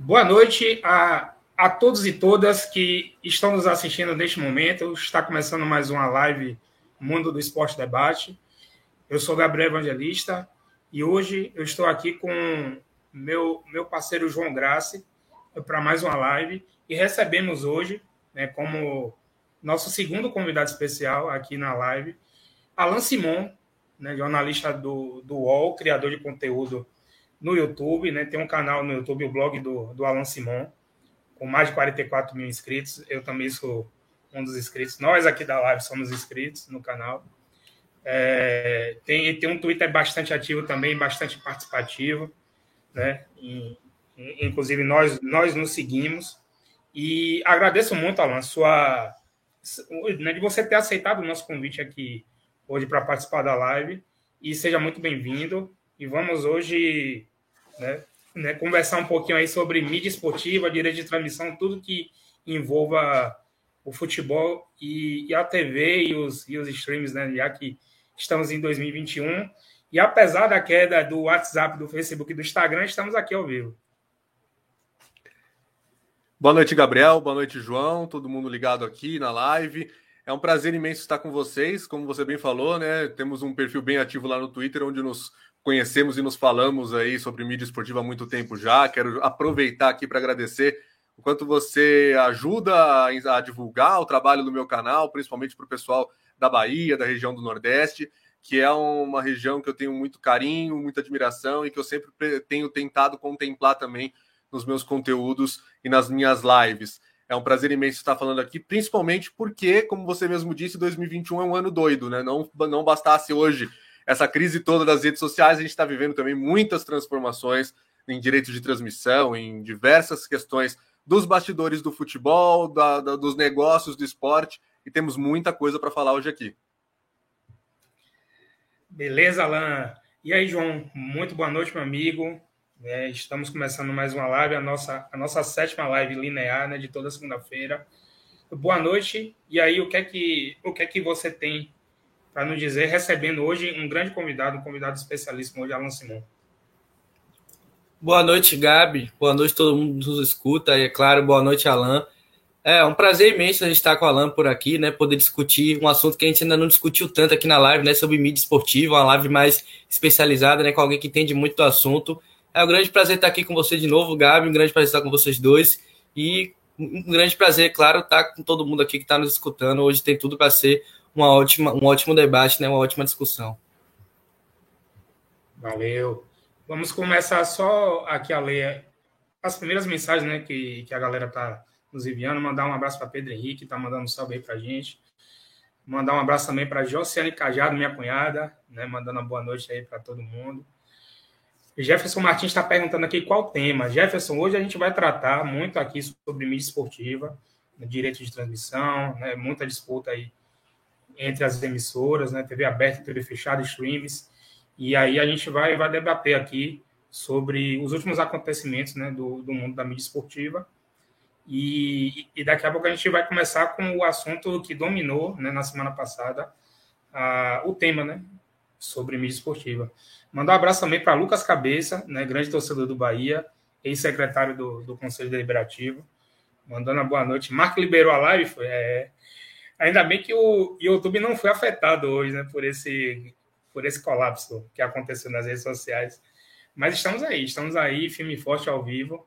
Boa noite a, a todos e todas que estão nos assistindo neste momento. Está começando mais uma live Mundo do Esporte Debate. Eu sou Gabriel Evangelista e hoje eu estou aqui com meu, meu parceiro João Grace para mais uma live e recebemos hoje, né, como nosso segundo convidado especial aqui na live, Alan Simon, né, jornalista do, do UOL, criador de conteúdo no YouTube, né? Tem um canal no YouTube, o blog do, do Alan Simon, com mais de 44 mil inscritos. Eu também sou um dos inscritos. Nós aqui da live somos inscritos no canal. É, tem, tem um Twitter bastante ativo também, bastante participativo, né? E, inclusive, nós, nós nos seguimos. E agradeço muito, Alan, sua, né, de você ter aceitado o nosso convite aqui hoje para participar da live. E seja muito bem-vindo. E vamos hoje né, né, conversar um pouquinho aí sobre mídia esportiva, direito de transmissão, tudo que envolva o futebol e, e a TV e os, e os streams, né, já que estamos em 2021. E apesar da queda do WhatsApp, do Facebook e do Instagram, estamos aqui ao vivo. Boa noite, Gabriel. Boa noite, João. Todo mundo ligado aqui na live. É um prazer imenso estar com vocês. Como você bem falou, né? Temos um perfil bem ativo lá no Twitter, onde nos conhecemos e nos falamos aí sobre mídia esportiva há muito tempo já. Quero aproveitar aqui para agradecer o quanto você ajuda a, divulgar o trabalho do meu canal, principalmente para o pessoal da Bahia, da região do Nordeste, que é uma região que eu tenho muito carinho, muita admiração e que eu sempre tenho tentado contemplar também nos meus conteúdos e nas minhas lives. É um prazer imenso estar falando aqui, principalmente porque, como você mesmo disse, 2021 é um ano doido, né? Não, não bastasse hoje essa crise toda das redes sociais, a gente está vivendo também muitas transformações em direitos de transmissão, em diversas questões dos bastidores do futebol, da, da, dos negócios do esporte, e temos muita coisa para falar hoje aqui. Beleza, Alan. E aí, João, muito boa noite, meu amigo. É, estamos começando mais uma live, a nossa, a nossa sétima live linear né, de toda segunda-feira. Boa noite. E aí, o que é que, o que, é que você tem para nos dizer, recebendo hoje um grande convidado, um convidado especialíssimo hoje, Alan Simon. Boa noite, Gabi. Boa noite todo mundo que nos escuta. E, é claro, boa noite, Alan. É um prazer imenso a gente estar com o Alan por aqui, né? Poder discutir um assunto que a gente ainda não discutiu tanto aqui na live, né? Sobre mídia esportiva, uma live mais especializada, né? Com alguém que entende muito do assunto. É um grande prazer estar aqui com você de novo, Gabi. Um grande prazer estar com vocês dois. E um grande prazer, claro, estar com todo mundo aqui que está nos escutando. Hoje tem tudo para ser uma ótima, um ótimo debate, né? uma ótima discussão. Valeu. Vamos começar só aqui a ler as primeiras mensagens né, que, que a galera está nos enviando. Mandar um abraço para Pedro Henrique, está mandando um salve aí para gente. Mandar um abraço também para Josiane Cajado, minha cunhada, né, mandando uma boa noite aí para todo mundo. Jefferson Martins está perguntando aqui qual tema. Jefferson, hoje a gente vai tratar muito aqui sobre mídia esportiva, direito de transmissão, né, muita disputa aí entre as emissoras, né, TV aberta, TV fechada, streams, e aí a gente vai, vai debater aqui sobre os últimos acontecimentos né, do, do mundo da mídia esportiva, e, e daqui a pouco a gente vai começar com o assunto que dominou né, na semana passada, a, o tema, né, sobre mídia esportiva. Mandar um abraço também para Lucas Cabeça, né, grande torcedor do Bahia, ex-secretário do, do Conselho Deliberativo, mandando uma boa noite. Marco liberou a live, foi, é, Ainda bem que o YouTube não foi afetado hoje, né, por esse, por esse colapso que aconteceu nas redes sociais. Mas estamos aí, estamos aí, firme e forte ao vivo,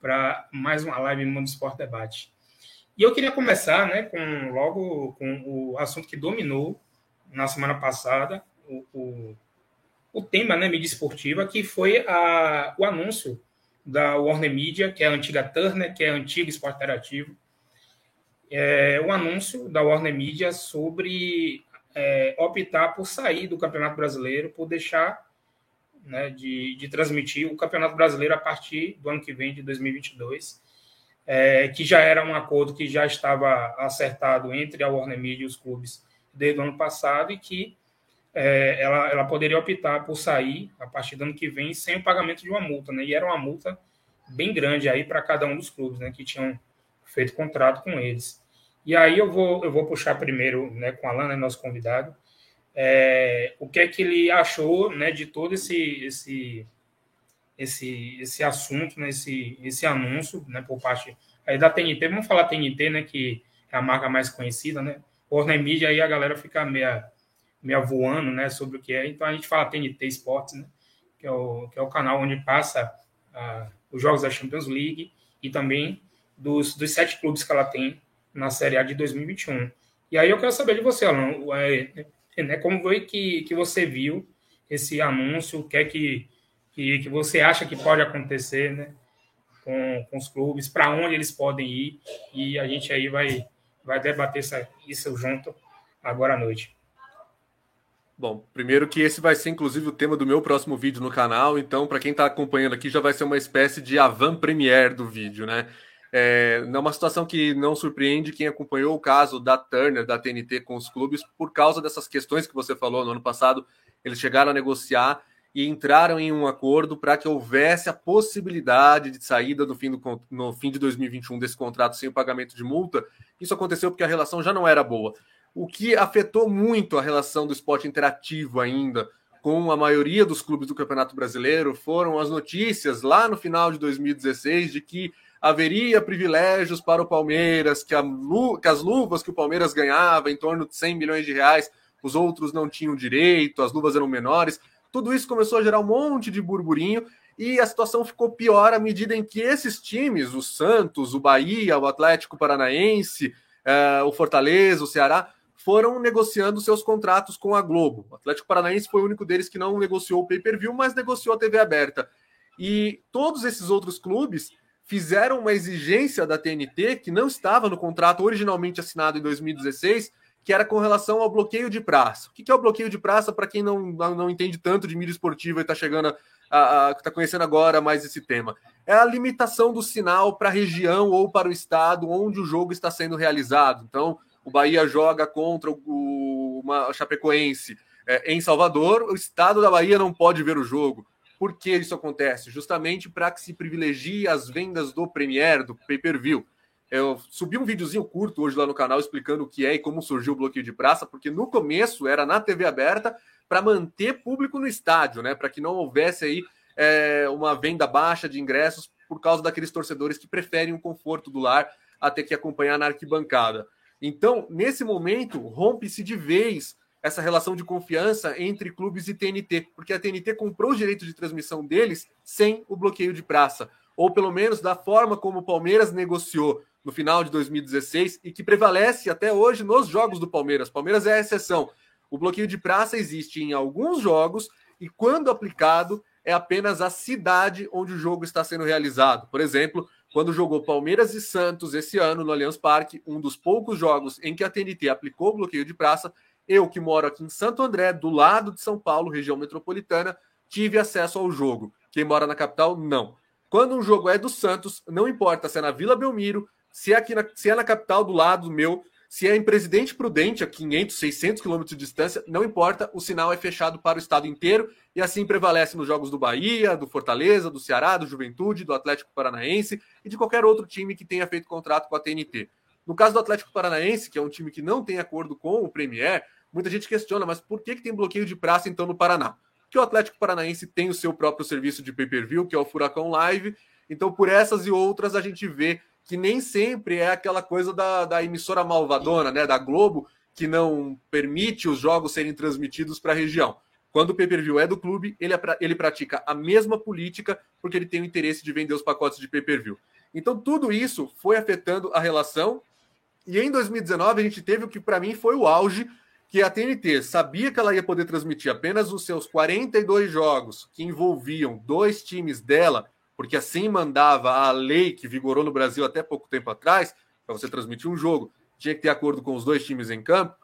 para mais uma live Mundo Esporte Debate. E eu queria começar, né, com logo com o assunto que dominou na semana passada, o, o, o tema, né, mídia esportiva, que foi a, o anúncio da Warner Media, que é a antiga Turner, que é a antiga Esporte Interativo, é, o anúncio da Warner Media sobre é, optar por sair do Campeonato Brasileiro, por deixar né, de, de, transmitir o Campeonato Brasileiro a partir do ano que vem, de 2022, é, que já era um acordo que já estava acertado entre a Warner Media e os clubes desde o ano passado e que é, ela, ela poderia optar por sair a partir do ano que vem sem o pagamento de uma multa, né? E era uma multa bem grande aí para cada um dos clubes, né? Que tinham feito contrato com eles. E aí eu vou, eu vou puxar primeiro né, com a Alan, né, nosso convidado, é, o que é que ele achou né, de todo esse, esse, esse, esse assunto, né, esse, esse anúncio, né, por parte aí da TNT, vamos falar TNT, né, que é a marca mais conhecida, né, Warner Media aí a galera fica meia, meia voando, né, sobre o que é, então a gente fala TNT Sports, né, que é o, que é o canal onde passa uh, os jogos da Champions League e também dos, dos sete clubes que ela tem na Série A de 2021. E aí eu quero saber de você, Alan, é, né, como foi que, que você viu esse anúncio, o que é que, que, que você acha que pode acontecer, né? Com, com os clubes, para onde eles podem ir, e a gente aí vai, vai debater isso junto agora à noite. Bom, primeiro que esse vai ser inclusive o tema do meu próximo vídeo no canal, então para quem está acompanhando aqui já vai ser uma espécie de avant premiere do vídeo, né? É, é uma situação que não surpreende quem acompanhou o caso da Turner, da TNT com os clubes, por causa dessas questões que você falou no ano passado, eles chegaram a negociar e entraram em um acordo para que houvesse a possibilidade de saída do fim do, no fim de 2021 desse contrato sem o pagamento de multa. Isso aconteceu porque a relação já não era boa. O que afetou muito a relação do esporte interativo ainda com a maioria dos clubes do Campeonato Brasileiro foram as notícias lá no final de 2016 de que haveria privilégios para o Palmeiras, que, que as luvas que o Palmeiras ganhava em torno de 100 milhões de reais os outros não tinham direito, as luvas eram menores. Tudo isso começou a gerar um monte de burburinho e a situação ficou pior à medida em que esses times, o Santos, o Bahia, o Atlético Paranaense, uh, o Fortaleza, o Ceará, foram negociando seus contratos com a Globo. O Atlético Paranaense foi o único deles que não negociou o pay-per-view, mas negociou a TV aberta. E todos esses outros clubes fizeram uma exigência da TNT que não estava no contrato originalmente assinado em 2016 que era com relação ao bloqueio de praça. O que é o bloqueio de praça para quem não, não entende tanto de mídia esportiva e está chegando está conhecendo agora mais esse tema? É a limitação do sinal para a região ou para o estado onde o jogo está sendo realizado. Então, o Bahia joga contra o, uma Chapecoense é, em Salvador, o estado da Bahia não pode ver o jogo. Por que isso acontece? Justamente para que se privilegie as vendas do Premier, do pay-per-view. Eu subi um videozinho curto hoje lá no canal explicando o que é e como surgiu o bloqueio de praça, porque no começo era na TV aberta para manter público no estádio, né? Para que não houvesse aí é, uma venda baixa de ingressos por causa daqueles torcedores que preferem o conforto do lar até que acompanhar na arquibancada. Então, nesse momento, rompe-se de vez essa relação de confiança entre clubes e TNT, porque a TNT comprou os direitos de transmissão deles sem o bloqueio de praça, ou pelo menos da forma como o Palmeiras negociou no final de 2016 e que prevalece até hoje nos jogos do Palmeiras. Palmeiras é a exceção. O bloqueio de praça existe em alguns jogos e, quando aplicado, é apenas a cidade onde o jogo está sendo realizado. Por exemplo, quando jogou Palmeiras e Santos esse ano no Allianz Parque, um dos poucos jogos em que a TNT aplicou o bloqueio de praça, eu que moro aqui em Santo André, do lado de São Paulo, região metropolitana, tive acesso ao jogo. Quem mora na capital, não. Quando um jogo é do Santos, não importa se é na Vila Belmiro, se é, aqui na, se é na capital do lado meu, se é em Presidente Prudente, a 500, 600 quilômetros de distância, não importa, o sinal é fechado para o estado inteiro e assim prevalece nos jogos do Bahia, do Fortaleza, do Ceará, do Juventude, do Atlético Paranaense e de qualquer outro time que tenha feito contrato com a TNT. No caso do Atlético Paranaense, que é um time que não tem acordo com o Premier, muita gente questiona, mas por que, que tem bloqueio de praça então no Paraná? Porque o Atlético Paranaense tem o seu próprio serviço de pay-per-view, que é o Furacão Live, então por essas e outras a gente vê que nem sempre é aquela coisa da, da emissora malvadona, né, da Globo, que não permite os jogos serem transmitidos para a região. Quando o pay-per-view é do clube, ele, é ele pratica a mesma política porque ele tem o interesse de vender os pacotes de pay-per-view. Então, tudo isso foi afetando a relação. E em 2019, a gente teve o que, para mim, foi o auge, que a TNT sabia que ela ia poder transmitir apenas os seus 42 jogos que envolviam dois times dela porque assim mandava a lei que vigorou no Brasil até pouco tempo atrás, para você transmitir um jogo, tinha que ter acordo com os dois times em campo.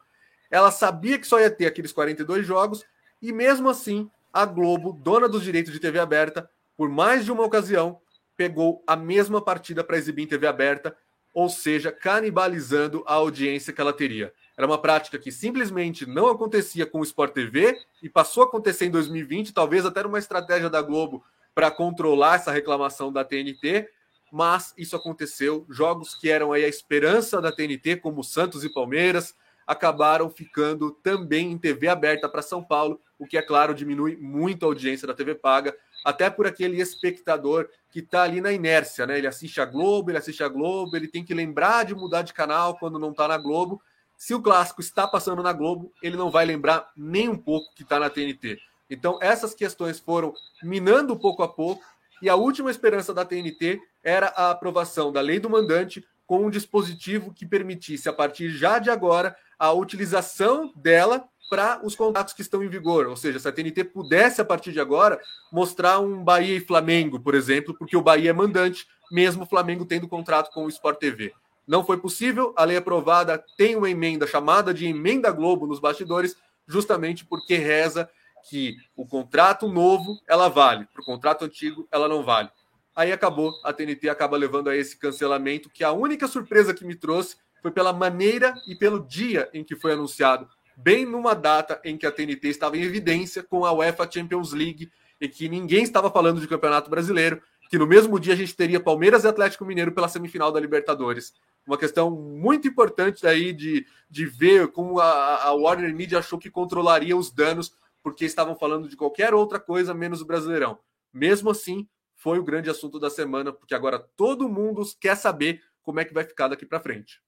Ela sabia que só ia ter aqueles 42 jogos, e mesmo assim, a Globo, dona dos direitos de TV aberta, por mais de uma ocasião, pegou a mesma partida para exibir em TV aberta, ou seja, canibalizando a audiência que ela teria. Era uma prática que simplesmente não acontecia com o Sport TV e passou a acontecer em 2020, talvez até uma estratégia da Globo para controlar essa reclamação da TNT, mas isso aconteceu. Jogos que eram aí a esperança da TNT, como Santos e Palmeiras, acabaram ficando também em TV aberta para São Paulo, o que, é claro, diminui muito a audiência da TV paga, até por aquele espectador que está ali na inércia, né? Ele assiste a Globo, ele assiste a Globo, ele tem que lembrar de mudar de canal quando não está na Globo. Se o clássico está passando na Globo, ele não vai lembrar nem um pouco que está na TNT. Então, essas questões foram minando pouco a pouco, e a última esperança da TNT era a aprovação da lei do mandante com um dispositivo que permitisse, a partir já de agora, a utilização dela para os contratos que estão em vigor. Ou seja, se a TNT pudesse, a partir de agora, mostrar um Bahia e Flamengo, por exemplo, porque o Bahia é mandante, mesmo o Flamengo tendo contrato com o Sport TV. Não foi possível, a lei aprovada tem uma emenda chamada de emenda Globo nos bastidores, justamente porque reza que o contrato novo ela vale, para o contrato antigo ela não vale. Aí acabou, a TNT acaba levando a esse cancelamento, que a única surpresa que me trouxe foi pela maneira e pelo dia em que foi anunciado, bem numa data em que a TNT estava em evidência com a UEFA Champions League e que ninguém estava falando de Campeonato Brasileiro, que no mesmo dia a gente teria Palmeiras e Atlético Mineiro pela semifinal da Libertadores. Uma questão muito importante daí de, de ver como a, a Warner Media achou que controlaria os danos porque estavam falando de qualquer outra coisa menos o Brasileirão. Mesmo assim, foi o grande assunto da semana, porque agora todo mundo quer saber como é que vai ficar daqui para frente.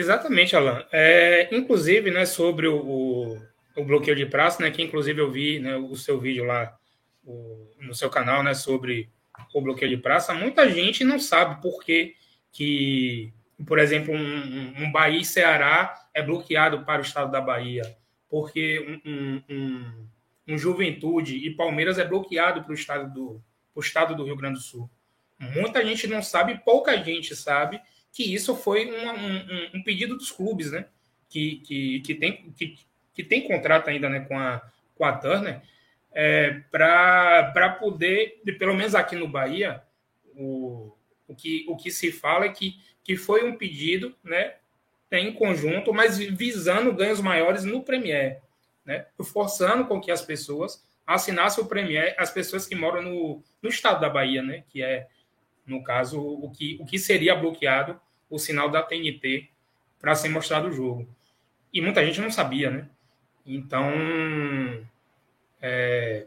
Exatamente, Alan. É, inclusive, né, sobre o, o, bloqueio de praça, né, que inclusive eu vi né, o seu vídeo lá o, no seu canal, né, sobre o bloqueio de praça, muita gente não sabe por que, que por exemplo, um, um Bahia e Ceará é bloqueado para o estado da Bahia, porque um, um, um Juventude e Palmeiras é bloqueado para o estado do, o estado do Rio Grande do Sul. Muita gente não sabe, pouca gente sabe que isso foi um, um, pedido dos clubes, né? Que, que, que, tem, que, que tem contrato ainda né, com, a, com a Turner, é, para poder, pelo menos aqui no Bahia, o, o, que, o que se fala é que, que foi um pedido né, em conjunto, mas visando ganhos maiores no Premier, né, forçando com que as pessoas assinassem o Premier, as pessoas que moram no, no estado da Bahia, né, que é, no caso, o que, o que seria bloqueado o sinal da TNT para ser mostrado o jogo. E muita gente não sabia, né? Então, é,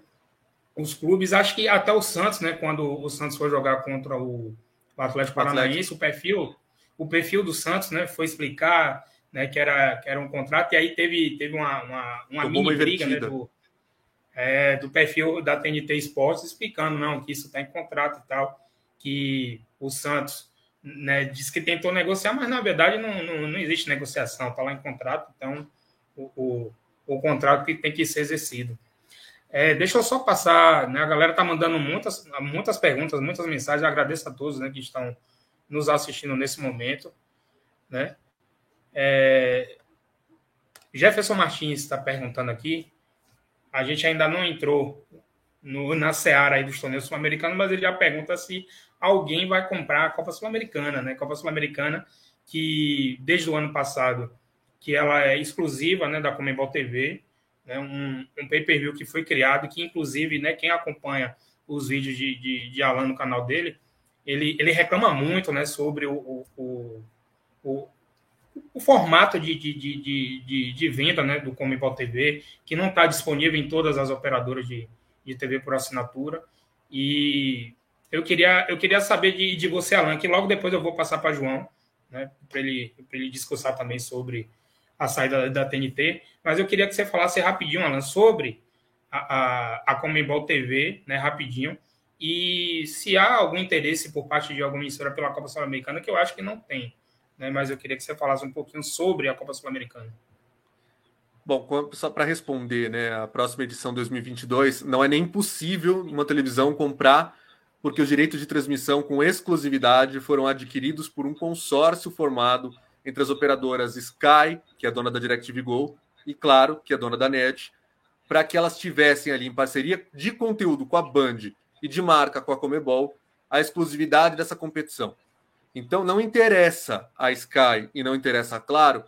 os clubes, acho que até o Santos, né? Quando o Santos foi jogar contra o, o Atlético Paranaense, o perfil, o perfil do Santos, né? Foi explicar, né? Que era, que era um contrato e aí teve, teve uma, uma, uma mini uma briga, né? Do, é, do perfil da TNT Esportes explicando, não, que isso está em contrato e tal, que o Santos né, diz que tentou negociar, mas na verdade não, não, não existe negociação, está lá em contrato, então o, o, o contrato que tem que ser exercido. É, deixa eu só passar, né, a galera está mandando muitas, muitas perguntas, muitas mensagens, agradeço a todos né, que estão nos assistindo nesse momento. Né? É, Jefferson Martins está perguntando aqui, a gente ainda não entrou no, na seara aí dos torneios sul-americanos, mas ele já pergunta se alguém vai comprar a Copa Sul-Americana, né? Copa Sul-Americana que desde o ano passado que ela é exclusiva, né, da Comembol TV, né, um, um pay-per-view que foi criado, que inclusive, né, quem acompanha os vídeos de, de, de Alan no canal dele, ele, ele reclama muito, né, sobre o, o, o, o, o formato de, de, de, de, de venda, né, do Comembol TV, que não está disponível em todas as operadoras de, de TV por assinatura. E eu queria, eu queria saber de, de você, Alan, que logo depois eu vou passar para João, né, para ele, ele discursar também sobre a saída da TNT. Mas eu queria que você falasse rapidinho, Alan, sobre a, a, a Comembol TV, né, rapidinho, e se há algum interesse por parte de alguma emissora pela Copa Sul-Americana, que eu acho que não tem. Né, mas eu queria que você falasse um pouquinho sobre a Copa Sul-Americana. Bom, só para responder, né, a próxima edição 2022 não é nem possível uma televisão comprar, porque os direitos de transmissão com exclusividade foram adquiridos por um consórcio formado entre as operadoras Sky, que é dona da DirecTV Go, e claro, que é dona da NET, para que elas tivessem ali em parceria de conteúdo com a Band e de marca com a Comebol a exclusividade dessa competição. Então não interessa a Sky e não interessa a Claro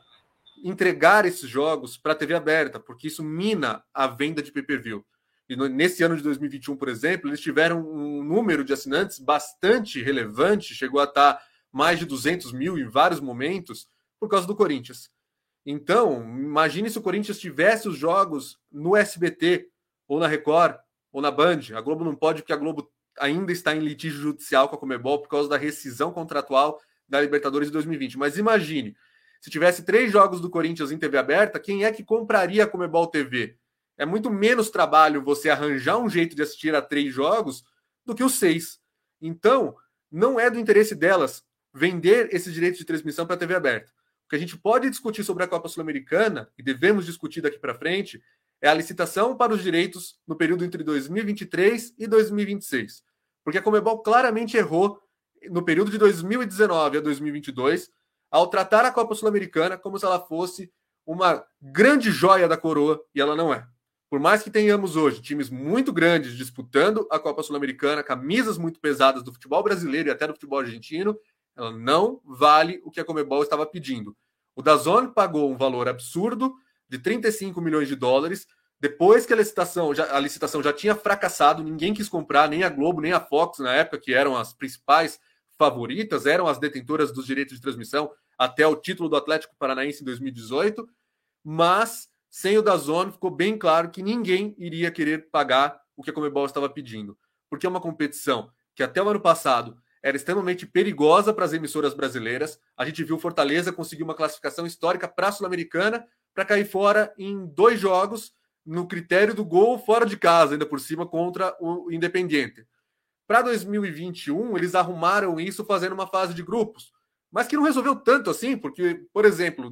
entregar esses jogos para a TV aberta, porque isso mina a venda de pay-per-view. E nesse ano de 2021, por exemplo, eles tiveram um número de assinantes bastante relevante, chegou a estar mais de 200 mil em vários momentos, por causa do Corinthians. Então, imagine se o Corinthians tivesse os jogos no SBT ou na Record, ou na Band. A Globo não pode, porque a Globo ainda está em litígio judicial com a Comebol por causa da rescisão contratual da Libertadores de 2020. Mas imagine, se tivesse três jogos do Corinthians em TV aberta, quem é que compraria a Comebol TV? É muito menos trabalho você arranjar um jeito de assistir a três jogos do que os seis. Então, não é do interesse delas vender esses direitos de transmissão para a TV aberta. O que a gente pode discutir sobre a Copa Sul-Americana, e devemos discutir daqui para frente, é a licitação para os direitos no período entre 2023 e 2026. Porque a Comebol claramente errou no período de 2019 a 2022 ao tratar a Copa Sul-Americana como se ela fosse uma grande joia da coroa, e ela não é. Por mais que tenhamos hoje times muito grandes disputando a Copa Sul-Americana, camisas muito pesadas do futebol brasileiro e até do futebol argentino, ela não vale o que a Comebol estava pedindo. O Dazone pagou um valor absurdo de 35 milhões de dólares depois que a licitação, já, a licitação já tinha fracassado, ninguém quis comprar, nem a Globo, nem a Fox na época, que eram as principais favoritas, eram as detentoras dos direitos de transmissão até o título do Atlético Paranaense em 2018, mas sem o Dazone ficou bem claro que ninguém iria querer pagar o que a Comebol estava pedindo, porque é uma competição que até o ano passado era extremamente perigosa para as emissoras brasileiras. A gente viu Fortaleza conseguir uma classificação histórica para a Sul-Americana para cair fora em dois jogos no critério do gol fora de casa, ainda por cima contra o Independiente. Para 2021, eles arrumaram isso fazendo uma fase de grupos, mas que não resolveu tanto assim, porque, por exemplo,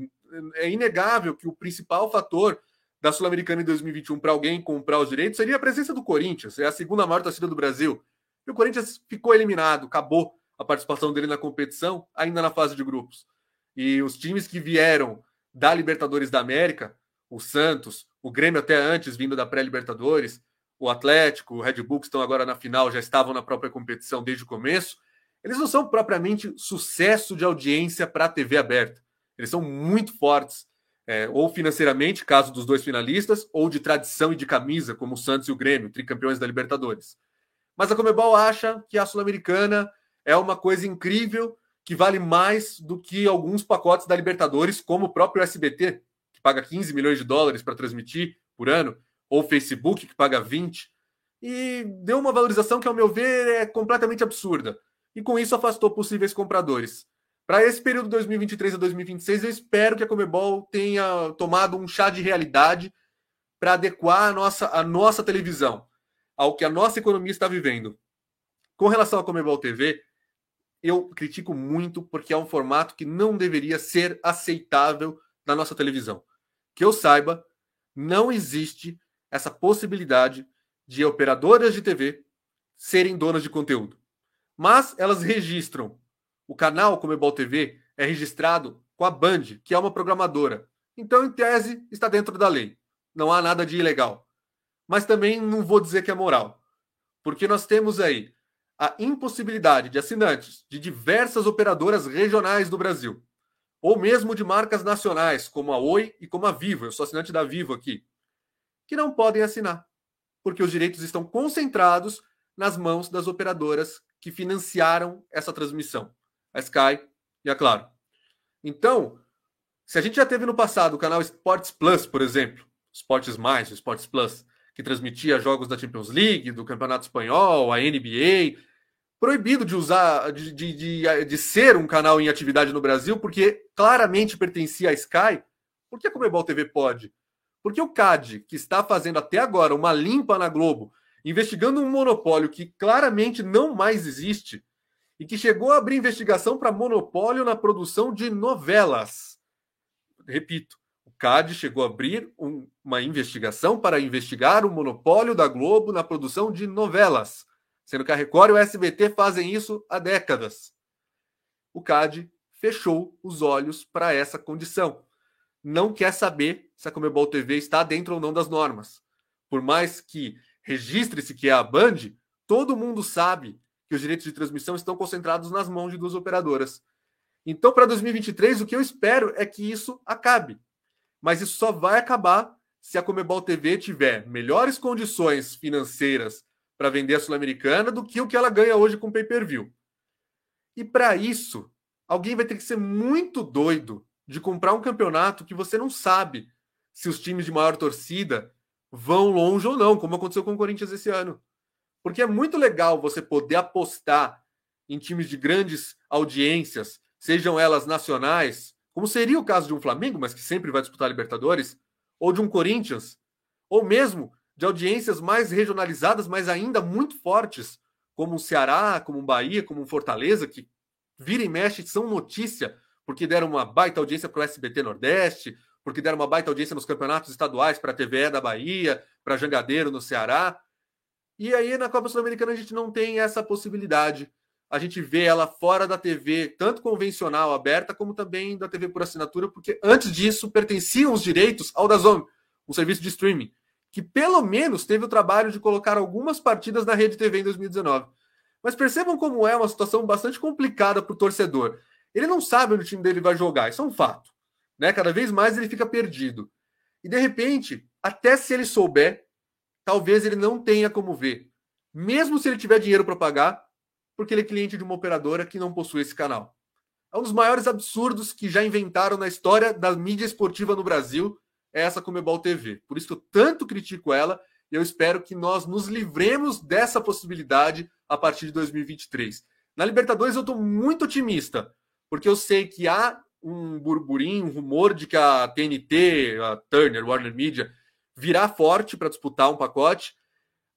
é inegável que o principal fator da Sul-Americana em 2021 para alguém comprar os direitos seria a presença do Corinthians, é a segunda maior torcida do Brasil. E o Corinthians ficou eliminado, acabou a participação dele na competição, ainda na fase de grupos. E os times que vieram da Libertadores da América, o Santos, o Grêmio até antes, vindo da pré-Libertadores, o Atlético, o Red Bull, que estão agora na final, já estavam na própria competição desde o começo, eles não são propriamente sucesso de audiência para a TV aberta. Eles são muito fortes, é, ou financeiramente, caso dos dois finalistas, ou de tradição e de camisa, como o Santos e o Grêmio, tricampeões da Libertadores. Mas a Comebol acha que a Sul-Americana é uma coisa incrível que vale mais do que alguns pacotes da Libertadores, como o próprio SBT, que paga 15 milhões de dólares para transmitir por ano, ou o Facebook, que paga 20. E deu uma valorização que, ao meu ver, é completamente absurda. E com isso afastou possíveis compradores. Para esse período 2023 a 2026, eu espero que a Comebol tenha tomado um chá de realidade para adequar a nossa, a nossa televisão ao que a nossa economia está vivendo. Com relação à Comebol TV, eu critico muito porque é um formato que não deveria ser aceitável na nossa televisão. Que eu saiba, não existe essa possibilidade de operadoras de TV serem donas de conteúdo. Mas elas registram. O canal Comebol TV é registrado com a Band, que é uma programadora. Então, em tese, está dentro da lei. Não há nada de ilegal mas também não vou dizer que é moral. Porque nós temos aí a impossibilidade de assinantes de diversas operadoras regionais do Brasil, ou mesmo de marcas nacionais, como a Oi e como a Vivo, eu sou assinante da Vivo aqui, que não podem assinar, porque os direitos estão concentrados nas mãos das operadoras que financiaram essa transmissão, a Sky e a Claro. Então, se a gente já teve no passado o canal Sports Plus, por exemplo, Sports Mais, Sports Plus, que transmitia jogos da Champions League, do Campeonato Espanhol, a NBA. Proibido de usar, de, de, de, de ser um canal em atividade no Brasil, porque claramente pertencia à Sky. Por que a Comebol TV pode? Porque o CAD, que está fazendo até agora uma limpa na Globo, investigando um monopólio que claramente não mais existe, e que chegou a abrir investigação para monopólio na produção de novelas. Repito, CAD chegou a abrir um, uma investigação para investigar o monopólio da Globo na produção de novelas, sendo que a Record e o SBT fazem isso há décadas. O CAD fechou os olhos para essa condição. Não quer saber se a Comebol TV está dentro ou não das normas. Por mais que registre-se que é a Band, todo mundo sabe que os direitos de transmissão estão concentrados nas mãos de duas operadoras. Então, para 2023, o que eu espero é que isso acabe mas isso só vai acabar se a Comebol TV tiver melhores condições financeiras para vender a Sul-Americana do que o que ela ganha hoje com pay-per-view. E para isso, alguém vai ter que ser muito doido de comprar um campeonato que você não sabe se os times de maior torcida vão longe ou não, como aconteceu com o Corinthians esse ano. Porque é muito legal você poder apostar em times de grandes audiências, sejam elas nacionais, como seria o caso de um Flamengo, mas que sempre vai disputar Libertadores, ou de um Corinthians, ou mesmo de audiências mais regionalizadas, mas ainda muito fortes, como o Ceará, como o Bahia, como o Fortaleza, que vira e mexe são notícia, porque deram uma baita audiência para o SBT Nordeste, porque deram uma baita audiência nos campeonatos estaduais para a TVE da Bahia, para Jangadeiro no Ceará. E aí na Copa Sul-Americana a gente não tem essa possibilidade a gente vê ela fora da TV, tanto convencional, aberta, como também da TV por assinatura, porque antes disso pertenciam os direitos ao Dazon, um serviço de streaming, que pelo menos teve o trabalho de colocar algumas partidas na Rede TV em 2019. Mas percebam como é uma situação bastante complicada para o torcedor. Ele não sabe onde o time dele vai jogar, isso é um fato. Né? Cada vez mais ele fica perdido. E de repente, até se ele souber, talvez ele não tenha como ver. Mesmo se ele tiver dinheiro para pagar, porque ele é cliente de uma operadora que não possui esse canal. É um dos maiores absurdos que já inventaram na história da mídia esportiva no Brasil, é essa Comebol TV. Por isso que eu tanto critico ela e eu espero que nós nos livremos dessa possibilidade a partir de 2023. Na Libertadores eu estou muito otimista, porque eu sei que há um burburinho, um rumor de que a TNT, a Turner, Warner Media, virá forte para disputar um pacote.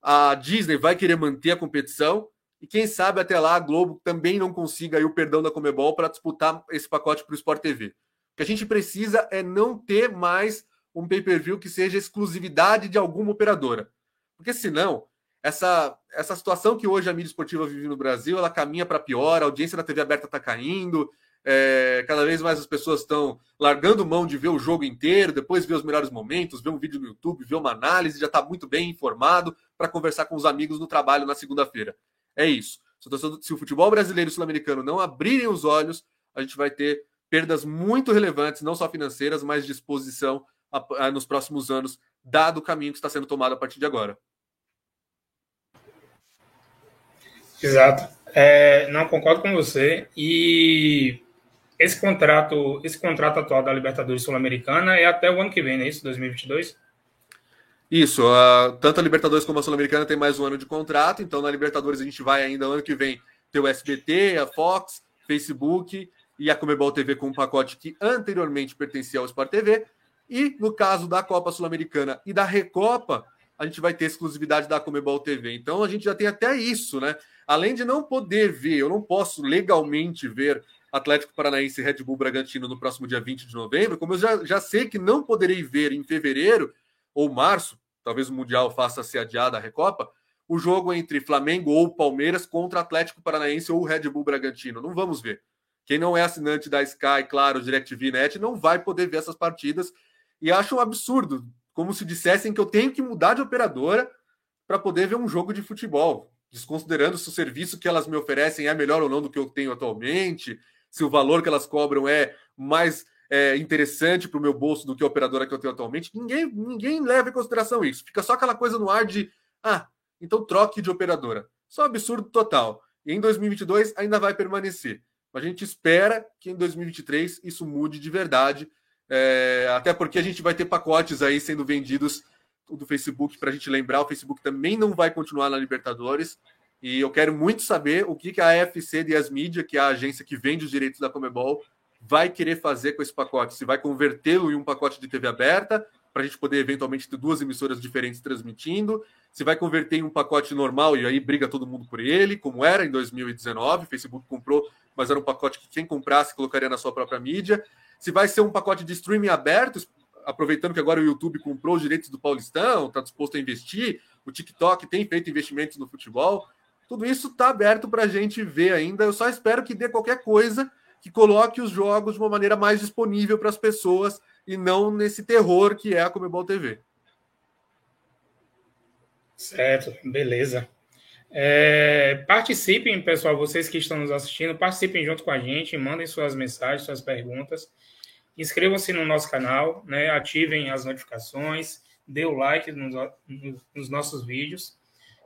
A Disney vai querer manter a competição e quem sabe até lá a Globo também não consiga aí o perdão da Comebol para disputar esse pacote para o Sport TV. O que a gente precisa é não ter mais um pay-per-view que seja exclusividade de alguma operadora. Porque senão, essa, essa situação que hoje a mídia esportiva vive no Brasil, ela caminha para pior, a audiência da TV aberta está caindo, é, cada vez mais as pessoas estão largando mão de ver o jogo inteiro, depois ver os melhores momentos, ver um vídeo no YouTube, ver uma análise, já está muito bem informado para conversar com os amigos no trabalho na segunda-feira. É isso. Se o futebol brasileiro e sul-americano não abrirem os olhos, a gente vai ter perdas muito relevantes, não só financeiras, mas de exposição a, a, nos próximos anos, dado o caminho que está sendo tomado a partir de agora. Exato. É, não concordo com você. E esse contrato, esse contrato atual da Libertadores Sul-Americana é até o ano que vem, não é isso? 2022? Isso, uh, tanto a Libertadores como a Sul-Americana tem mais um ano de contrato, então na Libertadores a gente vai ainda ano que vem ter o SBT, a Fox, Facebook e a Comebol TV com um pacote que anteriormente pertencia ao Sport TV. E no caso da Copa Sul-Americana e da Recopa, a gente vai ter exclusividade da Comebol TV. Então a gente já tem até isso, né? Além de não poder ver, eu não posso legalmente ver Atlético Paranaense e Red Bull Bragantino no próximo dia 20 de novembro, como eu já, já sei que não poderei ver em fevereiro ou março, talvez o Mundial faça ser adiada a Recopa, o jogo entre Flamengo ou Palmeiras contra Atlético Paranaense ou Red Bull Bragantino. Não vamos ver. Quem não é assinante da Sky, claro, DirecTV Net, não vai poder ver essas partidas. E acho um absurdo, como se dissessem que eu tenho que mudar de operadora para poder ver um jogo de futebol, desconsiderando se o serviço que elas me oferecem é melhor ou não do que eu tenho atualmente, se o valor que elas cobram é mais é, interessante para o meu bolso do que a operadora que eu tenho atualmente. Ninguém, ninguém leva em consideração isso. Fica só aquela coisa no ar de, ah, então troque de operadora. Só um absurdo total. E em 2022 ainda vai permanecer. A gente espera que em 2023 isso mude de verdade. É, até porque a gente vai ter pacotes aí sendo vendidos do Facebook para a gente lembrar. O Facebook também não vai continuar na Libertadores. E eu quero muito saber o que, que a AFC de As Media, que é a agência que vende os direitos da Comebol, vai querer fazer com esse pacote? Se vai convertê-lo em um pacote de TV aberta, para a gente poder eventualmente ter duas emissoras diferentes transmitindo, se vai converter em um pacote normal e aí briga todo mundo por ele, como era em 2019, o Facebook comprou, mas era um pacote que quem comprasse colocaria na sua própria mídia. Se vai ser um pacote de streaming aberto, aproveitando que agora o YouTube comprou os direitos do Paulistão, está disposto a investir, o TikTok tem feito investimentos no futebol. Tudo isso está aberto para a gente ver ainda. Eu só espero que dê qualquer coisa que coloque os jogos de uma maneira mais disponível para as pessoas e não nesse terror que é a Comebol TV. Certo, beleza. É, participem, pessoal, vocês que estão nos assistindo, participem junto com a gente, mandem suas mensagens, suas perguntas, inscrevam-se no nosso canal, né, ativem as notificações, dê o like nos, nos nossos vídeos.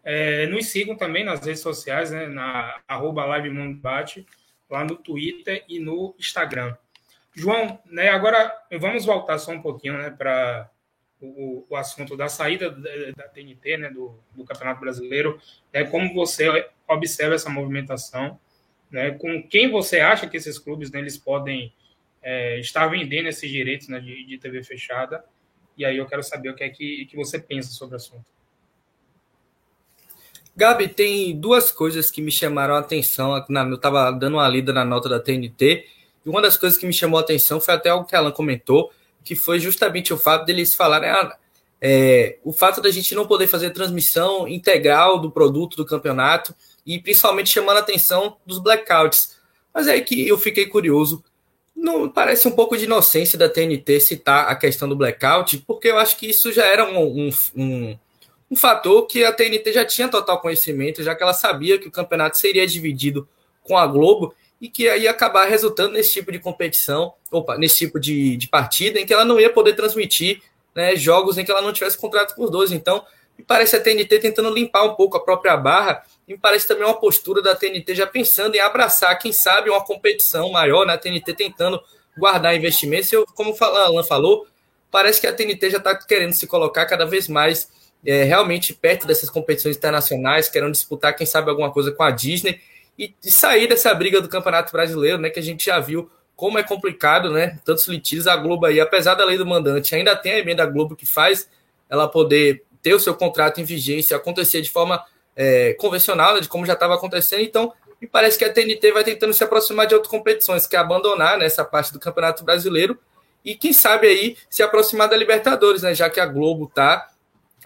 É, nos sigam também nas redes sociais, né, na arroba Live Mundo Bate, lá no Twitter e no Instagram. João, né, agora vamos voltar só um pouquinho né, para o, o assunto da saída da, TNT, né, do, do, Campeonato Brasileiro, é como você observa essa movimentação, né, com quem você acha que esses clubes né, eles podem é, estar vendendo esses direitos né, de, de, TV fechada, e aí eu quero saber o que é que, que você pensa sobre o assunto. Gabi, tem duas coisas que me chamaram a atenção. Eu estava dando uma lida na nota da TNT, e uma das coisas que me chamou a atenção foi até algo que ela comentou, que foi justamente o fato deles falarem ah, é, o fato da gente não poder fazer transmissão integral do produto do campeonato e principalmente chamando a atenção dos blackouts. Mas é aí que eu fiquei curioso. Não parece um pouco de inocência da TNT citar a questão do blackout, porque eu acho que isso já era um, um, um, um fator que a TNT já tinha total conhecimento, já que ela sabia que o campeonato seria dividido com a Globo e que ia acabar resultando nesse tipo de competição, opa, nesse tipo de, de partida, em que ela não ia poder transmitir né, jogos em que ela não tivesse contrato por dois. Então, me parece a TNT tentando limpar um pouco a própria barra, e me parece também uma postura da TNT já pensando em abraçar, quem sabe, uma competição maior, né? A TNT tentando guardar investimentos. Eu, como o Alan falou, parece que a TNT já está querendo se colocar cada vez mais é, realmente perto dessas competições internacionais, querendo disputar, quem sabe, alguma coisa com a Disney e, e sair dessa briga do Campeonato Brasileiro, né? Que a gente já viu como é complicado, né? Tantos litígios, a Globo aí, apesar da lei do mandante, ainda tem a emenda Globo que faz ela poder ter o seu contrato em vigência, acontecer de forma é, convencional, né, de como já estava acontecendo. Então, me parece que a TNT vai tentando se aproximar de outras competições, que é abandonar nessa né, parte do Campeonato Brasileiro e quem sabe aí se aproximar da Libertadores, né? Já que a Globo tá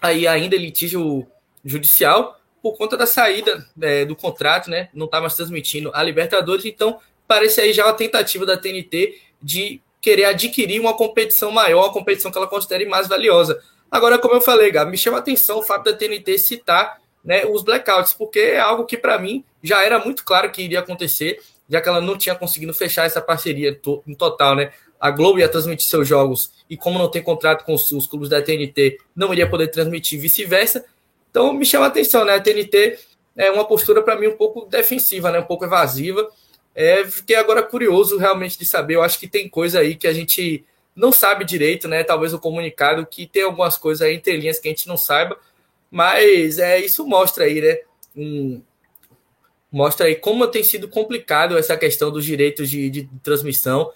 aí ainda em litígio judicial, por conta da saída é, do contrato, né? Não está mais transmitindo a Libertadores, então parece aí já uma tentativa da TNT de querer adquirir uma competição maior, uma competição que ela considere mais valiosa. Agora, como eu falei, Gabi, me chama a atenção o fato da TNT citar né, os blackouts, porque é algo que para mim já era muito claro que iria acontecer, já que ela não tinha conseguido fechar essa parceria to no total, né? A Globo ia transmitir seus jogos e como não tem contrato com os, clubes da TNT, não iria poder transmitir vice-versa. Então me chama a atenção, né? A TNT é uma postura para mim um pouco defensiva, né? Um pouco evasiva. É, fiquei agora curioso realmente de saber. Eu acho que tem coisa aí que a gente não sabe direito, né? Talvez o comunicado que tem algumas coisas aí entre linhas que a gente não saiba, mas é isso mostra aí, né? Um, mostra aí como tem sido complicado essa questão dos direitos de, de transmissão,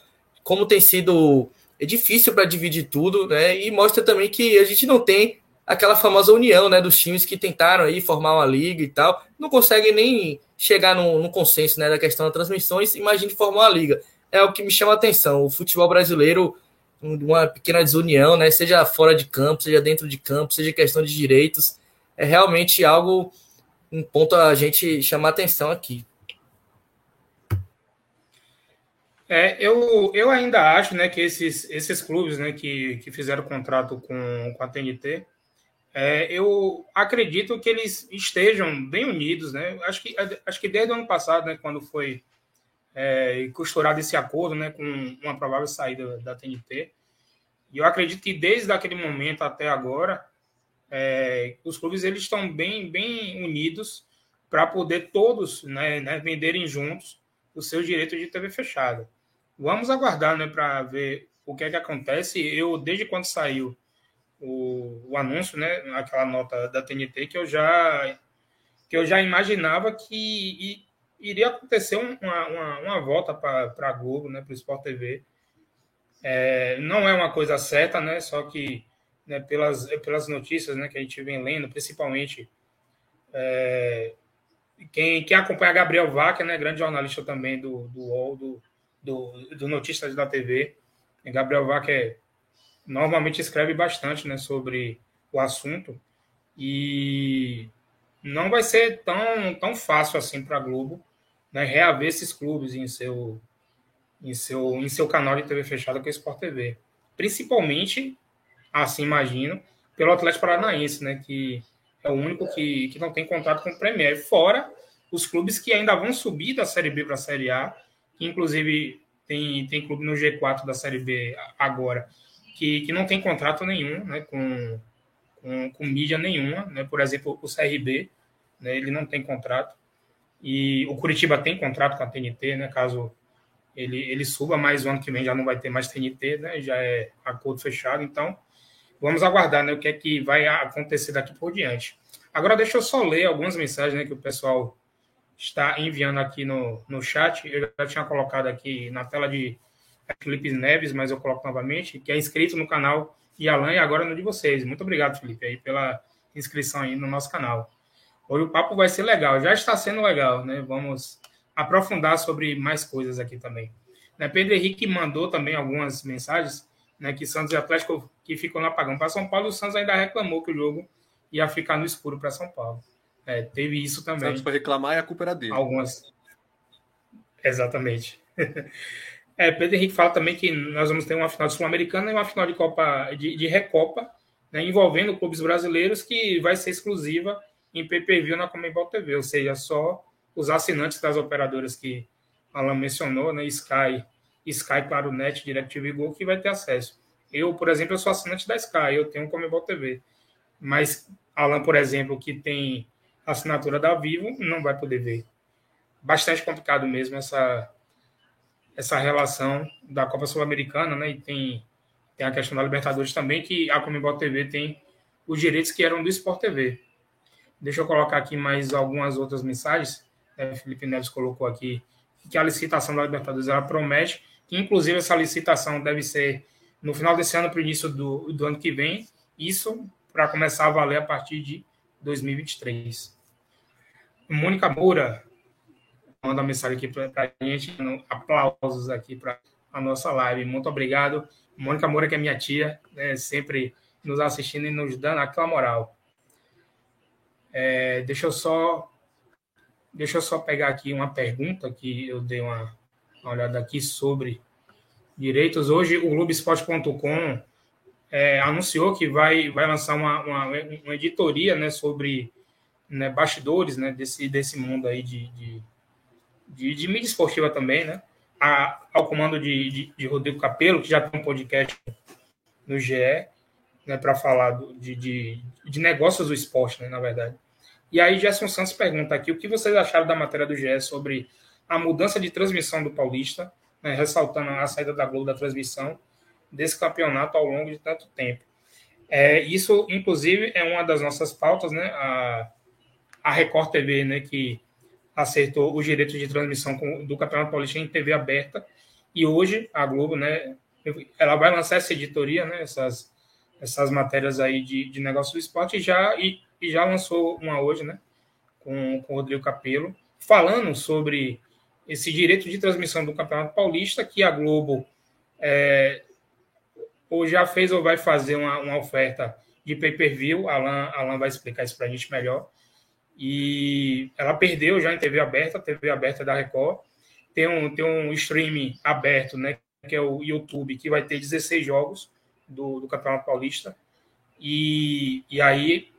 como tem sido difícil para dividir tudo, né? E mostra também que a gente não tem aquela famosa união né, dos times que tentaram aí formar uma liga e tal, não conseguem nem chegar no, no consenso né, da questão das transmissões, imagine formar uma liga. É o que me chama a atenção. O futebol brasileiro, uma pequena desunião, né, seja fora de campo, seja dentro de campo, seja questão de direitos, é realmente algo, um ponto a gente chamar atenção aqui. É, eu, eu ainda acho né, que esses, esses clubes né, que, que fizeram contrato com, com a TNT, é, eu acredito que eles estejam bem unidos, né? Acho que, acho que desde o ano passado, né, quando foi é, costurado esse acordo, né, com uma provável saída da TNT, e eu acredito que desde aquele momento até agora, é, os clubes eles estão bem, bem unidos para poder todos né, né, venderem juntos os seus direitos de TV fechada. Vamos aguardar né, para ver o que é que acontece. Eu, desde quando saiu o, o anúncio, né, aquela nota da TNT, que eu já, que eu já imaginava que iria acontecer uma, uma, uma volta para a Globo, né, para o Sport TV. É, não é uma coisa certa, né, só que né, pelas, pelas notícias né, que a gente vem lendo, principalmente é, quem, quem acompanha Gabriel Vaca, né, grande jornalista também do, do UOL, do, do, do Notícias da TV. Gabriel Vaca é normalmente escreve bastante né, sobre o assunto e não vai ser tão, tão fácil assim para a Globo né, reaver esses clubes em seu, em, seu, em seu canal de TV fechada com é o Sport TV. Principalmente, assim imagino, pelo Atlético Paranaense, né, que é o único que, que não tem contrato com o Premier. Fora os clubes que ainda vão subir da Série B para a Série A, que inclusive tem, tem clube no G4 da Série B agora, que, que não tem contrato nenhum né, com, com, com mídia nenhuma. Né? Por exemplo, o CRB, né, ele não tem contrato. E o Curitiba tem contrato com a TNT, né, caso ele, ele suba, mas o ano que vem já não vai ter mais TNT, né, já é acordo fechado. Então, vamos aguardar né, o que é que vai acontecer daqui por diante. Agora, deixa eu só ler algumas mensagens né, que o pessoal está enviando aqui no, no chat. Eu já tinha colocado aqui na tela de Felipe Neves, mas eu coloco novamente, que é inscrito no canal de Alan e agora no de vocês. Muito obrigado, Felipe, aí, pela inscrição aí no nosso canal. Hoje o papo vai ser legal, já está sendo legal, né? Vamos aprofundar sobre mais coisas aqui também. Né, Pedro Henrique mandou também algumas mensagens, né, que Santos e Atlético que ficou no apagão para São Paulo, o Santos ainda reclamou que o jogo ia ficar no escuro para São Paulo. É, teve isso também. Santos foi reclamar e a culpa era dele. Algumas. Exatamente. É, Pedro Henrique fala também que nós vamos ter uma final de Sul-Americana e uma final de Copa de, de Recopa, né, envolvendo clubes brasileiros, que vai ser exclusiva em pay-per-view na Comembol TV, ou seja, só os assinantes das operadoras que Alan mencionou, né, Sky, Sky, Claro Net, DirecTV Go, que vai ter acesso. Eu, por exemplo, eu sou assinante da Sky, eu tenho Comembol TV. Mas Alan, por exemplo, que tem assinatura da Vivo, não vai poder ver. Bastante complicado mesmo essa, essa relação da Copa Sul-Americana, né? E tem, tem a questão da Libertadores também, que a Comembol TV tem os direitos que eram do Sport TV. Deixa eu colocar aqui mais algumas outras mensagens. É, Felipe Neves colocou aqui que a licitação da Libertadores ela promete, que inclusive essa licitação deve ser no final desse ano para o início do, do ano que vem. Isso para começar a valer a partir de 2023. Mônica Moura manda uma mensagem aqui para a gente, aplausos aqui para a nossa live. Muito obrigado. Mônica Moura, que é minha tia, né, sempre nos assistindo e nos dando aquela moral. É, deixa eu só deixa eu só pegar aqui uma pergunta que eu dei uma, uma olhada aqui sobre direitos. Hoje o Globoesporte.com é, anunciou que vai, vai lançar uma, uma, uma editoria né, sobre né, bastidores né, desse, desse mundo aí de, de, de, de mídia esportiva também, né? A, ao comando de, de, de, Rodrigo Capello, que já tem um podcast no GE, né, para falar do, de, de, de, negócios do esporte, né, na verdade. E aí, Gerson Santos pergunta aqui o que vocês acharam da matéria do GE sobre a mudança de transmissão do Paulista, né, ressaltando a saída da Globo da transmissão desse campeonato ao longo de tanto tempo. É, isso, inclusive, é uma das nossas pautas, né? A, a Record TV, né, que acertou os direitos de transmissão do Campeonato Paulista em TV aberta. E hoje a Globo, né, ela vai lançar essa editoria, né, essas, essas matérias aí de, de negócio do esporte e já, e, e já lançou uma hoje, né, com, com o Rodrigo Capello, falando sobre esse direito de transmissão do Campeonato Paulista que a Globo é, ou já fez ou vai fazer uma, uma oferta de pay-per-view. Alan, Alan vai explicar isso para a gente melhor. E ela perdeu já em TV aberta, TV aberta da Record. Tem um, tem um streaming aberto, né, que é o YouTube, que vai ter 16 jogos do, do Campeonato Paulista. E, e aí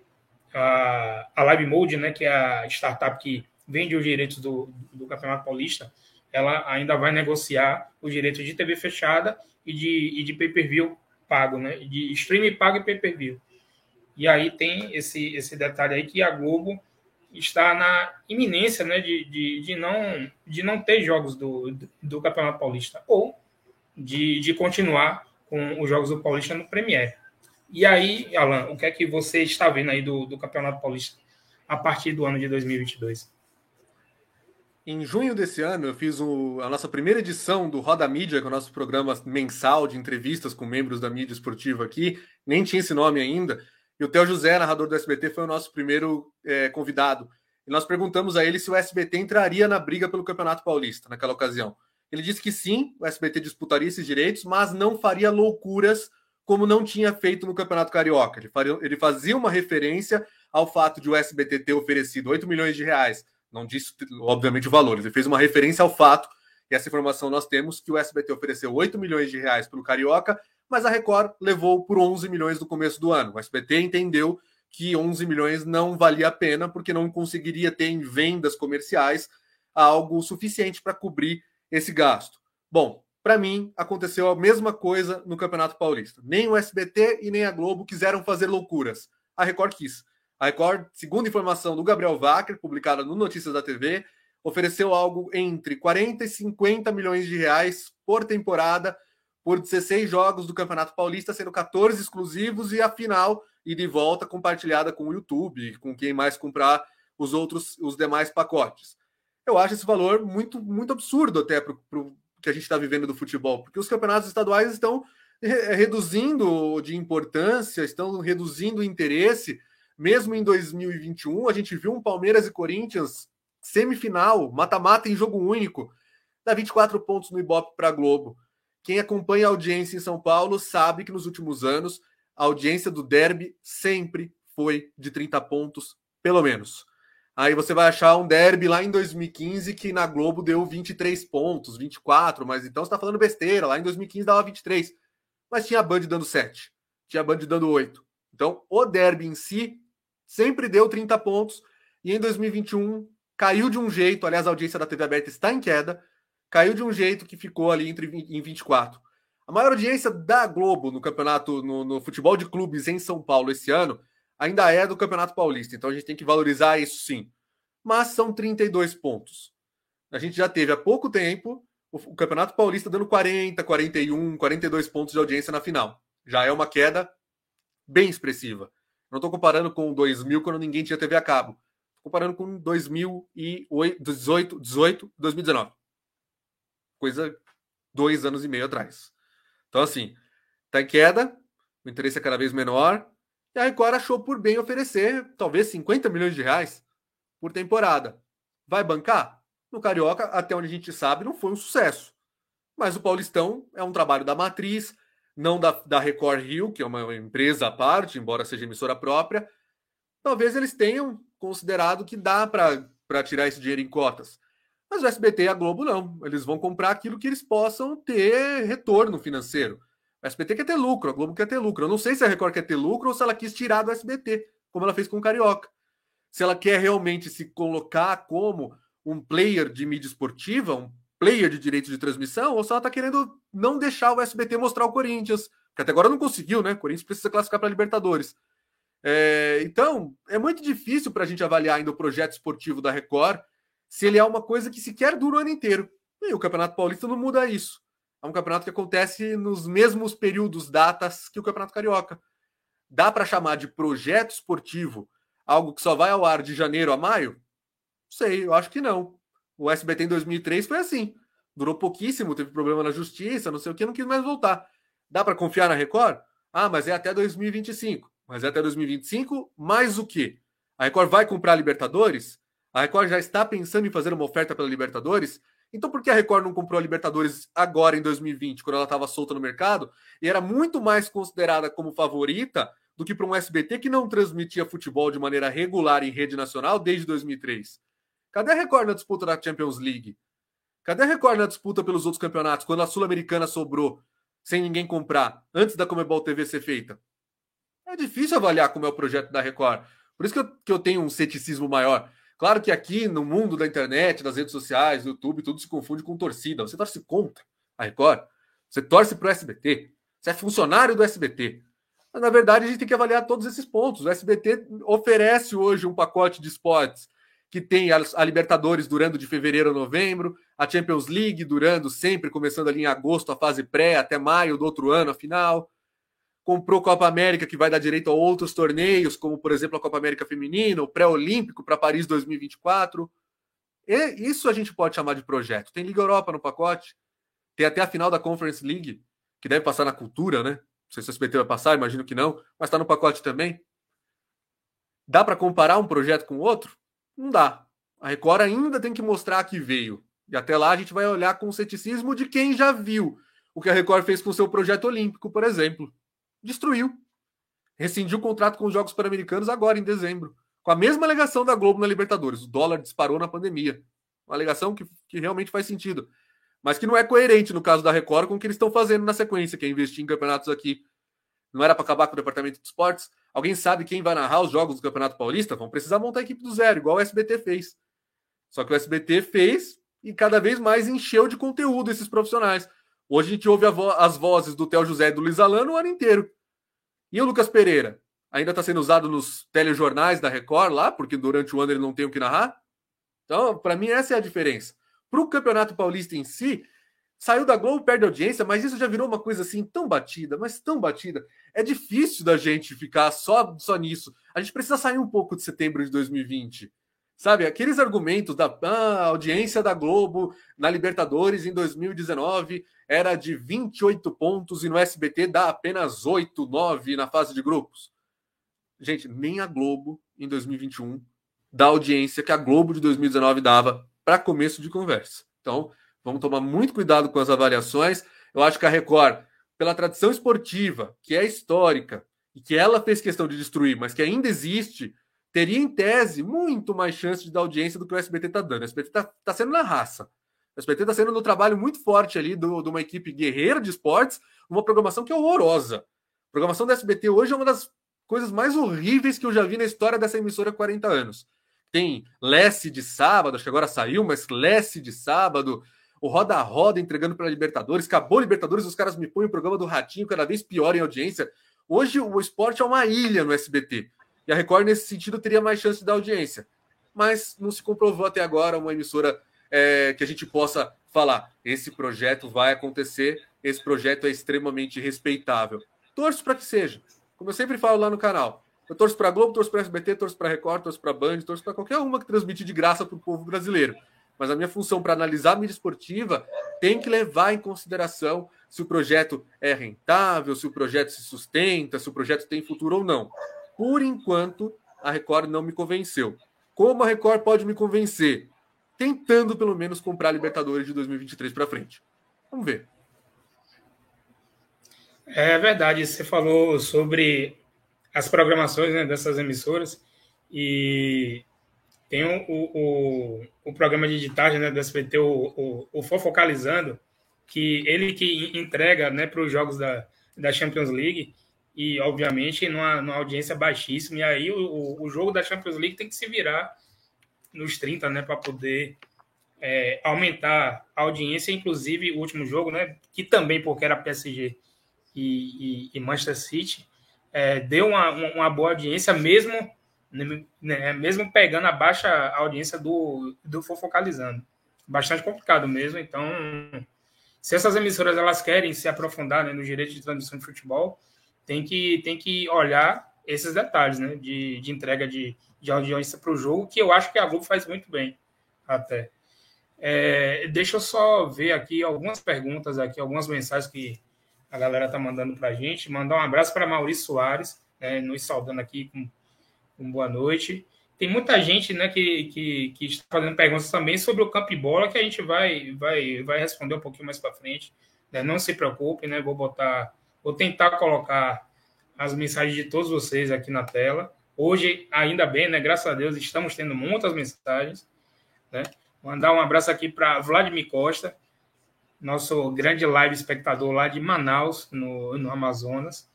a, a Live Mode, né, que é a startup que vende os direitos do, do Campeonato Paulista, ela ainda vai negociar os direitos de TV fechada e de, e de pay-per-view pago, né? De streaming pago e pay-per-view. E aí tem esse, esse detalhe aí que a Globo está na iminência né, de, de, de, não, de não ter jogos do, do Campeonato Paulista, ou de, de continuar com os jogos do Paulista no Premier. E aí, Alan, o que é que você está vendo aí do, do Campeonato Paulista a partir do ano de 2022? Em junho desse ano, eu fiz o, a nossa primeira edição do Roda Mídia, que é o nosso programa mensal de entrevistas com membros da mídia esportiva aqui. Nem tinha esse nome ainda. E o Theo José, narrador do SBT, foi o nosso primeiro é, convidado. E nós perguntamos a ele se o SBT entraria na briga pelo Campeonato Paulista naquela ocasião. Ele disse que sim, o SBT disputaria esses direitos, mas não faria loucuras como não tinha feito no Campeonato Carioca. Ele, faria, ele fazia uma referência ao fato de o SBT ter oferecido 8 milhões de reais. Não disse, obviamente, o valor. Ele fez uma referência ao fato, e essa informação nós temos, que o SBT ofereceu 8 milhões de reais pelo Carioca mas a Record levou por 11 milhões no começo do ano. O SBT entendeu que 11 milhões não valia a pena porque não conseguiria ter em vendas comerciais algo suficiente para cobrir esse gasto. Bom, para mim aconteceu a mesma coisa no Campeonato Paulista. Nem o SBT e nem a Globo quiseram fazer loucuras. A Record quis. A Record, segundo informação do Gabriel Wacker, publicada no Notícias da TV, ofereceu algo entre 40 e 50 milhões de reais por temporada por 16 jogos do Campeonato Paulista, sendo 14 exclusivos e a final e de volta compartilhada com o YouTube, com quem mais comprar os outros, os demais pacotes. Eu acho esse valor muito, muito absurdo até para o que a gente está vivendo do futebol, porque os campeonatos estaduais estão reduzindo de importância, estão reduzindo o interesse. Mesmo em 2021, a gente viu um Palmeiras e Corinthians semifinal, mata-mata em jogo único, dá 24 pontos no Ibope para Globo. Quem acompanha a audiência em São Paulo sabe que nos últimos anos a audiência do derby sempre foi de 30 pontos, pelo menos. Aí você vai achar um derby lá em 2015 que na Globo deu 23 pontos, 24, mas então você está falando besteira. Lá em 2015 dava 23, mas tinha a Band dando 7, tinha a Band dando 8. Então o derby em si sempre deu 30 pontos e em 2021 caiu de um jeito. Aliás, a audiência da TV aberta está em queda, caiu de um jeito que ficou ali entre em 24. A maior audiência da Globo no campeonato, no, no, futebol de clubes em São Paulo esse ano, ainda é do Campeonato Paulista. Então a gente tem que valorizar isso sim. Mas são 32 pontos. A gente já teve há pouco tempo o, o Campeonato Paulista dando 40, 41, 42 pontos de audiência na final. Já é uma queda bem expressiva. Não estou comparando com 2000, quando ninguém tinha TV a cabo. Estou comparando com 2018, 18, 2019. Coisa dois anos e meio atrás. Então, assim, está em queda, o interesse é cada vez menor, e a Record achou por bem oferecer talvez 50 milhões de reais por temporada. Vai bancar? No Carioca, até onde a gente sabe, não foi um sucesso. Mas o Paulistão é um trabalho da matriz, não da, da Record Rio, que é uma empresa à parte, embora seja emissora própria. Talvez eles tenham considerado que dá para tirar esse dinheiro em cotas. Mas o SBT e a Globo não. Eles vão comprar aquilo que eles possam ter retorno financeiro. O SBT quer ter lucro, a Globo quer ter lucro. Eu não sei se a Record quer ter lucro ou se ela quis tirar do SBT, como ela fez com o Carioca. Se ela quer realmente se colocar como um player de mídia esportiva, um player de direitos de transmissão, ou se ela está querendo não deixar o SBT mostrar o Corinthians, que até agora não conseguiu, né? O Corinthians precisa classificar para Libertadores. É, então, é muito difícil para a gente avaliar ainda o projeto esportivo da Record se ele é uma coisa que sequer dura o ano inteiro. E o Campeonato Paulista não muda isso. É um campeonato que acontece nos mesmos períodos, datas que o Campeonato Carioca. Dá para chamar de projeto esportivo algo que só vai ao ar de janeiro a maio? Sei, eu acho que não. O SBT em 2003 foi assim. Durou pouquíssimo, teve problema na justiça, não sei o que, não quis mais voltar. Dá para confiar na Record? Ah, mas é até 2025. Mas é até 2025, mais o quê? A Record vai comprar a Libertadores? A Record já está pensando em fazer uma oferta pela Libertadores. Então, por que a Record não comprou a Libertadores agora em 2020, quando ela estava solta no mercado e era muito mais considerada como favorita do que para um SBT que não transmitia futebol de maneira regular em rede nacional desde 2003? Cadê a Record na disputa da Champions League? Cadê a Record na disputa pelos outros campeonatos quando a Sul-Americana sobrou sem ninguém comprar antes da Comebol TV ser feita? É difícil avaliar como é o projeto da Record. Por isso que eu, que eu tenho um ceticismo maior. Claro que aqui no mundo da internet, das redes sociais, do YouTube, tudo se confunde com torcida. Você torce contra a Record, você torce para o SBT, você é funcionário do SBT. Mas, na verdade, a gente tem que avaliar todos esses pontos. O SBT oferece hoje um pacote de esportes que tem a Libertadores durando de fevereiro a novembro, a Champions League durando sempre, começando ali em agosto, a fase pré, até maio do outro ano, a final comprou Copa América, que vai dar direito a outros torneios, como por exemplo a Copa América Feminina, o pré-olímpico para Paris 2024. E isso a gente pode chamar de projeto. Tem Liga Europa no pacote, tem até a final da Conference League, que deve passar na cultura, né? Não sei se o SBT vai passar, imagino que não, mas está no pacote também. Dá para comparar um projeto com outro? Não dá. A Record ainda tem que mostrar que veio. E até lá a gente vai olhar com o ceticismo de quem já viu o que a Record fez com o seu projeto olímpico, por exemplo destruiu. Rescindiu o contrato com os Jogos Pan-Americanos agora, em dezembro. Com a mesma alegação da Globo na Libertadores. O dólar disparou na pandemia. Uma alegação que, que realmente faz sentido. Mas que não é coerente no caso da Record com o que eles estão fazendo na sequência, que é investir em campeonatos aqui. Não era para acabar com o departamento de esportes? Alguém sabe quem vai narrar os jogos do Campeonato Paulista? Vão precisar montar a equipe do zero, igual o SBT fez. Só que o SBT fez e cada vez mais encheu de conteúdo esses profissionais. Hoje a gente ouve a vo as vozes do Theo José e do Luiz Alano o ano inteiro. E o Lucas Pereira? Ainda está sendo usado nos telejornais da Record lá, porque durante o ano ele não tem o que narrar? Então, para mim, essa é a diferença. Para o Campeonato Paulista em si, Saiu da Globo, perde audiência, mas isso já virou uma coisa assim tão batida, mas tão batida. É difícil da gente ficar só, só nisso. A gente precisa sair um pouco de setembro de 2020. Sabe, aqueles argumentos da ah, audiência da Globo na Libertadores em 2019 era de 28 pontos e no SBT dá apenas 8, 9 na fase de grupos. Gente, nem a Globo em 2021 dá audiência que a Globo de 2019 dava para começo de conversa. Então, vamos tomar muito cuidado com as avaliações. Eu acho que a Record, pela tradição esportiva, que é histórica, e que ela fez questão de destruir, mas que ainda existe, teria, em tese, muito mais chance de dar audiência do que o SBT está dando. O SBT está tá sendo na raça. O SBT está sendo no trabalho muito forte ali do, de uma equipe guerreira de esportes, uma programação que é horrorosa. A programação da SBT hoje é uma das coisas mais horríveis que eu já vi na história dessa emissora há 40 anos. Tem Lesse de sábado, acho que agora saiu, mas Lesse de sábado, o Roda a Roda entregando para Libertadores, acabou Libertadores, os caras me põem o programa do Ratinho cada vez pior em audiência. Hoje o esporte é uma ilha no SBT. E a Record, nesse sentido, teria mais chance da audiência. Mas não se comprovou até agora uma emissora é, que a gente possa falar: esse projeto vai acontecer, esse projeto é extremamente respeitável. Torço para que seja. Como eu sempre falo lá no canal. Eu torço para Globo, torço para SBT, torço para Record, torço para Band, torço para qualquer uma que transmite de graça para o povo brasileiro. Mas a minha função para analisar a mídia esportiva tem que levar em consideração se o projeto é rentável, se o projeto se sustenta, se o projeto tem futuro ou não. Por enquanto, a Record não me convenceu. Como a Record pode me convencer? Tentando, pelo menos, comprar a Libertadores de 2023 para frente. Vamos ver. É verdade, você falou sobre as programações né, dessas emissoras e tem o, o, o programa de editagem né, do SBT, o, o, o Fofocalizando, que ele que entrega né, para os jogos da, da Champions League e, obviamente, numa, numa audiência baixíssima. E aí o, o jogo da Champions League tem que se virar nos 30, né, para poder é, aumentar a audiência, inclusive o último jogo, né, que também porque era PSG e, e, e Manchester City, é, deu uma, uma, boa audiência, mesmo, né, mesmo pegando a baixa audiência do, do Fofocalizando. Bastante complicado mesmo, então, se essas emissoras elas querem se aprofundar né, no direito de transmissão de futebol, tem que, tem que olhar esses detalhes, né? De, de entrega de, de audiência para o jogo, que eu acho que a Globo faz muito bem, até. É, deixa eu só ver aqui algumas perguntas, aqui, algumas mensagens que a galera tá mandando para a gente. Mandar um abraço para Maurício Soares, né, nos saudando aqui com, com, boa noite. Tem muita gente né, que, que, que, está fazendo perguntas também sobre o campo e bola, que a gente vai, vai, vai responder um pouquinho mais para frente. Né? Não se preocupe, né? Vou botar Vou tentar colocar as mensagens de todos vocês aqui na tela. Hoje, ainda bem, né? Graças a Deus, estamos tendo muitas mensagens. Né? Mandar um abraço aqui para Vladimir Costa, nosso grande live espectador lá de Manaus, no, no Amazonas.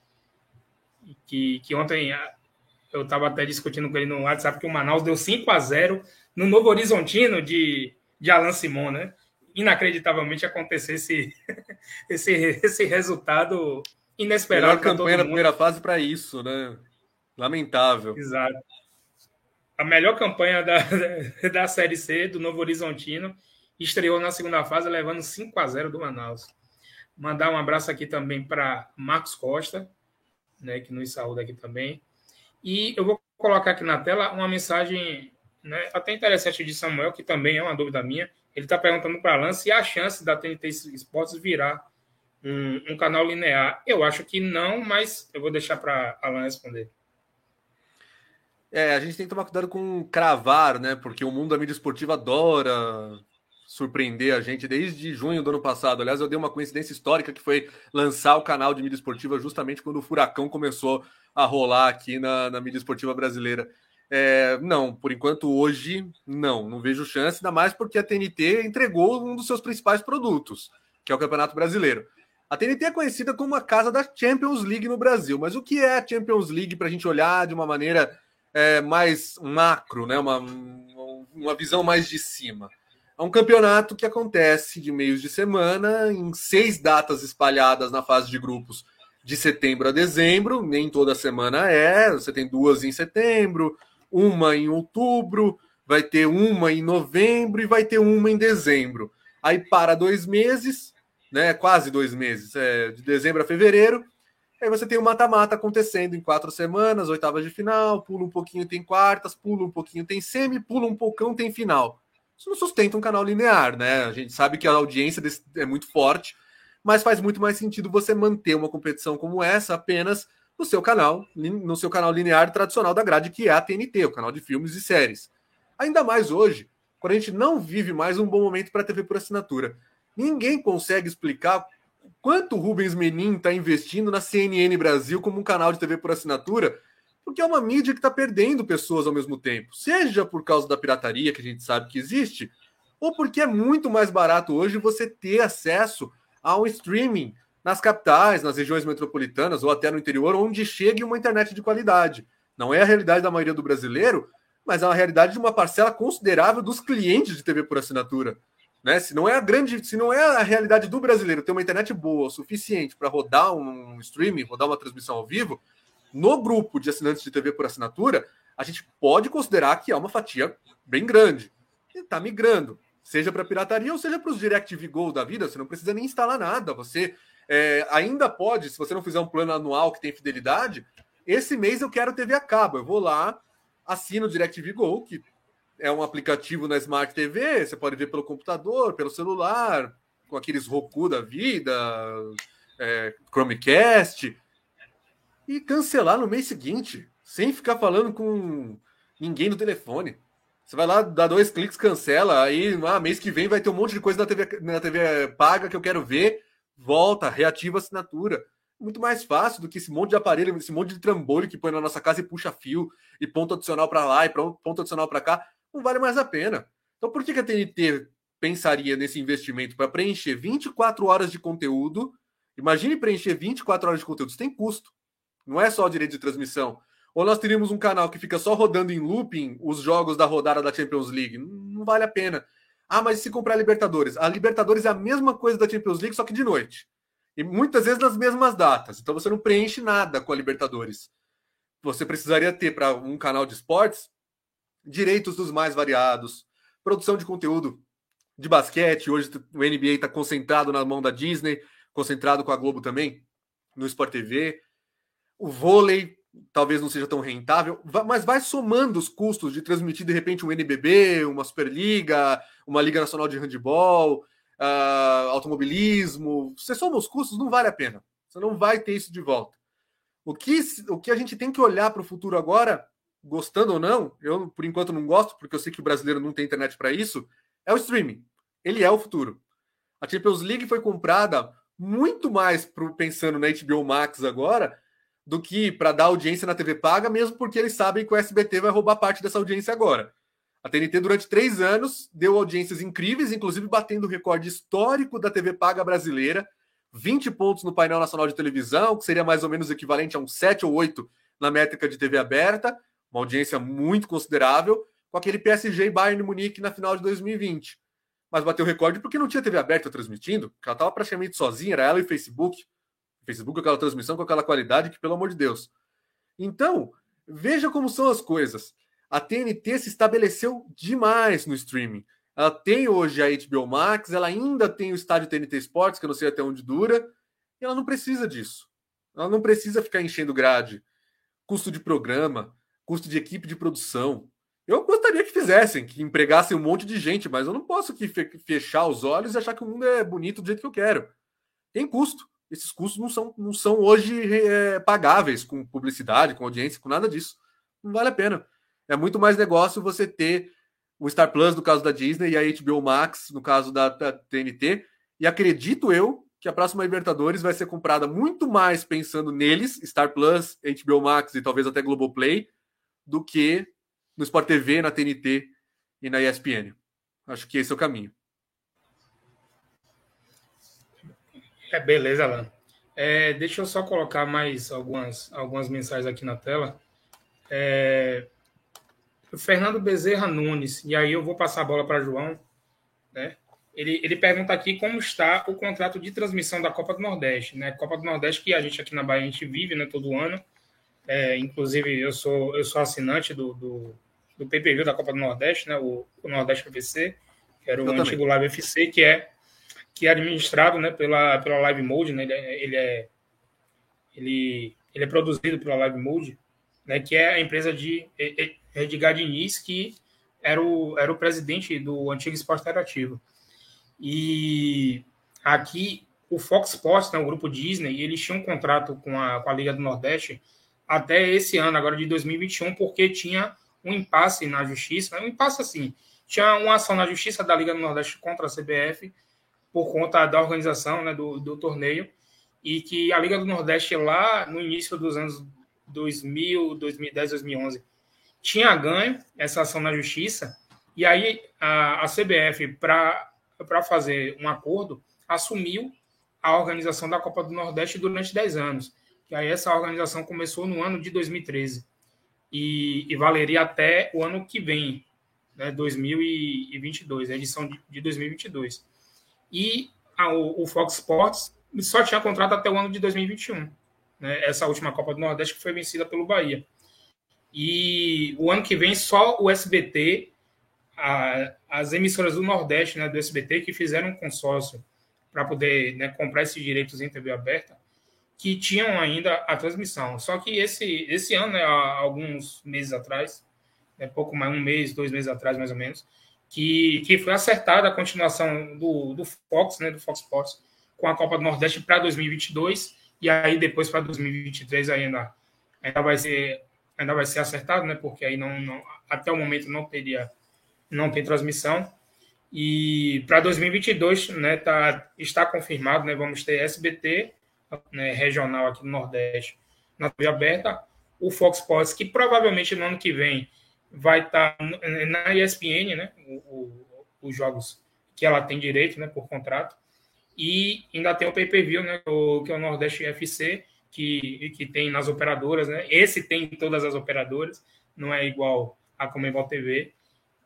Que, que ontem ah, eu estava até discutindo com ele no WhatsApp que o Manaus deu 5 a 0 no Novo Horizontino de, de Alan Simon, né? Inacreditavelmente acontecesse esse, esse resultado inesperado. Melhor campanha na primeira fase para isso, né? Lamentável. Exato. A melhor campanha da, da Série C do Novo Horizontino estreou na segunda fase, levando 5 a 0 do Manaus. Mandar um abraço aqui também para Marcos Costa, né, que nos saúda aqui também. E eu vou colocar aqui na tela uma mensagem né, até interessante de Samuel, que também é uma dúvida minha. Ele está perguntando para Alan se há chance da TNT Esportes virar um, um, canal linear. Eu acho que não, mas eu vou deixar para Alan responder. É, a gente tem que tomar cuidado com cravar, né? Porque o mundo da mídia esportiva adora surpreender a gente desde junho do ano passado. Aliás, eu dei uma coincidência histórica que foi lançar o canal de mídia esportiva justamente quando o furacão começou a rolar aqui na, na mídia esportiva brasileira. É, não, por enquanto hoje não, não vejo chance, ainda mais porque a TNT entregou um dos seus principais produtos, que é o Campeonato Brasileiro. A TNT é conhecida como a casa da Champions League no Brasil, mas o que é a Champions League para a gente olhar de uma maneira é, mais macro, né? uma, uma visão mais de cima? É um campeonato que acontece de meios de semana, em seis datas espalhadas na fase de grupos de setembro a dezembro, nem toda semana é, você tem duas em setembro, uma em outubro, vai ter uma em novembro e vai ter uma em dezembro. Aí para dois meses, né? Quase dois meses, é, de dezembro a fevereiro. Aí você tem o mata-mata acontecendo em quatro semanas, oitavas de final, pula um pouquinho, tem quartas, pula um pouquinho, tem semi, pula um poucão, tem final. Isso não sustenta um canal linear, né? A gente sabe que a audiência é muito forte, mas faz muito mais sentido você manter uma competição como essa apenas no seu canal, no seu canal linear tradicional da grade, que é a TNT, o canal de filmes e séries. Ainda mais hoje, quando a gente não vive mais um bom momento para TV por assinatura. Ninguém consegue explicar quanto o Rubens Menin está investindo na CNN Brasil como um canal de TV por assinatura, porque é uma mídia que está perdendo pessoas ao mesmo tempo, seja por causa da pirataria, que a gente sabe que existe, ou porque é muito mais barato hoje você ter acesso a um streaming nas capitais, nas regiões metropolitanas ou até no interior, onde chegue uma internet de qualidade. Não é a realidade da maioria do brasileiro, mas é a realidade de uma parcela considerável dos clientes de TV por assinatura. Né? Se não é a grande, se não é a realidade do brasileiro ter uma internet boa o suficiente para rodar um streaming, rodar uma transmissão ao vivo, no grupo de assinantes de TV por assinatura, a gente pode considerar que é uma fatia bem grande. E está migrando, seja para pirataria ou seja para os DirecTV Go da vida, você não precisa nem instalar nada. Você é, ainda pode, se você não fizer um plano anual que tem fidelidade, esse mês eu quero TV a cabo. Eu vou lá, assino o DirecTV Go, que é um aplicativo na Smart TV, você pode ver pelo computador, pelo celular, com aqueles Roku da vida, é, Chromecast, e cancelar no mês seguinte, sem ficar falando com ninguém no telefone. Você vai lá, dá dois cliques, cancela, aí ah, mês que vem vai ter um monte de coisa na TV, na TV paga que eu quero ver, volta, reativa a assinatura. Muito mais fácil do que esse monte de aparelho, esse monte de trambolho que põe na nossa casa e puxa fio, e ponto adicional para lá e ponto adicional para cá não vale mais a pena. Então, por que, a TNT pensaria nesse investimento para preencher 24 horas de conteúdo? Imagine preencher 24 horas de conteúdo, isso tem custo. Não é só direito de transmissão. Ou nós teríamos um canal que fica só rodando em looping os jogos da rodada da Champions League. Não vale a pena. Ah, mas se comprar a Libertadores? A Libertadores é a mesma coisa da Champions League, só que de noite. E muitas vezes nas mesmas datas. Então você não preenche nada com a Libertadores. Você precisaria ter para um canal de esportes direitos dos mais variados, produção de conteúdo de basquete. Hoje o NBA está concentrado na mão da Disney, concentrado com a Globo também, no Sport TV. O vôlei talvez não seja tão rentável, mas vai somando os custos de transmitir de repente um NBB, uma Superliga, uma Liga Nacional de Handebol, uh, automobilismo. Você soma os custos, não vale a pena. Você não vai ter isso de volta. O que, o que a gente tem que olhar para o futuro agora gostando ou não, eu por enquanto não gosto, porque eu sei que o brasileiro não tem internet para isso, é o streaming. Ele é o futuro. A Champions League foi comprada muito mais pro, pensando na HBO Max agora do que para dar audiência na TV paga, mesmo porque eles sabem que o SBT vai roubar parte dessa audiência agora. A TNT, durante três anos, deu audiências incríveis, inclusive batendo o recorde histórico da TV paga brasileira. 20 pontos no painel nacional de televisão, que seria mais ou menos equivalente a um 7 ou 8 na métrica de TV aberta uma audiência muito considerável, com aquele PSG e Bayern Munique na final de 2020. Mas bateu recorde porque não tinha TV aberta transmitindo, porque ela estava praticamente sozinha, era ela e Facebook. Facebook aquela transmissão com aquela qualidade que, pelo amor de Deus. Então, veja como são as coisas. A TNT se estabeleceu demais no streaming. Ela tem hoje a HBO Max, ela ainda tem o estádio TNT Sports, que eu não sei até onde dura, e ela não precisa disso. Ela não precisa ficar enchendo grade. Custo de programa, custo de equipe de produção. Eu gostaria que fizessem, que empregassem um monte de gente, mas eu não posso fechar os olhos e achar que o mundo é bonito do jeito que eu quero. Tem custo. Esses custos não são, não são hoje é, pagáveis com publicidade, com audiência, com nada disso. Não vale a pena. É muito mais negócio você ter o Star Plus, no caso da Disney, e a HBO Max, no caso da, da TNT. E acredito eu que a próxima Libertadores vai ser comprada muito mais pensando neles, Star Plus, HBO Max e talvez até Globoplay, do que no Sport TV, na TNT e na ESPN. Acho que esse é o caminho. É, beleza, Alan. É, deixa eu só colocar mais algumas, algumas mensagens aqui na tela. É, o Fernando Bezerra Nunes, e aí eu vou passar a bola para João. Né? Ele, ele pergunta aqui como está o contrato de transmissão da Copa do Nordeste. Né? Copa do Nordeste que a gente aqui na Bahia a gente vive né, todo ano. É, inclusive, eu sou, eu sou assinante do, do, do PPV da Copa do Nordeste, né? o, o Nordeste FC, que era o eu antigo também. Live FC, que é, que é administrado né, pela, pela Live Mode, né, ele, é, ele, é, ele, ele é produzido pela Live Mode, né, que é a empresa de Edgar Diniz, que era o, era o presidente do antigo Esporte Interativo. E aqui o Fox Sports, né, o grupo Disney, eles tinham um contrato com a, com a Liga do Nordeste até esse ano, agora de 2021, porque tinha um impasse na justiça, um impasse assim, tinha uma ação na justiça da Liga do Nordeste contra a CBF por conta da organização né, do, do torneio, e que a Liga do Nordeste lá no início dos anos 2000, 2010, 2011 tinha ganho essa ação na justiça, e aí a, a CBF, para fazer um acordo, assumiu a organização da Copa do Nordeste durante 10 anos. Que aí essa organização começou no ano de 2013 e, e valeria até o ano que vem, né, 2022, a edição de, de 2022. E a, o, o, Fox Sports só tinha contrato até o ano de 2021, né, essa última Copa do Nordeste que foi vencida pelo Bahia. E o ano que vem só o SBT, a, as emissoras do Nordeste, né, do SBT, que fizeram um consórcio para poder né, comprar esses direitos em TV aberta, que tinham ainda a transmissão. Só que esse, esse ano, né, há alguns meses atrás, né, pouco mais um mês, dois meses atrás, mais ou menos, que, que foi acertada a continuação do, do Fox, né, do Fox Sports, com a Copa do Nordeste para 2022, e aí depois para 2023 ainda, ainda vai ser ainda vai ser acertado, né, porque aí não, não até o momento não teria não tem transmissão. E para 2022, né, tá, está confirmado, né, vamos ter SBT né, regional aqui no Nordeste na TV aberta, o Fox Sports, que provavelmente no ano que vem vai estar tá na ESPN, né, o, o, os jogos que ela tem direito, né, por contrato, e ainda tem o pay-per-view, né, o, que é o Nordeste FC, que, que tem nas operadoras, né, esse tem em todas as operadoras, não é igual a Comebol TV,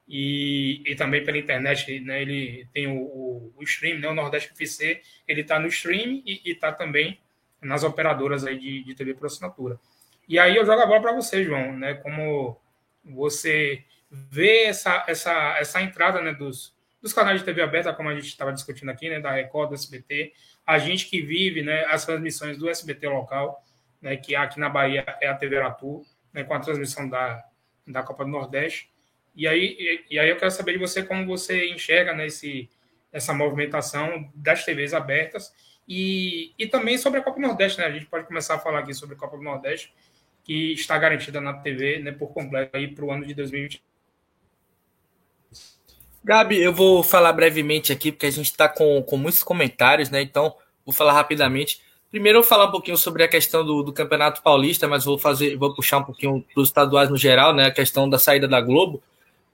e, e também pela internet, né, ele tem o, o, o stream, né, o Nordeste FC, ele está no stream e está também nas operadoras aí de, de TV por assinatura. E aí eu jogo a bola para você, João, né, como você vê essa, essa, essa entrada né, dos, dos canais de TV aberta, como a gente estava discutindo aqui, né, da Record, do SBT, a gente que vive né, as transmissões do SBT local, né, que aqui na Bahia é a TV Aratu, né, com a transmissão da, da Copa do Nordeste, e aí, e, e aí eu quero saber de você como você enxerga né, essa movimentação das TVs abertas. E, e também sobre a Copa do Nordeste, né? A gente pode começar a falar aqui sobre a Copa do Nordeste, que está garantida na TV né, por completo aí para o ano de 2020. Gabi, eu vou falar brevemente aqui, porque a gente está com, com muitos comentários, né? Então, vou falar rapidamente. Primeiro, eu vou falar um pouquinho sobre a questão do, do Campeonato Paulista, mas vou fazer, vou puxar um pouquinho para os estaduais no geral, né? A questão da saída da Globo.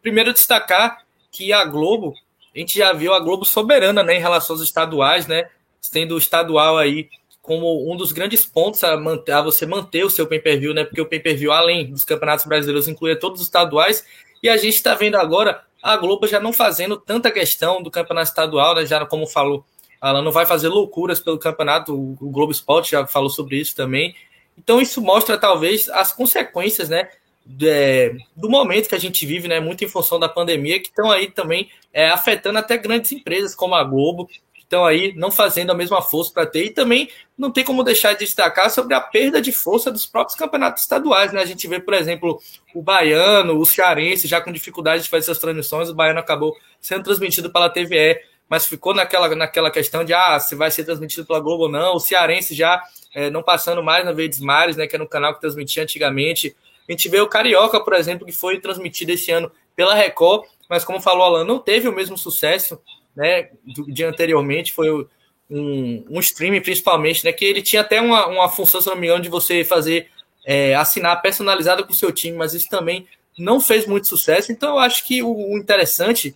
Primeiro, destacar que a Globo, a gente já viu a Globo soberana né, em relação aos estaduais, né? Tendo o estadual aí como um dos grandes pontos a, manter, a você manter o seu pay-per-view, né? Porque o pay-per-view, além dos campeonatos brasileiros, inclui todos os estaduais. E a gente está vendo agora a Globo já não fazendo tanta questão do campeonato estadual, né? Já como falou, ela não vai fazer loucuras pelo campeonato. O Globo Esporte já falou sobre isso também. Então isso mostra talvez as consequências, né? é, do momento que a gente vive, né, muito em função da pandemia, que estão aí também é, afetando até grandes empresas como a Globo, estão aí não fazendo a mesma força para ter, e também não tem como deixar de destacar sobre a perda de força dos próprios campeonatos estaduais. Né? A gente vê, por exemplo, o Baiano, o Cearense, já com dificuldade de fazer suas transmissões, o Baiano acabou sendo transmitido pela TVE, mas ficou naquela, naquela questão de ah, se vai ser transmitido pela Globo ou não. O Cearense já é, não passando mais na Verdes Mares, né, que era um canal que transmitia antigamente. A gente vê o Carioca, por exemplo, que foi transmitido esse ano pela Record, mas como falou Alan, não teve o mesmo sucesso né, de anteriormente, foi um, um streaming principalmente, né, que ele tinha até uma, uma função, se não me engano, de você fazer é, assinar personalizada com o seu time, mas isso também não fez muito sucesso, então eu acho que o, o interessante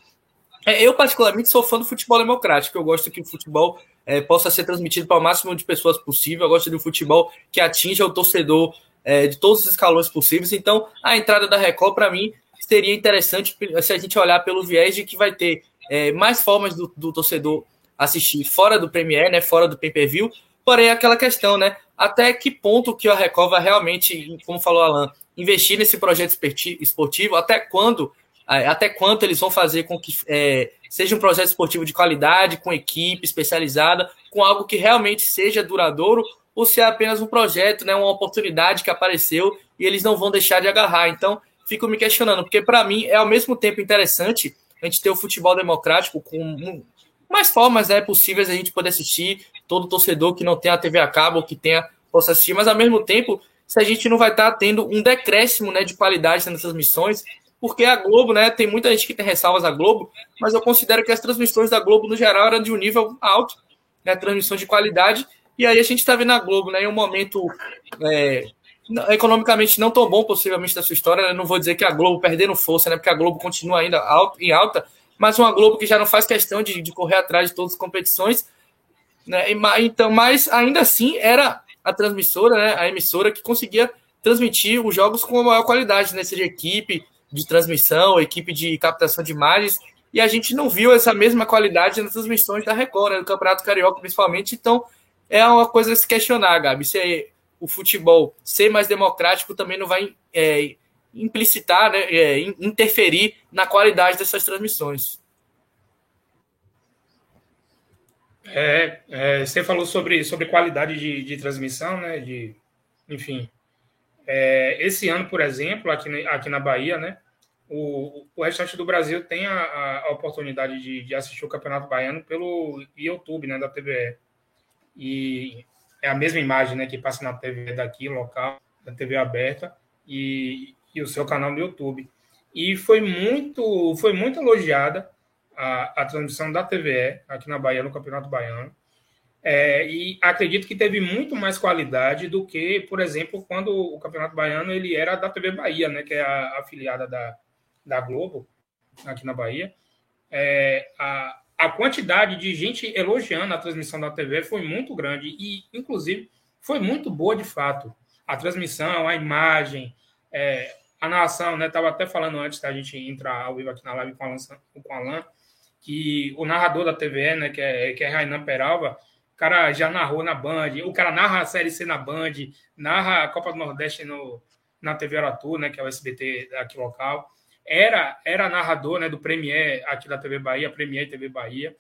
é, eu particularmente sou fã do futebol democrático, eu gosto que o futebol é, possa ser transmitido para o máximo de pessoas possível, eu gosto de um futebol que atinja o torcedor é, de todos os escalões possíveis. Então, a entrada da Record, para mim, seria interessante se a gente olhar pelo viés de que vai ter é, mais formas do, do, torcedor assistir fora do Premier, né, fora do pay-per-view. Porém, aquela questão, né, até que ponto que a Record vai realmente, como falou Alan, investir nesse projeto esportivo, até quando até quanto eles vão fazer com que é, seja um projeto esportivo de qualidade, com equipe especializada, com algo que realmente seja duradouro, ou se é apenas um projeto, né, uma oportunidade que apareceu e eles não vão deixar de agarrar. Então, fico me questionando, porque para mim é ao mesmo tempo interessante a gente ter o futebol democrático com mais formas né, possíveis a gente poder assistir, todo torcedor que não tem a TV a cabo, que tenha, possa assistir, mas ao mesmo tempo, se a gente não vai estar tendo um decréscimo né, de qualidade nessas transmissões, porque a Globo, né, tem muita gente que tem ressalvas à Globo, mas eu considero que as transmissões da Globo, no geral, eram de um nível alto, né, transmissão de qualidade, e aí a gente está vendo a Globo né, em um momento é, economicamente não tão bom, possivelmente, da sua história, né, não vou dizer que a Globo perdendo força, né, porque a Globo continua ainda em alta, mas uma Globo que já não faz questão de, de correr atrás de todas as competições, né, então, mas ainda assim era a transmissora, né, a emissora que conseguia transmitir os jogos com a maior qualidade, né, seja equipe, de transmissão, equipe de captação de imagens, e a gente não viu essa mesma qualidade nas transmissões da Record, né, do Campeonato Carioca principalmente, então é uma coisa a se questionar, Gabi, se o futebol ser mais democrático também não vai é, implicitar, né, é, interferir na qualidade dessas transmissões. É, é, você falou sobre, sobre qualidade de, de transmissão, né? De, enfim, é, esse ano, por exemplo, aqui, aqui na Bahia, né, o, o restante do Brasil tem a, a oportunidade de, de, assistir o Campeonato Baiano pelo YouTube, né, da TVE. E é a mesma imagem né, que passa na TV daqui, local, da TV aberta, e, e o seu canal no YouTube. E foi muito, foi muito elogiada a, a transmissão da TVE aqui na Bahia, no Campeonato Baiano. É, e acredito que teve muito mais qualidade do que, por exemplo, quando o Campeonato Baiano ele era da TV Bahia, né, que é a afiliada da, da Globo aqui na Bahia. É, a, a quantidade de gente elogiando a transmissão da TV foi muito grande e, inclusive, foi muito boa de fato. A transmissão, a imagem, é, a narração, né? Estava até falando antes da gente entrar ao vivo aqui na live com o Alan, com o Alan que o narrador da TVE, né, que é, que é Rainan Peralva, cara já narrou na Band, o cara narra a Série C na Band, narra a Copa do Nordeste no, na TV Aratu, né, que é o SBT aqui local. Era, era narrador né, do Premier aqui da TV Bahia, Premier TV Bahia,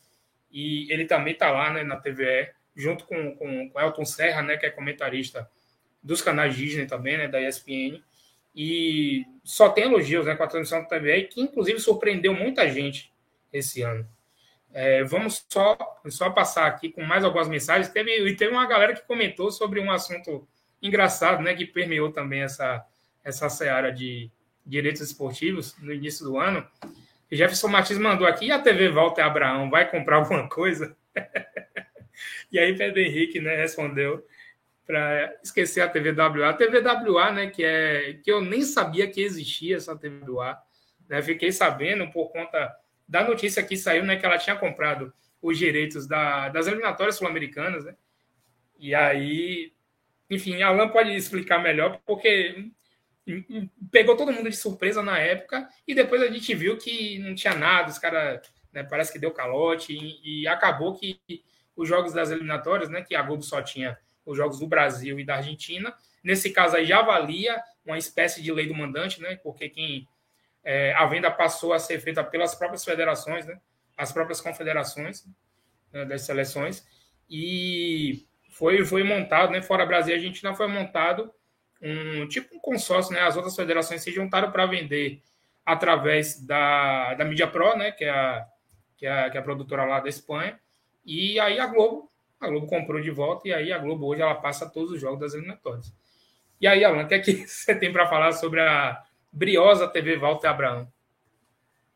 e ele também está lá né, na TVE, junto com, com, com Elton Serra, né, que é comentarista dos canais Disney também, né, da ESPN, e só tem elogios né, com a transmissão da TVE, que inclusive surpreendeu muita gente esse ano. É, vamos só, só passar aqui com mais algumas mensagens. Teve, e teve uma galera que comentou sobre um assunto engraçado, né, que permeou também essa, essa seara de direitos esportivos no início do ano. Jefferson Martins mandou aqui, e a TV Walter Abraão vai comprar alguma coisa? e aí Pedro Henrique né, respondeu para esquecer a TVWA. A TVWA, né, que, é, que eu nem sabia que existia essa TVWA. Né, fiquei sabendo por conta da notícia que saiu, né, que ela tinha comprado os direitos da, das eliminatórias sul-americanas, né? E aí, enfim, Alan pode explicar melhor, porque pegou todo mundo de surpresa na época e depois a gente viu que não tinha nada, os caras né, parece que deu calote e, e, acabou que os jogos das eliminatórias, né, que a Globo só tinha os jogos do Brasil e da Argentina, nesse caso aí já valia uma espécie de lei do mandante, né, porque quem é, a venda passou a ser feita pelas próprias federações, né? as próprias confederações né, das seleções, e foi, foi montado, né? fora Brasil e Argentina, foi montado um tipo um consórcio, né? as outras federações se juntaram para vender através da, da Mídia Pro, né? que, é a, que, é a, que é a produtora lá da Espanha, e aí a Globo, a Globo comprou de volta, e aí a Globo hoje ela passa todos os jogos das eliminatórias. E aí, Alan, o que é que você tem para falar sobre a, Briosa TV Walter Abraão.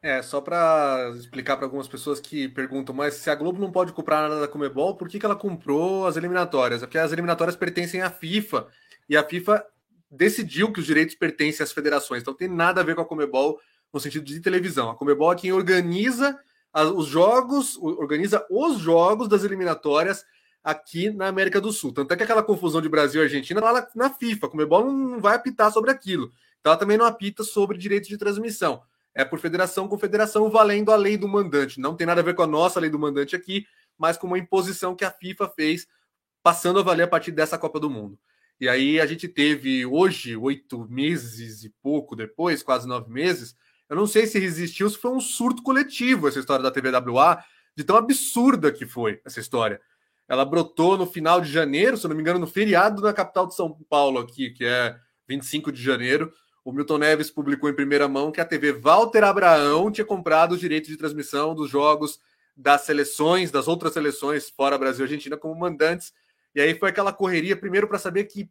É, só para explicar para algumas pessoas que perguntam, mas se a Globo não pode comprar nada da Comebol, por que, que ela comprou as eliminatórias? É porque as eliminatórias pertencem à FIFA e a FIFA decidiu que os direitos pertencem às federações. Então tem nada a ver com a Comebol no sentido de televisão. A Comebol é quem organiza os jogos, organiza os jogos das eliminatórias aqui na América do Sul. Tanto é que aquela confusão de Brasil e Argentina lá na FIFA. A Comebol não vai apitar sobre aquilo. Então ela também não apita sobre direitos de transmissão. É por federação com federação valendo a lei do mandante. Não tem nada a ver com a nossa lei do mandante aqui, mas com uma imposição que a FIFA fez, passando a valer a partir dessa Copa do Mundo. E aí a gente teve hoje, oito meses e pouco depois, quase nove meses, Eu não sei se resistiu, se foi um surto coletivo essa história da TVWA, de tão absurda que foi essa história. Ela brotou no final de janeiro, se não me engano, no feriado na capital de São Paulo, aqui, que é 25 de janeiro. O Milton Neves publicou em primeira mão que a TV Walter Abraão tinha comprado os direitos de transmissão dos jogos das seleções, das outras seleções fora Brasil e Argentina como mandantes. E aí foi aquela correria primeiro para saber que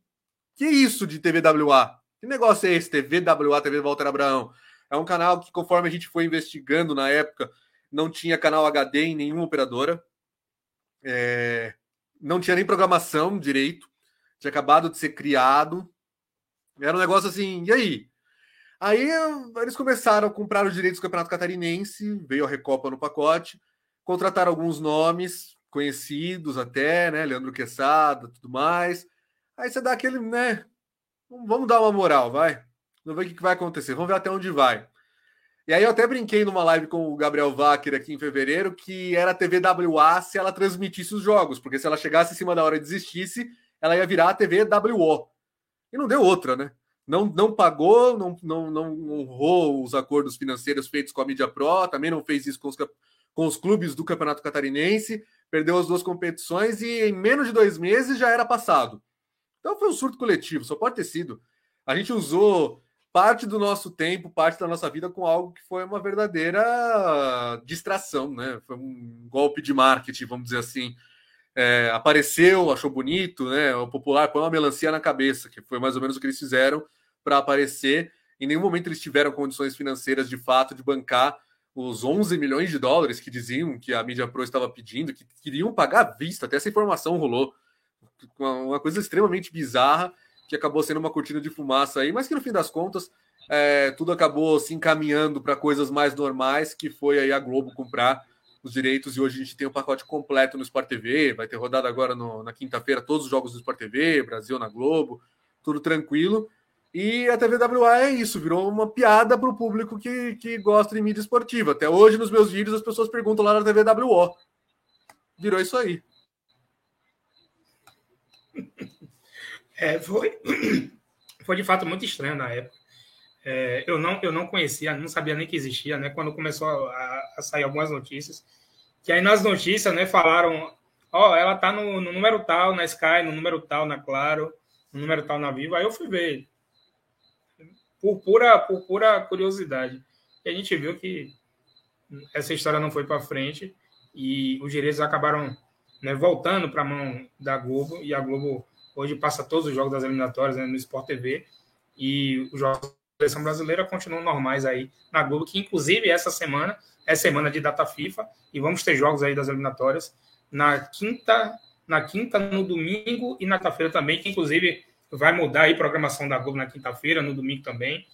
que é isso de TVWA? Que negócio é esse TVWA, TV Walter Abraão? É um canal que conforme a gente foi investigando na época, não tinha canal HD em nenhuma operadora. É... não tinha nem programação direito. Tinha acabado de ser criado. Era um negócio assim, e aí? Aí eles começaram a comprar os direitos do Campeonato Catarinense, veio a Recopa no pacote, contrataram alguns nomes conhecidos até, né? Leandro Quesada, tudo mais. Aí você dá aquele, né? Vamos dar uma moral, vai. Vamos ver o que vai acontecer, vamos ver até onde vai. E aí eu até brinquei numa live com o Gabriel Wacker aqui em fevereiro que era a TVWA se ela transmitisse os jogos, porque se ela chegasse em cima da hora e desistisse, ela ia virar a TVWO. E não deu outra, né? Não, não pagou, não, não, não honrou os acordos financeiros feitos com a Mídia Pro, também não fez isso com os, com os clubes do Campeonato Catarinense, perdeu as duas competições e em menos de dois meses já era passado. Então foi um surto coletivo, só pode ter sido. A gente usou parte do nosso tempo, parte da nossa vida com algo que foi uma verdadeira distração, né? Foi um golpe de marketing, vamos dizer assim. É, apareceu, achou bonito, né? O popular põe uma melancia na cabeça, que foi mais ou menos o que eles fizeram para aparecer. Em nenhum momento eles tiveram condições financeiras de fato de bancar os 11 milhões de dólares que diziam que a mídia pro estava pedindo, que queriam pagar à vista, até essa informação rolou. Uma coisa extremamente bizarra que acabou sendo uma cortina de fumaça aí, mas que no fim das contas é, tudo acabou se encaminhando para coisas mais normais, que foi aí a Globo comprar os direitos e hoje a gente tem o um pacote completo no Sport TV, vai ter rodada agora no, na quinta-feira todos os jogos do Sport TV, Brasil na Globo, tudo tranquilo. E a TVWA é isso, virou uma piada para o público que, que gosta de mídia esportiva. Até hoje, nos meus vídeos, as pessoas perguntam lá na TVWO. Virou isso aí. É, foi, foi de fato muito estranho na época. É, eu, não, eu não conhecia, não sabia nem que existia, né? Quando começou a, a sair algumas notícias. Que aí nas notícias, né, falaram: ó, oh, ela tá no, no, número tal na Sky, no número tal na Claro, no número tal na Viva. Aí eu fui ver. Por pura, por pura curiosidade. E a gente viu que essa história não foi para frente e os direitos acabaram né, voltando para a mão da Globo e a Globo Hoje passa todos os jogos das eliminatórias né, no Sport TV e os jogos da seleção brasileira continuam normais aí na Globo, que inclusive essa semana é semana de data FIFA e vamos ter jogos aí das eliminatórias na quinta, na quinta, no domingo e na quarta-feira também, que inclusive vai mudar aí a programação da Globo na quinta-feira, no domingo também,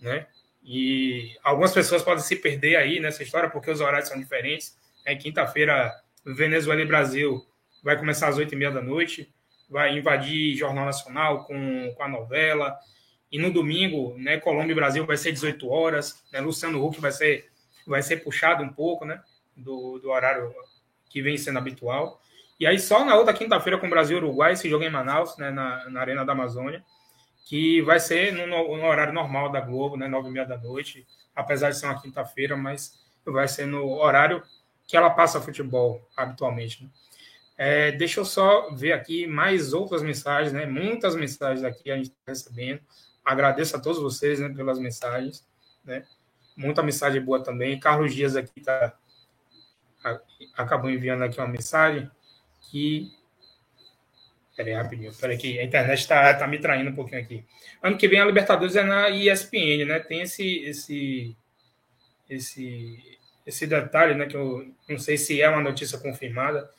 né? E algumas pessoas podem se perder aí nessa história porque os horários são diferentes. É quinta-feira, Venezuela e Brasil vai começar às oito e meia da noite vai invadir Jornal Nacional com, com a novela. E no domingo, né, Colômbia e Brasil vai ser 18 horas. Né, Luciano Huck vai ser, vai ser puxado um pouco né, do, do horário que vem sendo habitual. E aí só na outra quinta-feira com o Brasil e Uruguai, esse jogo em Manaus, né, na, na Arena da Amazônia, que vai ser no, no horário normal da Globo, né, nove e meia da noite, apesar de ser uma quinta-feira, mas vai ser no horário que ela passa futebol habitualmente. Né? É, deixa eu só ver aqui mais outras mensagens, né? Muitas mensagens aqui a gente está recebendo. Agradeço a todos vocês né, pelas mensagens, né? Muita mensagem boa também. Carlos Dias aqui tá, acabou enviando aqui uma mensagem que. Peraí, rapidinho. Peraí, que a internet está tá me traindo um pouquinho aqui. Ano que vem a Libertadores é na ESPN, né? Tem esse, esse, esse, esse detalhe, né? Que eu não sei se é uma notícia confirmada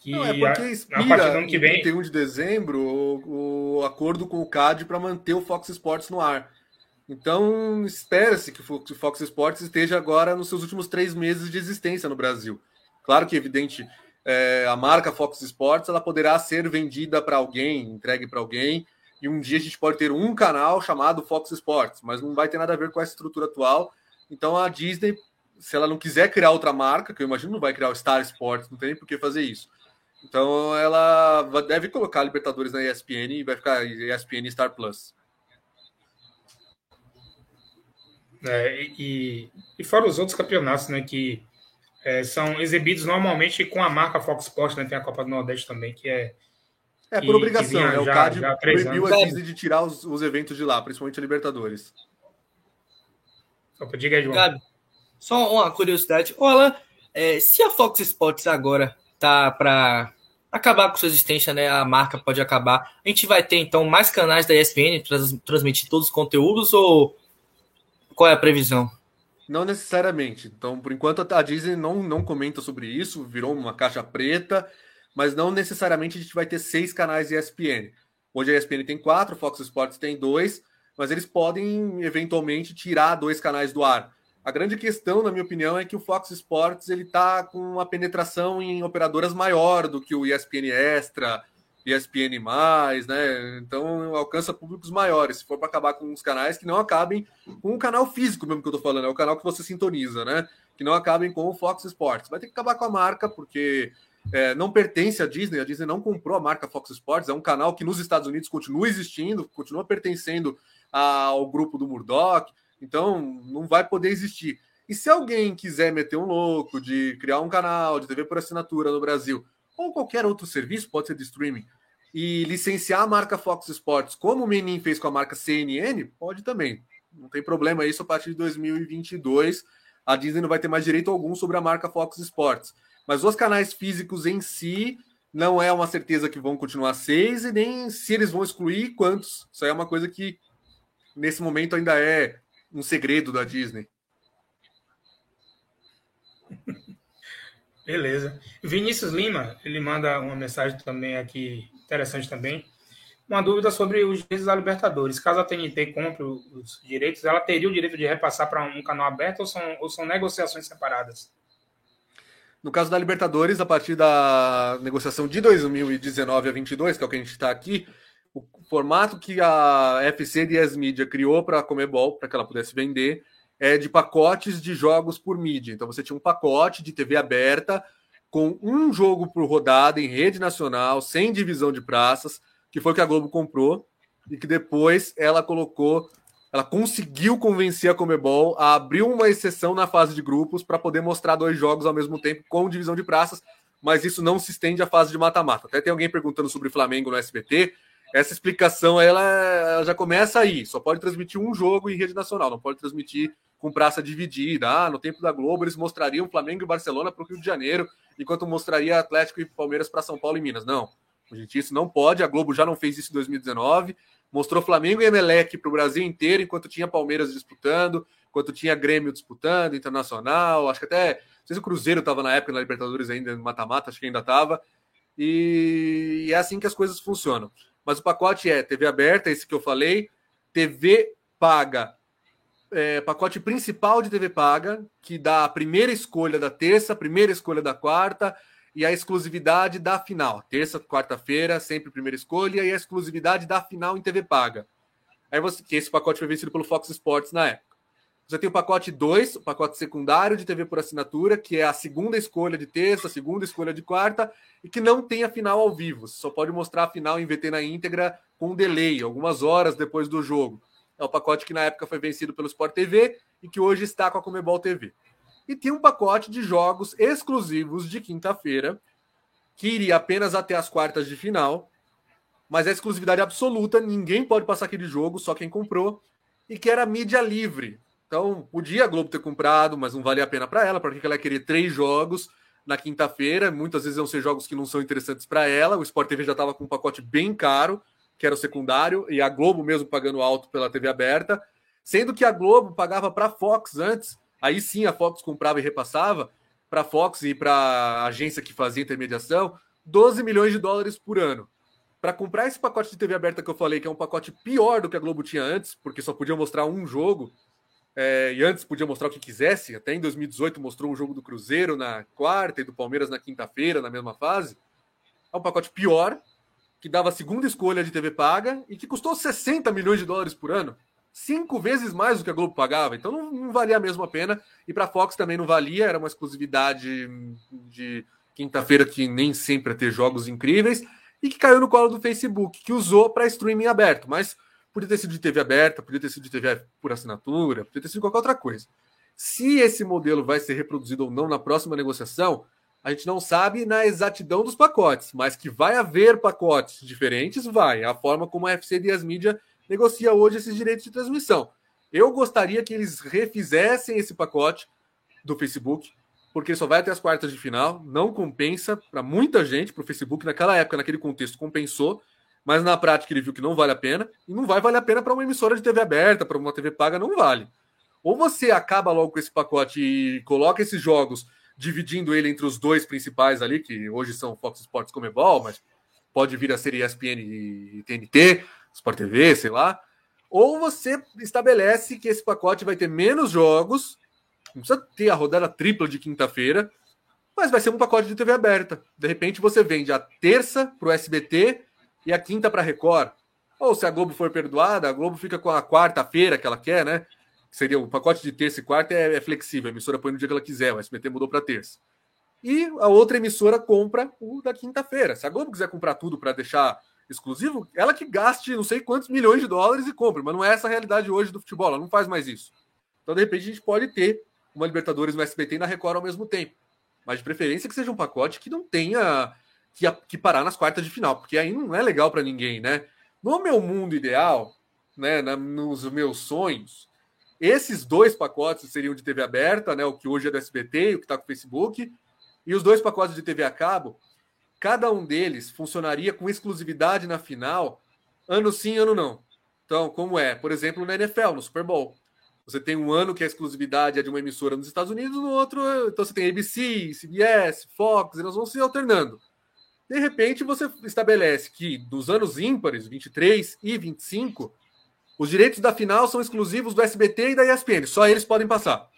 que não, é porque expira a, partir do ano que vem... em 31 de dezembro o, o acordo com o CAD para manter o Fox Sports no ar. Então, espera-se que o Fox Sports esteja agora nos seus últimos três meses de existência no Brasil. Claro que, evidente, é, a marca Fox Sports ela poderá ser vendida para alguém, entregue para alguém, e um dia a gente pode ter um canal chamado Fox Sports, mas não vai ter nada a ver com essa estrutura atual. Então, a Disney, se ela não quiser criar outra marca, que eu imagino não vai criar o Star Sports, não tem por que fazer isso então ela deve colocar Libertadores na ESPN e vai ficar ESPN Star Plus. É, e, e fora os outros campeonatos, né, que é, são exibidos normalmente com a marca Fox Sports, né? Tem a Copa do Nordeste também, que é. É por obrigação, né? O CAD proibiu a Disney de tirar os, os, eventos de lá, principalmente a Libertadores. Opa, diga aí, João. Gabi, só uma curiosidade. Ô, Alan, é, se a Fox Sports agora tá para acabar com sua existência, né? A marca pode acabar. A gente vai ter então mais canais da ESPN trans, transmitir todos os conteúdos ou qual é a previsão? Não necessariamente. Então, por enquanto, a Disney não, não comenta sobre isso, virou uma caixa preta, mas não necessariamente a gente vai ter seis canais ESPN. Hoje a ESPN tem quatro, Fox Sports tem dois, mas eles podem eventualmente tirar dois canais do ar. A grande questão, na minha opinião, é que o Fox Sports ele está com uma penetração em operadoras maior do que o ESPN Extra, ESPN+, né? Então alcança públicos maiores. Se for para acabar com os canais que não acabem com o canal físico mesmo que eu tô falando, é o canal que você sintoniza, né? Que não acabem com o Fox Sports. Vai ter que acabar com a marca, porque é, não pertence à Disney, a Disney não comprou a marca Fox Sports, é um canal que nos Estados Unidos continua existindo, continua pertencendo ao grupo do Murdoch, então não vai poder existir. E se alguém quiser meter um louco de criar um canal de TV por assinatura no Brasil, ou qualquer outro serviço, pode ser de streaming, e licenciar a marca Fox Sports, como o Menin fez com a marca CNN, pode também. Não tem problema isso a partir de 2022. A Disney não vai ter mais direito algum sobre a marca Fox Sports. Mas os canais físicos em si, não é uma certeza que vão continuar seis e nem se eles vão excluir quantos. Isso aí é uma coisa que nesse momento ainda é um segredo da Disney. Beleza. Vinícius Lima, ele manda uma mensagem também aqui, interessante também. Uma dúvida sobre os direitos da Libertadores. Caso a TNT compre os direitos, ela teria o direito de repassar para um canal aberto ou são, ou são negociações separadas? No caso da Libertadores, a partir da negociação de 2019 a 22, que é o que a gente está aqui, o formato que a FC Yes Media criou para a Comebol, para que ela pudesse vender, é, de pacotes de jogos por mídia. Então você tinha um pacote de TV aberta com um jogo por rodada em rede nacional, sem divisão de praças, que foi o que a Globo comprou e que depois ela colocou, ela conseguiu convencer a Comebol a abrir uma exceção na fase de grupos para poder mostrar dois jogos ao mesmo tempo com divisão de praças, mas isso não se estende à fase de mata-mata. Até tem alguém perguntando sobre Flamengo no SBT essa explicação ela, ela, já começa aí. Só pode transmitir um jogo em rede nacional, não pode transmitir com praça dividida. Ah, no tempo da Globo eles mostrariam Flamengo e Barcelona para o Rio de Janeiro, enquanto mostraria Atlético e Palmeiras para São Paulo e Minas. Não, gente, isso não pode. A Globo já não fez isso em 2019. Mostrou Flamengo e Emelec para o Brasil inteiro, enquanto tinha Palmeiras disputando, enquanto tinha Grêmio disputando, Internacional. Acho que até. Não sei se o Cruzeiro estava na época na Libertadores ainda, no mata-mata, acho que ainda estava. E é assim que as coisas funcionam. Mas o pacote é TV aberta, esse que eu falei, TV paga, é, pacote principal de TV paga, que dá a primeira escolha da terça, a primeira escolha da quarta e a exclusividade da final. Terça, quarta-feira, sempre primeira escolha e a exclusividade da final em TV paga. Aí você, que esse pacote foi vencido pelo Fox Sports na época. Você tem o pacote 2, o pacote secundário de TV por assinatura, que é a segunda escolha de terça, a segunda escolha de quarta, e que não tem a final ao vivo. Você só pode mostrar a final em VT na íntegra com um delay, algumas horas depois do jogo. É o pacote que na época foi vencido pelo Sport TV e que hoje está com a Comebol TV. E tem um pacote de jogos exclusivos de quinta-feira, que iria apenas até as quartas de final, mas é exclusividade absoluta, ninguém pode passar aquele jogo, só quem comprou, e que era mídia livre. Então, podia a Globo ter comprado, mas não valia a pena para ela, porque ela ia querer três jogos na quinta-feira. Muitas vezes vão ser jogos que não são interessantes para ela. O Sport TV já estava com um pacote bem caro, que era o secundário, e a Globo mesmo pagando alto pela TV aberta. Sendo que a Globo pagava para a Fox antes, aí sim a Fox comprava e repassava para a Fox e para a agência que fazia intermediação 12 milhões de dólares por ano. Para comprar esse pacote de TV aberta que eu falei, que é um pacote pior do que a Globo tinha antes, porque só podia mostrar um jogo, é, e antes podia mostrar o que quisesse, até em 2018 mostrou um jogo do Cruzeiro na quarta e do Palmeiras na quinta-feira, na mesma fase. É um pacote pior, que dava a segunda escolha de TV paga e que custou 60 milhões de dólares por ano. Cinco vezes mais do que a Globo pagava, então não, não valia a mesma pena. E para a Fox também não valia, era uma exclusividade de quinta-feira que nem sempre ia ter jogos incríveis e que caiu no colo do Facebook, que usou para streaming aberto. Mas Podia ter sido de TV aberta, podia ter sido de TV por assinatura, podia ter sido qualquer outra coisa. Se esse modelo vai ser reproduzido ou não na próxima negociação, a gente não sabe na exatidão dos pacotes, mas que vai haver pacotes diferentes, vai. A forma como a FC e as mídias negocia hoje esses direitos de transmissão. Eu gostaria que eles refizessem esse pacote do Facebook, porque só vai até as quartas de final, não compensa para muita gente, para o Facebook naquela época, naquele contexto, compensou, mas na prática ele viu que não vale a pena, e não vai valer a pena para uma emissora de TV aberta, para uma TV paga, não vale. Ou você acaba logo com esse pacote e coloca esses jogos, dividindo ele entre os dois principais ali, que hoje são Fox Sports Comebol, mas pode vir a ser ESPN e TNT, Sport TV, sei lá. Ou você estabelece que esse pacote vai ter menos jogos não precisa ter a rodada tripla de quinta-feira, mas vai ser um pacote de TV aberta. De repente você vende a terça para o SBT e a quinta para a Record. Ou se a Globo for perdoada, a Globo fica com a quarta-feira que ela quer, né? Seria o pacote de terça e quarta é, é flexível, a emissora põe no dia que ela quiser, o SBT mudou para terça. E a outra emissora compra o da quinta-feira. Se a Globo quiser comprar tudo para deixar exclusivo, ela que gaste não sei quantos milhões de dólares e compre, mas não é essa a realidade hoje do futebol, ela não faz mais isso. Então, de repente, a gente pode ter uma Libertadores no SBT e na Record ao mesmo tempo. Mas de preferência que seja um pacote que não tenha que, que parar nas quartas de final, porque aí não é legal para ninguém, né? No meu mundo ideal, né, na, nos meus sonhos, esses dois pacotes seriam de TV aberta, né, o que hoje é do SBT o que está com o Facebook, e os dois pacotes de TV a cabo, cada um deles funcionaria com exclusividade na final, ano sim, ano não. Então, como é, por exemplo, na NFL, no Super Bowl. Você tem um ano que a exclusividade é de uma emissora nos Estados Unidos, no outro, então você tem ABC, CBS, Fox, e nós vamos se alternando. De repente, você estabelece que dos anos ímpares, 23 e 25, os direitos da final são exclusivos do SBT e da ESPN, só eles podem passar.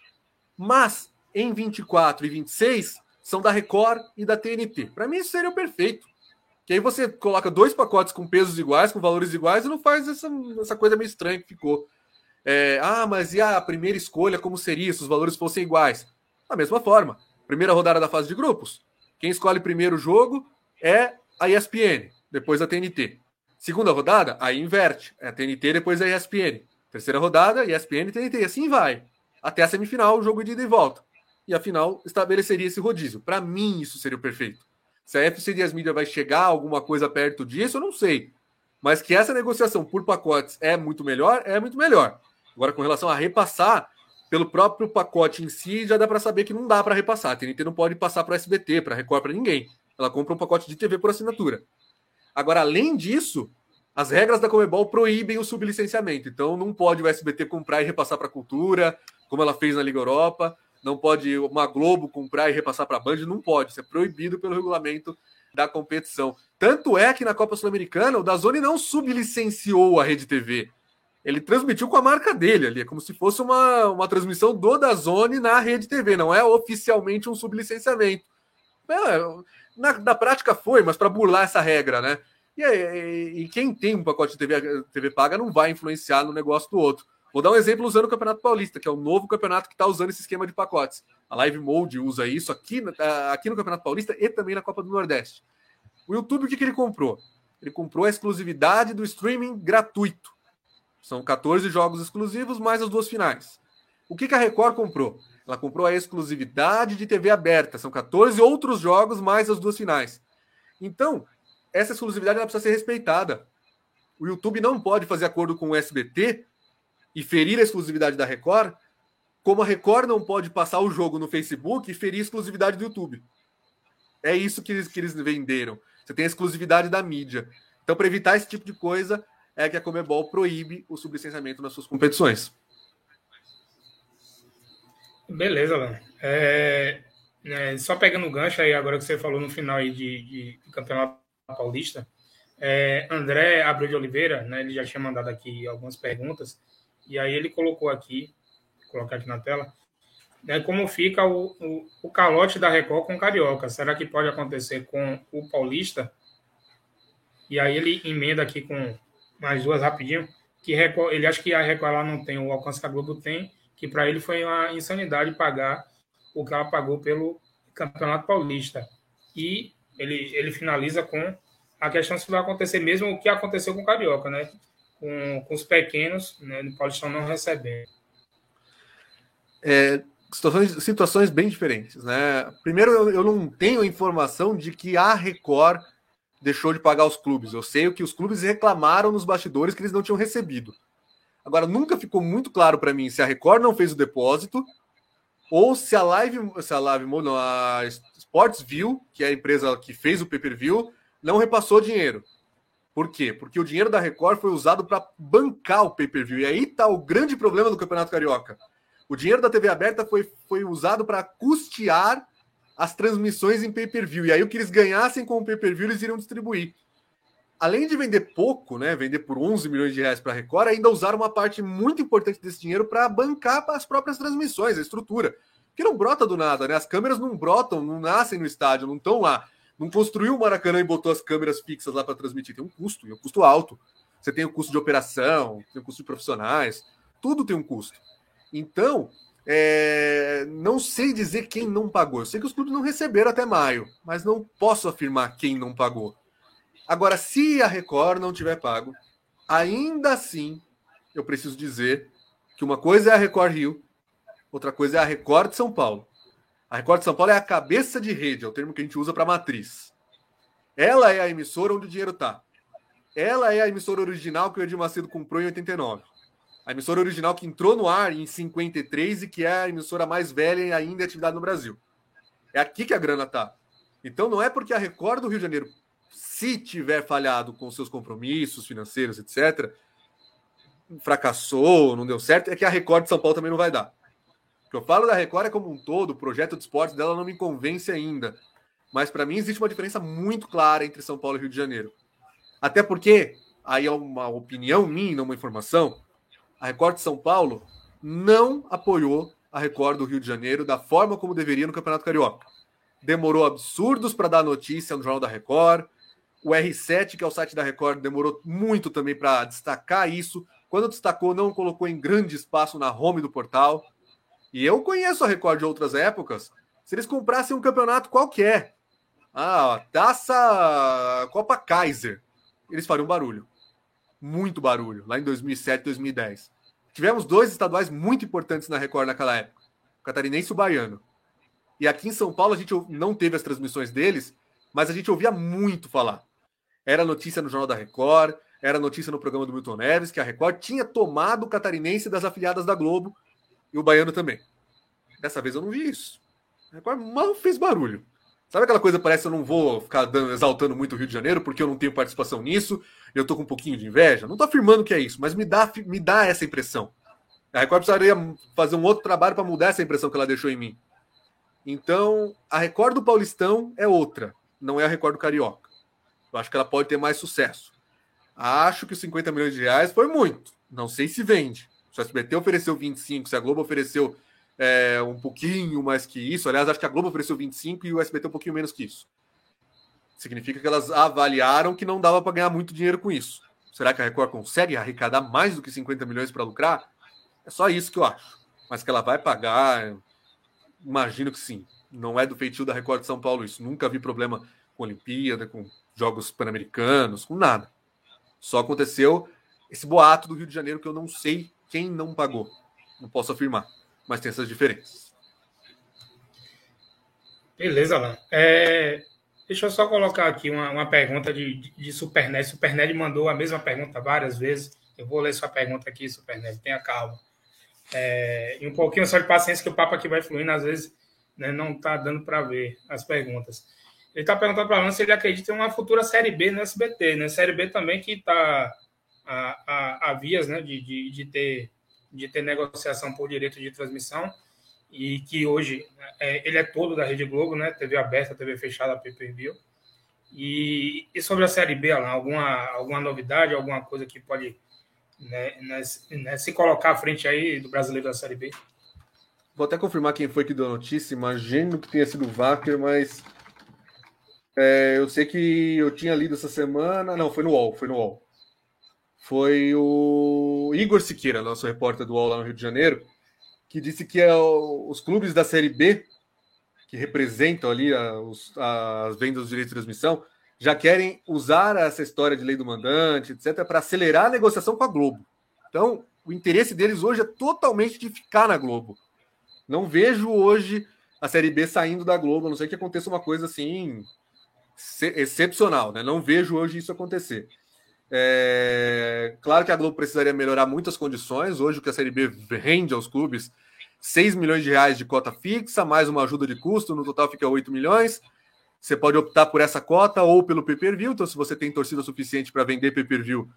Mas em 24 e 26 são da Record e da TNT. Para mim, isso seria o perfeito. Que aí você coloca dois pacotes com pesos iguais, com valores iguais, e não faz essa, essa coisa meio estranha que ficou. É, ah, mas e a primeira escolha, como seria se os valores fossem iguais? Da mesma forma. Primeira rodada da fase de grupos. Quem escolhe primeiro o jogo é a ESPN, depois a TNT. Segunda rodada, aí inverte. É a TNT, depois a ESPN. Terceira rodada, ESPN e TNT. Assim vai. Até a semifinal, o jogo de ida e volta. E a final estabeleceria esse rodízio. Para mim, isso seria o perfeito. Se a FC e as mídias vai chegar alguma coisa perto disso, eu não sei. Mas que essa negociação por pacotes é muito melhor, é muito melhor. Agora, com relação a repassar, pelo próprio pacote em si, já dá para saber que não dá para repassar. A TNT não pode passar para SBT, para Record, para ninguém. Ela compra um pacote de TV por assinatura. Agora, além disso, as regras da Comebol proíbem o sublicenciamento. Então, não pode o SBT comprar e repassar para a cultura, como ela fez na Liga Europa. Não pode uma Globo comprar e repassar para a Band. Não pode. Isso é proibido pelo regulamento da competição. Tanto é que na Copa Sul-Americana, o Dazone não sublicenciou a Rede TV ele transmitiu com a marca dele ali, é como se fosse uma, uma transmissão do Dazone na rede TV, não é oficialmente um sublicenciamento. É, na, na prática foi, mas para burlar essa regra, né? E, e, e, quem tem um pacote de TV, TV paga não vai influenciar no negócio do outro. Vou dar um exemplo usando o Campeonato Paulista, que é o novo campeonato que está usando esse esquema de pacotes. A Live Mode usa isso aqui, aqui no Campeonato Paulista e também na Copa do Nordeste. O YouTube, o que, que ele comprou? Ele comprou a exclusividade do streaming gratuito. São 14 jogos exclusivos, mais as duas finais. O que, que a Record comprou? Ela comprou a exclusividade de TV aberta. São 14 outros jogos, mais as duas finais. Então, essa exclusividade ela precisa ser respeitada. O YouTube não pode fazer acordo com o SBT e ferir a exclusividade da Record, como a Record não pode passar o jogo no Facebook e ferir a exclusividade do YouTube. É isso que eles, que eles venderam. Você tem a exclusividade da mídia. Então, para evitar esse tipo de coisa, é que a Comebol proíbe o sublicenciamento nas suas competições. Beleza, Alan. É, é, só pegando o gancho aí, agora que você falou no final aí de, de, de Campeonato Paulista, é, André Abreu de Oliveira, né, ele já tinha mandado aqui algumas perguntas, e aí ele colocou aqui, vou colocar aqui na tela, né, como fica o, o, o calote da Record com o Carioca. Será que pode acontecer com o Paulista? E aí ele emenda aqui com mais duas rapidinho, que Record, ele acha que a Record ela não tem o alcance que a Globo tem, que para ele foi uma insanidade pagar o que ela pagou pelo Campeonato Paulista. E ele, ele finaliza com a questão se vai acontecer mesmo o que aconteceu com o Carioca, né? com, com os pequenos, né, no Paulistão não recebendo. É, situações, situações bem diferentes, né? Primeiro, eu, eu não tenho informação de que a Record deixou de pagar os clubes. Eu sei que os clubes reclamaram nos bastidores que eles não tinham recebido. Agora, nunca ficou muito claro para mim se a Record não fez o depósito ou se a Live, se a Live, não, a Sportsview, que é a empresa que fez o pay-per-view, não repassou dinheiro. Por quê? Porque o dinheiro da Record foi usado para bancar o pay-per-view. E aí está o grande problema do Campeonato Carioca. O dinheiro da TV aberta foi, foi usado para custear as transmissões em pay-per-view. E aí o que eles ganhassem com o pay-per-view eles iriam distribuir. Além de vender pouco, né, vender por 11 milhões de reais para a Record, ainda usaram uma parte muito importante desse dinheiro para bancar as próprias transmissões, a estrutura. Que não brota do nada, né? As câmeras não brotam, não nascem no estádio, não estão lá. Não construiu o Maracanã e botou as câmeras fixas lá para transmitir. Tem um custo, e um custo alto. Você tem o custo de operação, tem o custo de profissionais, tudo tem um custo. Então, é, não sei dizer quem não pagou. Eu sei que os clubes não receberam até maio, mas não posso afirmar quem não pagou. Agora, se a Record não tiver pago, ainda assim eu preciso dizer que uma coisa é a Record Rio, outra coisa é a Record de São Paulo. A Record de São Paulo é a cabeça de rede, é o termo que a gente usa para matriz. Ela é a emissora onde o dinheiro está. Ela é a emissora original que o Edir Macedo comprou em 89. A emissora original que entrou no ar em 53 e que é a emissora mais velha ainda em atividade no Brasil. É aqui que a grana tá. Então não é porque a Record do Rio de Janeiro, se tiver falhado com seus compromissos financeiros, etc., fracassou, não deu certo, é que a Record de São Paulo também não vai dar. O que eu falo da Record é como um todo, o projeto de esportes dela não me convence ainda. Mas para mim existe uma diferença muito clara entre São Paulo e Rio de Janeiro. Até porque, aí é uma opinião minha, uma informação, a Record de São Paulo não apoiou a Record do Rio de Janeiro da forma como deveria no Campeonato Carioca. Demorou absurdos para dar notícia no Jornal da Record. O R7, que é o site da Record, demorou muito também para destacar isso. Quando destacou, não colocou em grande espaço na home do portal. E eu conheço a Record de outras épocas. Se eles comprassem um campeonato qualquer, ah, taça Copa Kaiser, eles fariam barulho. Muito barulho, lá em 2007, 2010. Tivemos dois estaduais muito importantes na Record naquela época, o catarinense e o baiano. E aqui em São Paulo a gente não teve as transmissões deles, mas a gente ouvia muito falar. Era notícia no Jornal da Record, era notícia no programa do Milton Neves, que a Record tinha tomado o catarinense das afiliadas da Globo e o baiano também. Dessa vez eu não vi isso. A Record mal fez barulho. Sabe aquela coisa, parece que eu não vou ficar dando, exaltando muito o Rio de Janeiro porque eu não tenho participação nisso, eu tô com um pouquinho de inveja? Não tô afirmando que é isso, mas me dá, me dá essa impressão. A Record precisaria fazer um outro trabalho para mudar essa impressão que ela deixou em mim. Então, a Record do Paulistão é outra, não é a Record do Carioca. Eu acho que ela pode ter mais sucesso. Acho que os 50 milhões de reais foi muito. Não sei se vende. Se o SBT ofereceu 25, se a Globo ofereceu é, um pouquinho mais que isso. Aliás, acho que a Globo ofereceu 25 e o SBT um pouquinho menos que isso. Significa que elas avaliaram que não dava para ganhar muito dinheiro com isso. Será que a Record consegue arrecadar mais do que 50 milhões para lucrar? É só isso que eu acho. Mas que ela vai pagar, imagino que sim. Não é do feitio da Record de São Paulo isso. Nunca vi problema com Olimpíada, com Jogos Pan-Americanos, com nada. Só aconteceu esse boato do Rio de Janeiro que eu não sei quem não pagou. Não posso afirmar mas tem essas diferenças. Beleza, Alan. É, deixa eu só colocar aqui uma, uma pergunta de, de, Supernerd. Supernerd mandou a mesma pergunta várias vezes. Eu vou ler sua pergunta aqui, Supernerd. Tenha calma. É, e um pouquinho só de paciência, que o papo aqui vai fluindo, às vezes né, não está dando para ver as perguntas. Ele está perguntando para Alan se ele acredita em uma futura Série B no SBT, né? Série B também que está a, a, a, vias né, de, de, de ter de ter negociação por direito de transmissão e que hoje é, ele é todo da Rede Globo, né? TV aberta, TV fechada, pay-per-view. E, e, sobre a Série B, Alan, alguma, alguma novidade, alguma coisa que pode né, né, né, se colocar à frente aí do brasileiro da Série B? Vou até confirmar quem foi que deu a notícia, imagino que tenha sido o Wacker, mas é, eu sei que eu tinha lido essa semana, não, foi no UOL, foi no UOL foi o Igor Siqueira, nosso repórter do UOL lá no Rio de Janeiro, que disse que é o, os clubes da Série B, que representam ali a, os, as vendas dos direitos de transmissão, já querem usar essa história de lei do mandante, etc., para acelerar a negociação com a Globo. Então, o interesse deles hoje é totalmente de ficar na Globo. Não vejo hoje a Série B saindo da Globo, a não sei que aconteça uma coisa assim excepcional, né? Não vejo hoje isso acontecer. É... Claro que a Globo precisaria melhorar muitas condições. Hoje o que a Série B rende aos clubes 6 milhões de reais de cota fixa, mais uma ajuda de custo, no total fica 8 milhões. Você pode optar por essa cota ou pelo pay-per-view. Então, se você tem torcida suficiente para vender pay-per-view,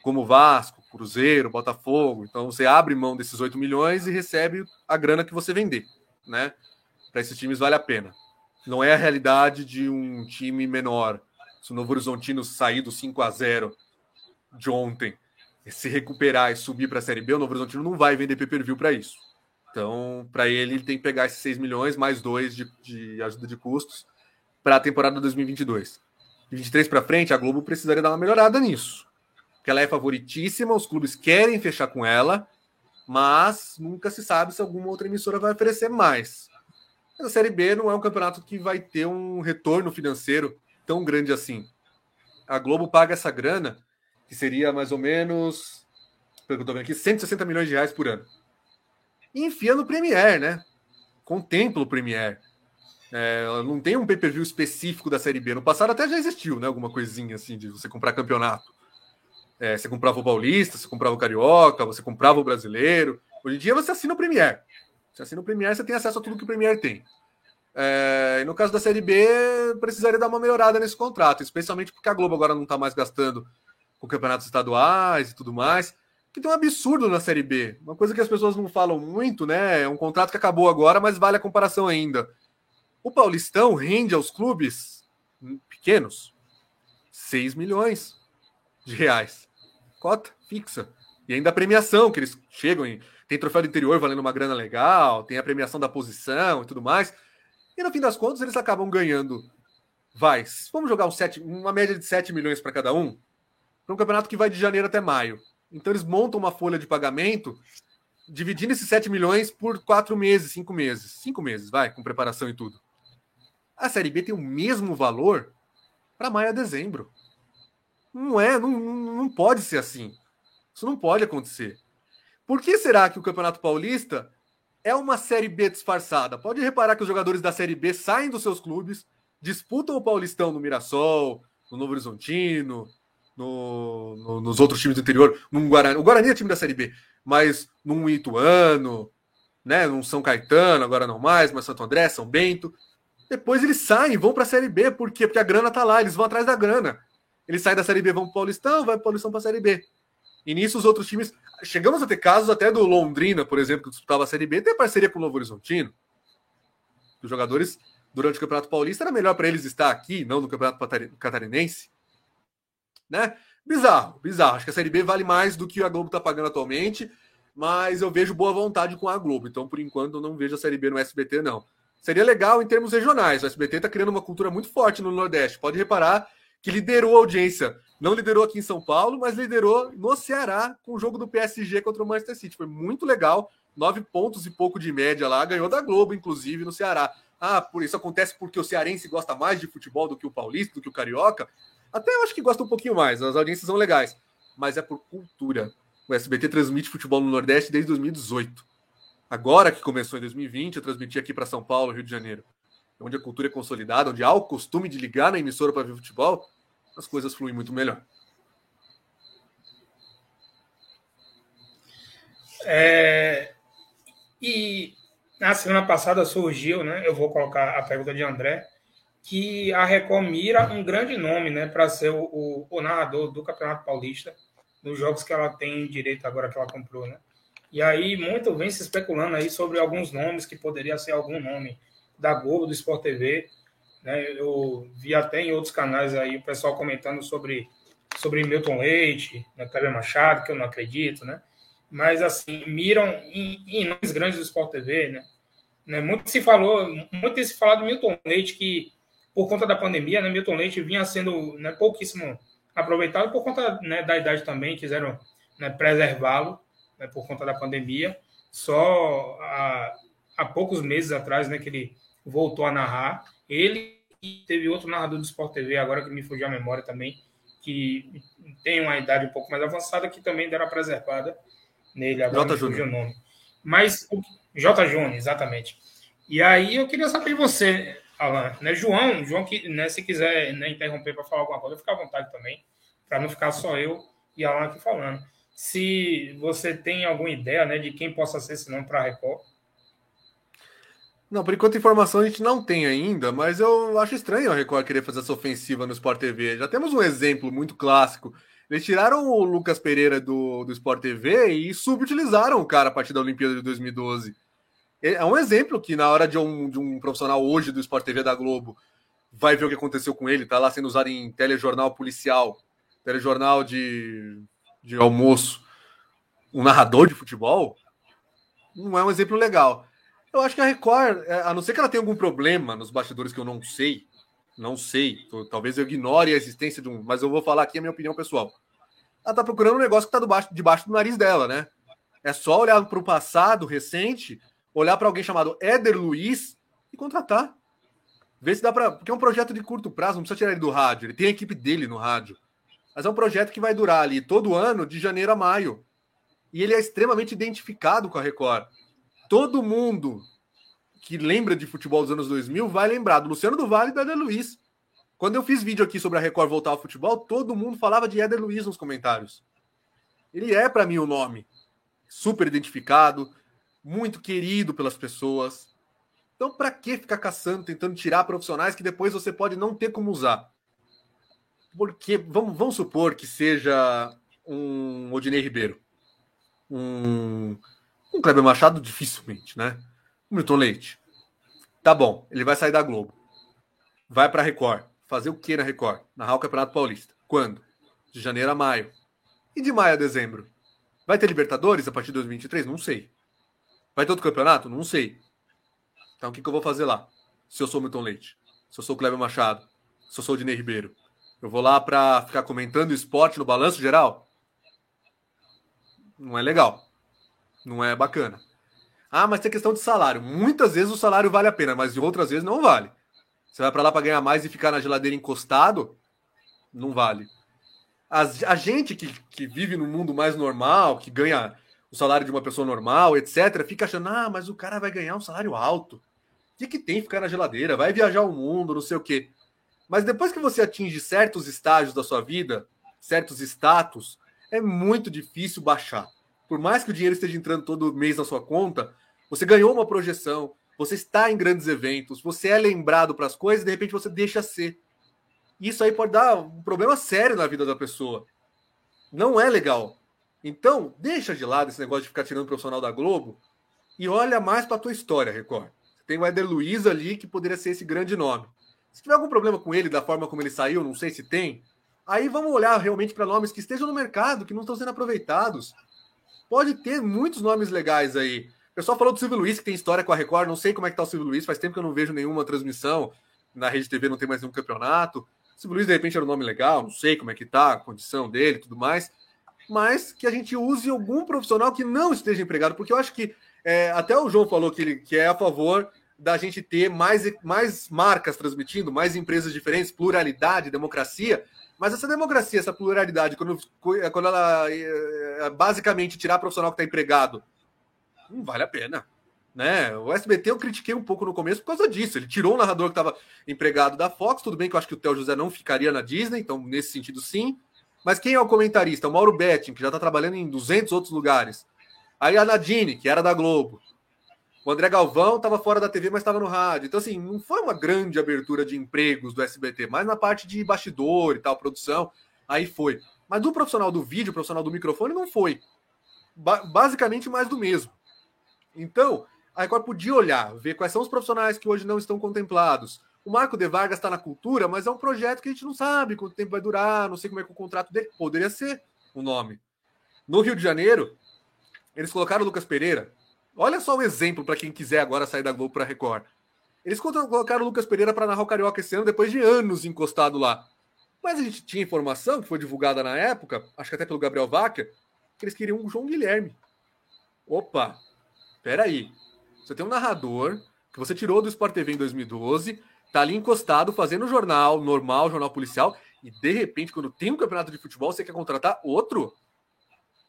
como Vasco, Cruzeiro, Botafogo, então você abre mão desses 8 milhões e recebe a grana que você vender, né? Para esses times vale a pena. Não é a realidade de um time menor. Se o Novo Horizontino sair do 5 a 0 de ontem, se recuperar e subir para a Série B, o Novo Horizontino não vai vender pay-per-view para isso. Então, para ele, ele tem que pegar esses 6 milhões mais 2 de, de ajuda de custos para a temporada 2022. De 23 para frente, a Globo precisaria dar uma melhorada nisso. Porque ela é favoritíssima, os clubes querem fechar com ela, mas nunca se sabe se alguma outra emissora vai oferecer mais. Mas a Série B não é um campeonato que vai ter um retorno financeiro tão grande assim. A Globo paga essa grana, que seria mais ou menos, pelo que eu vendo aqui, 160 milhões de reais por ano e enfia no Premier, né? Contempla o Premier. É, não tem um pay-per-view específico da Série B. No passado até já existiu, né? Alguma coisinha assim de você comprar campeonato. É, você comprava o Paulista, você comprava o Carioca, você comprava o Brasileiro. Hoje em dia você assina o Premier. Você assina o Premier, você tem acesso a tudo que o Premier tem. É, e no caso da Série B, precisaria dar uma melhorada nesse contrato, especialmente porque a Globo agora não está mais gastando com campeonatos estaduais e tudo mais que tem um absurdo na Série B. Uma coisa que as pessoas não falam muito, né? É um contrato que acabou agora, mas vale a comparação ainda. O Paulistão rende aos clubes pequenos 6 milhões de reais. Cota fixa. E ainda a premiação, que eles chegam em. Tem troféu do interior valendo uma grana legal, tem a premiação da posição e tudo mais. E no fim das contas, eles acabam ganhando. Vai, vamos jogar um sete, uma média de 7 milhões para cada um, para um campeonato que vai de janeiro até maio. Então eles montam uma folha de pagamento dividindo esses 7 milhões por quatro meses, cinco meses. Cinco meses, vai, com preparação e tudo. A Série B tem o mesmo valor para maio a dezembro. Não é, não, não pode ser assim. Isso não pode acontecer. Por que será que o Campeonato Paulista é uma Série B disfarçada? Pode reparar que os jogadores da Série B saem dos seus clubes, disputam o Paulistão no Mirassol, no Novo Horizontino, no, no, nos outros times do interior, num Guarani. O Guarani é time da Série B, mas num Ituano, né, num São Caetano, agora não mais, mas Santo André, São Bento. Depois eles saem, vão para a Série B, por quê? Porque a grana tá lá, eles vão atrás da grana. Eles saem da Série B, vão para o Paulistão, vai para o Paulistão para a Série B. E nisso os outros times. Chegamos a ter casos até do Londrina, por exemplo, que disputava a Série B, tem parceria com o Novo Horizontino. Os jogadores, durante o Campeonato Paulista, era melhor para eles estar aqui, não no Campeonato Catarinense né? Bizarro, bizarro. Acho que a Série B vale mais do que a Globo está pagando atualmente, mas eu vejo boa vontade com a Globo. Então, por enquanto, eu não vejo a Série B no SBT, não. Seria legal em termos regionais. O SBT está criando uma cultura muito forte no Nordeste. Pode reparar que liderou a audiência. Não liderou aqui em São Paulo, mas liderou no Ceará com o jogo do PSG contra o Manchester City. Foi muito legal. Nove pontos e pouco de média lá. Ganhou da Globo, inclusive, no Ceará. Ah, por isso acontece porque o cearense gosta mais de futebol do que o paulista, do que o carioca. Até eu acho que gosta um pouquinho mais, as audiências são legais, mas é por cultura. O SBT transmite futebol no Nordeste desde 2018. Agora que começou em 2020, eu transmiti aqui para São Paulo, Rio de Janeiro, onde a cultura é consolidada, onde há o costume de ligar na emissora para ver futebol, as coisas fluem muito melhor. É, e na semana passada surgiu, né? Eu vou colocar a pergunta de André que a Record mira um grande nome né, para ser o, o, o, narrador do Campeonato Paulista, nos jogos que ela tem direito agora que ela comprou. Né? E aí, muito vem se especulando aí sobre alguns nomes que poderia ser algum nome da Globo, do Sport TV. Né? Eu vi até em outros canais aí o pessoal comentando sobre, sobre Milton Leite, né, Kleber Machado, que eu não acredito, né? Mas, assim, miram em, em nomes grandes do Sport TV, né? né? Muito se falou, muito se falado do Milton Leite, que por conta da pandemia, né, Milton Leite vinha sendo né, pouquíssimo aproveitado por conta né, da idade também, quiseram né, preservá-lo né, por conta da pandemia. Só há, há poucos meses atrás né, que ele voltou a narrar. Ele e teve outro narrador do Sport TV, agora que me fugiu a memória também, que tem uma idade um pouco mais avançada, que também deram a preservada nele, agora J. fugiu o nome. Mas, J. Júnior, exatamente. E aí eu queria saber de você, Alan, né? João, João, que, né, se quiser né, interromper para falar alguma coisa, fica à vontade também, para não ficar só eu e Alan aqui falando. Se você tem alguma ideia né, de quem possa ser esse nome para a Record. Não, por enquanto informação a gente não tem ainda, mas eu acho estranho a Record querer fazer essa ofensiva no Sport TV. Já temos um exemplo muito clássico. Eles tiraram o Lucas Pereira do, do Sport TV e subutilizaram o cara a partir da Olimpíada de 2012. É, é um exemplo que, na hora de um, de um profissional hoje do Sport TV da Globo, vai ver o que aconteceu com ele, tá lá sendo usado em telejornal policial, telejornal de, de almoço, um narrador de futebol, não é um exemplo legal. Eu acho que a Record, é, a não ser que ela tenha algum problema nos bastidores que eu não sei, não sei, talvez eu ignore a existência de um, mas eu vou falar aqui a minha opinião pessoal. Ela tá procurando um negócio que tá debaixo, debaixo do nariz dela, né? É só olhar para o passado recente olhar para alguém chamado Éder Luiz e contratar. Ver se dá para. Porque é um projeto de curto prazo, não precisa tirar ele do rádio. Ele tem a equipe dele no rádio. Mas é um projeto que vai durar ali todo ano, de janeiro a maio. E ele é extremamente identificado com a Record. Todo mundo que lembra de futebol dos anos 2000 vai lembrar do Luciano do Vale e do Éder Luiz. Quando eu fiz vídeo aqui sobre a Record voltar ao futebol, todo mundo falava de Éder Luiz nos comentários. Ele é, para mim, o nome. Super identificado, muito querido pelas pessoas. Então, para que ficar caçando, tentando tirar profissionais que depois você pode não ter como usar? Porque vamos, vamos supor que seja um Odinei Ribeiro, um, um Kleber Machado, dificilmente, né? Um Milton Leite. Tá bom, ele vai sair da Globo. Vai para Record. Fazer o que na Record? Narrar o Campeonato Paulista. Quando? De janeiro a maio. E de maio a dezembro? Vai ter Libertadores a partir de 2023? Não sei. Vai ter outro campeonato? Não sei. Então o que, que eu vou fazer lá? Se eu sou Milton Leite, se eu sou o Kleber Machado, se eu sou o Dinei Ribeiro, eu vou lá para ficar comentando esporte no balanço geral? Não é legal. Não é bacana. Ah, mas tem questão de salário. Muitas vezes o salário vale a pena, mas outras vezes não vale. Você vai para lá para ganhar mais e ficar na geladeira encostado? Não vale. As, a gente que, que vive no mundo mais normal, que ganha o salário de uma pessoa normal, etc., fica achando, ah, mas o cara vai ganhar um salário alto. O que, que tem ficar na geladeira? Vai viajar o mundo, não sei o quê. Mas depois que você atinge certos estágios da sua vida, certos status, é muito difícil baixar. Por mais que o dinheiro esteja entrando todo mês na sua conta, você ganhou uma projeção, você está em grandes eventos, você é lembrado para as coisas, de repente você deixa ser. Isso aí pode dar um problema sério na vida da pessoa. Não é legal. Então, deixa de lado esse negócio de ficar tirando o profissional da Globo e olha mais para a tua história, Record. Tem o Éder Luiz ali que poderia ser esse grande nome. Se tiver algum problema com ele, da forma como ele saiu, não sei se tem, aí vamos olhar realmente para nomes que estejam no mercado, que não estão sendo aproveitados. Pode ter muitos nomes legais aí. O pessoal falou do Silvio Luiz, que tem história com a Record, não sei como é que tá o Silvio Luiz, faz tempo que eu não vejo nenhuma transmissão. Na Rede TV não tem mais nenhum campeonato. O Silvio Luiz, de repente, era um nome legal, não sei como é que tá, a condição dele tudo mais mas que a gente use algum profissional que não esteja empregado, porque eu acho que é, até o João falou que ele que é a favor da gente ter mais, mais marcas transmitindo, mais empresas diferentes, pluralidade, democracia. Mas essa democracia, essa pluralidade, quando, quando ela é, é, basicamente tirar profissional que está empregado, não vale a pena. Né? O SBT eu critiquei um pouco no começo por causa disso. Ele tirou o narrador que estava empregado da Fox. Tudo bem que eu acho que o Theo José não ficaria na Disney, então nesse sentido sim. Mas quem é o comentarista? O Mauro Betting, que já está trabalhando em 200 outros lugares. Aí a Nadine, que era da Globo. O André Galvão estava fora da TV, mas estava no rádio. Então, assim, não foi uma grande abertura de empregos do SBT, mas na parte de bastidor e tal, produção, aí foi. Mas do profissional do vídeo, profissional do microfone, não foi. Ba basicamente mais do mesmo. Então, a Record podia olhar, ver quais são os profissionais que hoje não estão contemplados, o Marco de Vargas está na cultura, mas é um projeto que a gente não sabe quanto tempo vai durar, não sei como é que o contrato dele. Poderia ser o nome. No Rio de Janeiro, eles colocaram o Lucas Pereira. Olha só o exemplo para quem quiser agora sair da Globo para Record. Eles colocaram o Lucas Pereira para narrar o Carioca esse ano, depois de anos encostado lá. Mas a gente tinha informação, que foi divulgada na época, acho que até pelo Gabriel Vaca, que eles queriam um João Guilherme. Opa, peraí. Você tem um narrador que você tirou do Sport TV em 2012, tá ali encostado, fazendo jornal normal, jornal policial, e de repente, quando tem um campeonato de futebol, você quer contratar outro?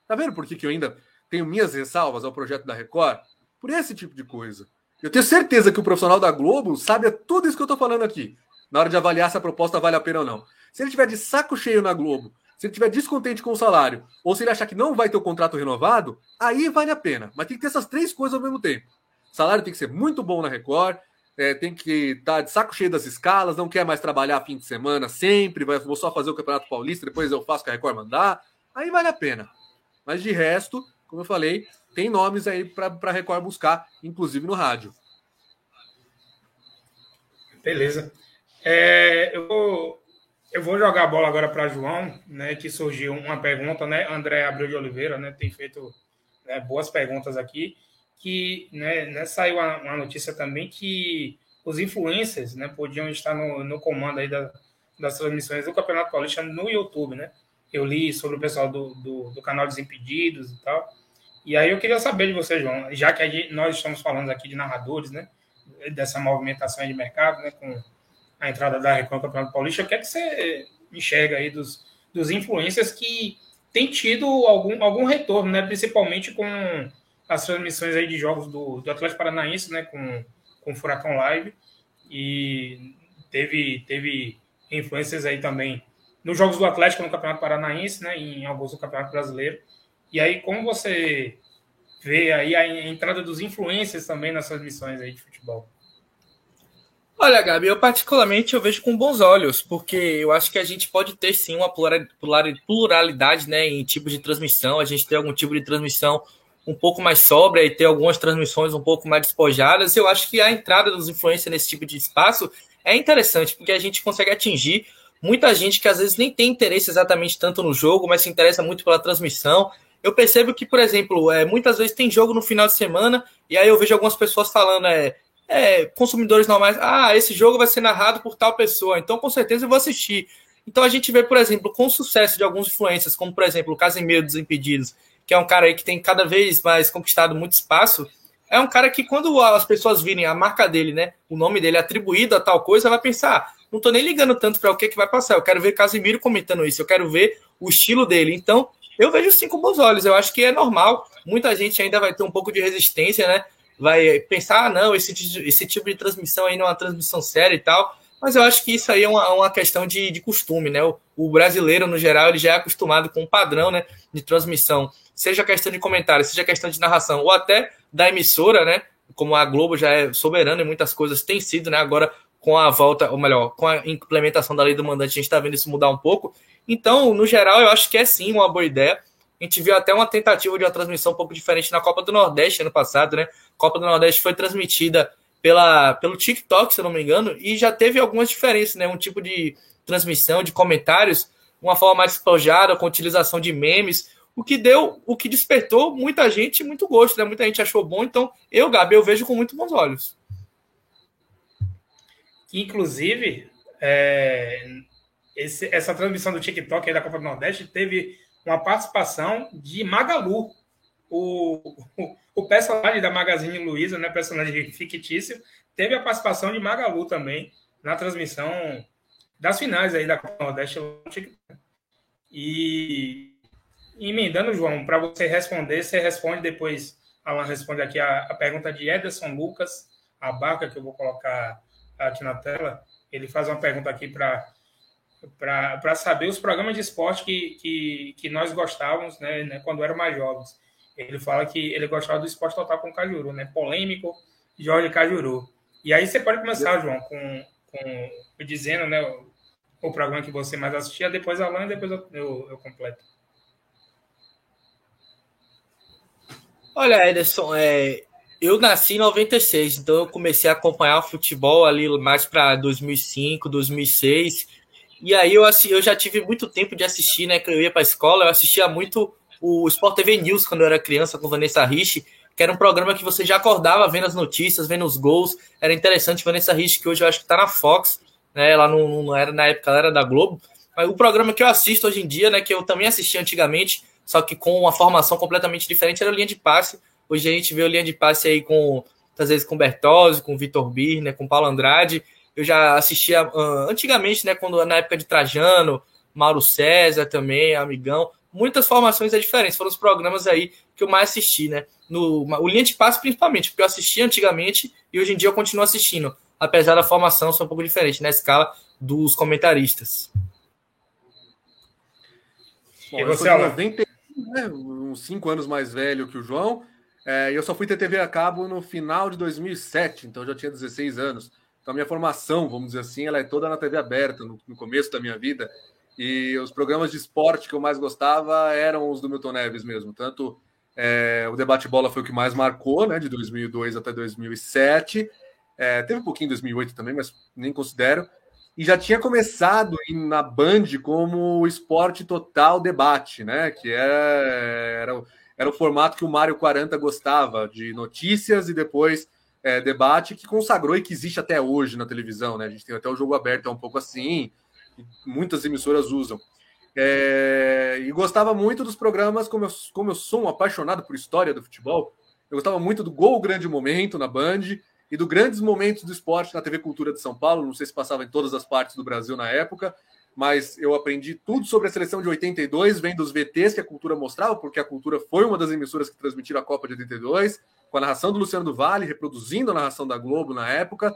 Tá vendo por que, que eu ainda tenho minhas ressalvas ao projeto da Record? Por esse tipo de coisa. Eu tenho certeza que o profissional da Globo sabe tudo isso que eu tô falando aqui, na hora de avaliar se a proposta vale a pena ou não. Se ele tiver de saco cheio na Globo, se ele tiver descontente com o salário, ou se ele achar que não vai ter o contrato renovado, aí vale a pena. Mas tem que ter essas três coisas ao mesmo tempo. O salário tem que ser muito bom na Record, é, tem que estar tá de saco cheio das escalas, não quer mais trabalhar fim de semana sempre, vai, vou só fazer o Campeonato Paulista, depois eu faço o que a Record mandar. Aí vale a pena. Mas de resto, como eu falei, tem nomes aí para Record buscar, inclusive no rádio. Beleza. É, eu, vou, eu vou jogar a bola agora para João, né? Que surgiu uma pergunta, né? André Abreu de Oliveira, né? Tem feito né, boas perguntas aqui que né, né, saiu uma, uma, notícia também que os influencers né, podiam estar no, no comando aí da, das transmissões do Campeonato Paulista no YouTube, né? Eu li sobre o pessoal do, do, do canal Desimpedidos e tal. E aí eu queria saber de você, João, já que gente, nós estamos falando aqui de narradores, né? Dessa movimentação de mercado, né? Com a entrada da Record no Campeonato Paulista, o que é que você enxerga aí dos, dos influencers que tem tido algum, algum retorno, né? Principalmente com as transmissões aí de jogos do, do Atlético Paranaense, né, com, com o Furacão Live, e teve, teve influências aí também nos jogos do Atlético no Campeonato Paranaense, né, em alguns do Campeonato Brasileiro. E aí, como você vê aí a entrada dos influencers também nas transmissões aí de futebol? Olha, Gabi, eu particularmente eu vejo com bons olhos, porque eu acho que a gente pode ter sim uma pluralidade né, em tipo de transmissão, a gente tem algum tipo de transmissão um pouco mais sóbria e ter algumas transmissões um pouco mais despojadas, eu acho que a entrada dos influencers nesse tipo de espaço é interessante, porque a gente consegue atingir muita gente que às vezes nem tem interesse exatamente tanto no jogo, mas se interessa muito pela transmissão. Eu percebo que, por exemplo, é, muitas vezes tem jogo no final de semana, e aí eu vejo algumas pessoas falando, é, é, consumidores normais, ah, esse jogo vai ser narrado por tal pessoa, então com certeza eu vou assistir. Então a gente vê, por exemplo, com o sucesso de alguns influencers, como por exemplo o Casimiro dos Impedidos, que é um cara aí que tem cada vez mais conquistado muito espaço, é um cara que quando as pessoas virem a marca dele, né, o nome dele atribuído a tal coisa, vai pensar, ah, não tô nem ligando tanto para o que que vai passar, eu quero ver Casimiro comentando isso, eu quero ver o estilo dele. Então, eu vejo sim com bons olhos, eu acho que é normal, muita gente ainda vai ter um pouco de resistência, né, vai pensar, ah, não, esse, esse tipo de transmissão aí não é uma transmissão séria e tal, mas eu acho que isso aí é uma, uma questão de, de costume, né? O, o, brasileiro, no geral, ele já é acostumado com um padrão né, de transmissão seja questão de comentário, seja questão de narração, ou até da emissora, né? Como a Globo já é soberana em muitas coisas, tem sido, né? Agora, com a volta, ou melhor, com a implementação da lei do mandante, a gente está vendo isso mudar um pouco. Então, no geral, eu acho que é sim uma boa ideia. A gente viu até uma tentativa de uma transmissão um pouco diferente na Copa do Nordeste ano passado, né? A Copa do Nordeste foi transmitida pela, pelo TikTok, se eu não me engano, e já teve algumas diferenças, né? Um tipo de transmissão, de comentários, uma forma mais despojada, com utilização de memes, o que deu, o que despertou muita gente muito gosto, né? Muita gente achou bom, então eu, Gabi, eu vejo com muito bons olhos. Inclusive, é, esse, essa transmissão do TikTok da Copa do Nordeste teve uma participação de Magalu, o, o, o personagem da Magazine Luiza, né, personagem fictício, teve a participação de Magalu também na transmissão das finais aí da Copa do Nordeste. E emendando, João, para você responder, você responde depois, Alan responde aqui a, a pergunta de Ederson Lucas, a barca que eu vou colocar aqui na tela. Ele faz uma pergunta aqui para para saber os programas de esporte que, que, que nós gostávamos né, né, quando eram mais jovens. Ele fala que ele gostava do esporte total com Cajuru, né? Polêmico, Jorge Cajuru. E aí você pode começar, João, com, com dizendo né, o, o programa que você mais assistia, depois Alan e depois eu, eu, eu completo. Olha, Ederson, é, eu nasci em 96, então eu comecei a acompanhar o futebol ali mais para 2005, 2006. E aí eu, eu já tive muito tempo de assistir, né? Que eu ia para a escola, eu assistia muito o Sport TV News quando eu era criança com Vanessa Rich, que era um programa que você já acordava vendo as notícias, vendo os gols. Era interessante. Vanessa Rich, que hoje eu acho que está na Fox, né? Ela não, não era na época, ela era da Globo. Mas o programa que eu assisto hoje em dia, né? Que eu também assisti antigamente, só que com uma formação completamente diferente, era a linha de passe. Hoje a gente vê a linha de passe aí com, às vezes, com Bertozzi, com Vitor Birner, com Paulo Andrade. Eu já assistia uh, antigamente, né, quando na época de Trajano, Mauro César também, Amigão, muitas formações é diferentes. Foram os programas aí que eu mais assisti, né? No, o Linha de Passe, principalmente, porque eu assisti antigamente e hoje em dia eu continuo assistindo, apesar da formação ser um pouco diferente na escala dos comentaristas. Bom, e você, eu sou 90, né, uns 5 anos mais velho que o João, é, eu só fui ter TV a cabo no final de 2007, então já tinha 16 anos. Então a minha formação, vamos dizer assim, ela é toda na TV aberta, no, no começo da minha vida. E os programas de esporte que eu mais gostava eram os do Milton Neves mesmo. Tanto é, o Debate Bola foi o que mais marcou, né, de 2002 até 2007. É, teve um pouquinho em 2008 também, mas nem considero. E já tinha começado na Band como esporte total debate, né? Que era, é, era, era o formato que o Mário 40 gostava, de notícias e depois é, debate, que consagrou e que existe até hoje na televisão, né? A gente tem até o jogo aberto, é um pouco assim muitas emissoras usam. É, e gostava muito dos programas, como eu, como eu sou um apaixonado por história do futebol, eu gostava muito do Gol Grande Momento na Band e do Grandes Momentos do Esporte na TV Cultura de São Paulo. Não sei se passava em todas as partes do Brasil na época, mas eu aprendi tudo sobre a seleção de 82, vendo os VTs que a Cultura mostrava, porque a Cultura foi uma das emissoras que transmitiram a Copa de 82, com a narração do Luciano do Vale, reproduzindo a narração da Globo na época.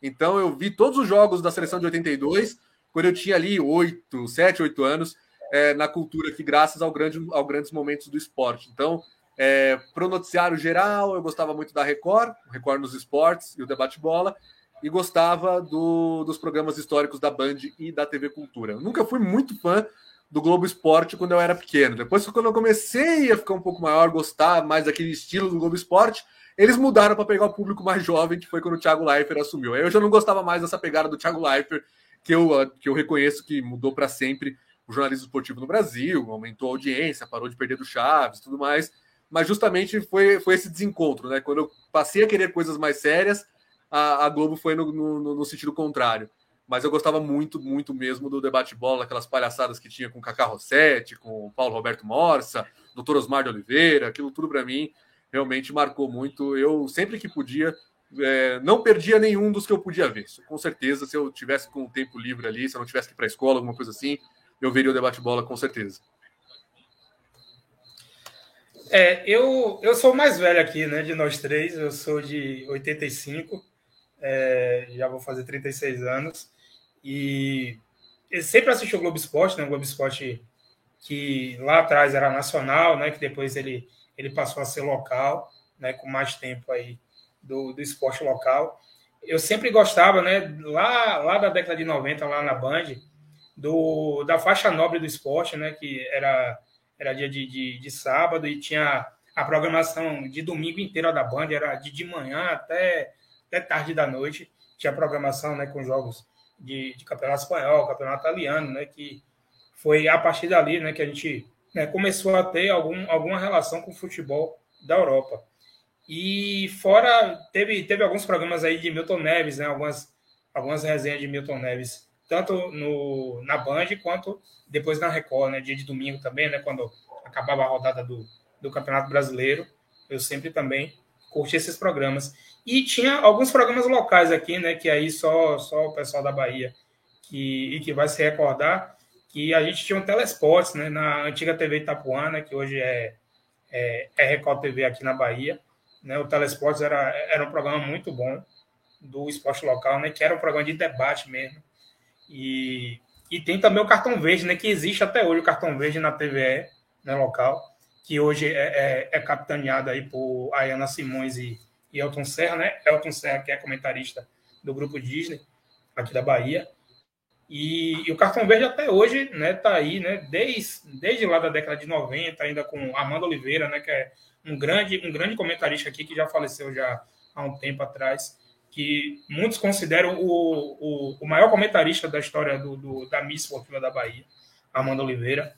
Então eu vi todos os jogos da seleção de 82 quando eu tinha ali oito, sete, oito anos, é, na cultura aqui, graças ao grande, ao grandes momentos do esporte. Então, é, o noticiário geral, eu gostava muito da Record, Record nos esportes e o debate bola, e gostava do, dos programas históricos da Band e da TV Cultura. Eu nunca fui muito fã do Globo Esporte quando eu era pequeno. Depois, quando eu comecei a ficar um pouco maior, gostar mais daquele estilo do Globo Esporte, eles mudaram para pegar o público mais jovem, que foi quando o Thiago Leifert assumiu. Eu já não gostava mais dessa pegada do Thiago Leifert, que eu, que eu reconheço que mudou para sempre o jornalismo esportivo no Brasil, aumentou a audiência, parou de perder do Chaves tudo mais. Mas justamente foi, foi esse desencontro, né? Quando eu passei a querer coisas mais sérias, a, a Globo foi no, no, no, sentido contrário. Mas eu gostava muito, muito mesmo do debate bola, aquelas palhaçadas que tinha com o Cacá Rossetti, com Paulo Roberto Morsa, doutor Osmar de Oliveira, aquilo tudo para mim realmente marcou muito. Eu sempre que podia é, não perdia nenhum dos que eu podia ver. Com certeza, se eu tivesse com o tempo livre ali, se eu não tivesse que ir para a escola, alguma coisa assim, eu veria o debate bola com certeza. É, eu, eu sou o mais velho aqui, né, de nós três. Eu sou de 85, é, já vou fazer 36 anos. E sempre assisti o Globo Esporte, né, o Globo Esporte que lá atrás era nacional, né, que depois ele, ele passou a ser local, né, com mais tempo aí do, do esporte local. Eu sempre gostava, né, lá, lá da década de 90, lá na Band, do, da faixa nobre do esporte, né, que era, era dia de, de, de sábado e tinha a programação de domingo inteira da Band, era de, de manhã até, até tarde da noite, tinha programação né, com jogos de, de campeonato espanhol, campeonato italiano, né, que foi a partir dali né, que a gente né, começou a ter algum, alguma relação com o futebol da Europa. E fora, teve, teve alguns programas aí de Milton Neves, né? Algumas, algumas resenhas de Milton Neves, tanto no, na Band quanto depois na Record, né? Dia de domingo também, né? Quando acabava a rodada do, do Campeonato Brasileiro. Eu sempre também curti esses programas. E tinha alguns programas locais aqui, né? Que aí só, só o pessoal da Bahia que, e que vai se recordar que a gente tinha um telesportes, né? Na antiga TV Itapuana, que hoje é, é, é Record TV aqui na Bahia né? O Telesportes era, era um programa muito bom do esporte local, né? Que era um programa de debate mesmo. E, e tem também o cartão verde, né? Que existe até hoje o cartão verde na TVE, né? Local, que hoje é, é, é capitaneado aí por Ayana Simões e, e Elton Serra, né? Elton Serra, que é comentarista do grupo Disney, aqui da Bahia. E, e, o cartão verde até hoje, né, tá aí, né, desde, desde lá da década de 90, ainda com Armando Oliveira, né, que é um grande, um grande comentarista aqui que já faleceu já há um tempo atrás, que muitos consideram o, o, o maior comentarista da história do, do, da Miss Esportiva da Bahia, Armando Oliveira,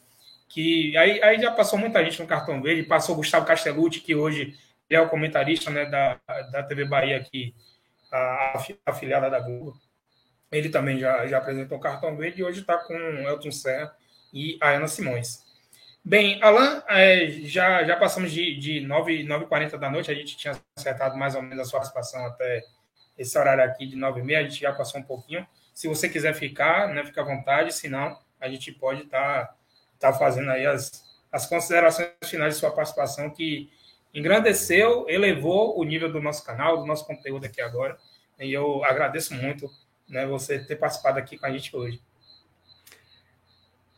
que aí, aí já passou muita gente no cartão verde, passou Gustavo Castellucci, que hoje é o comentarista né, da, da TV Bahia aqui, a, a afiliada da Globo. Ele também já, já apresentou o cartão verde e hoje está com Elton Serra e a Ana Simões. Bem, Alan, é, já, já passamos de, de 9h40 da noite, a gente tinha acertado mais ou menos a sua participação até esse horário aqui de 9 e meia, a gente já passou um pouquinho. Se você quiser ficar, né, fica à vontade, senão a gente pode estar tá, tá fazendo aí as, as considerações finais de sua participação, que engrandeceu, elevou o nível do nosso canal, do nosso conteúdo aqui agora. E eu agradeço muito né, você ter participado aqui com a gente hoje.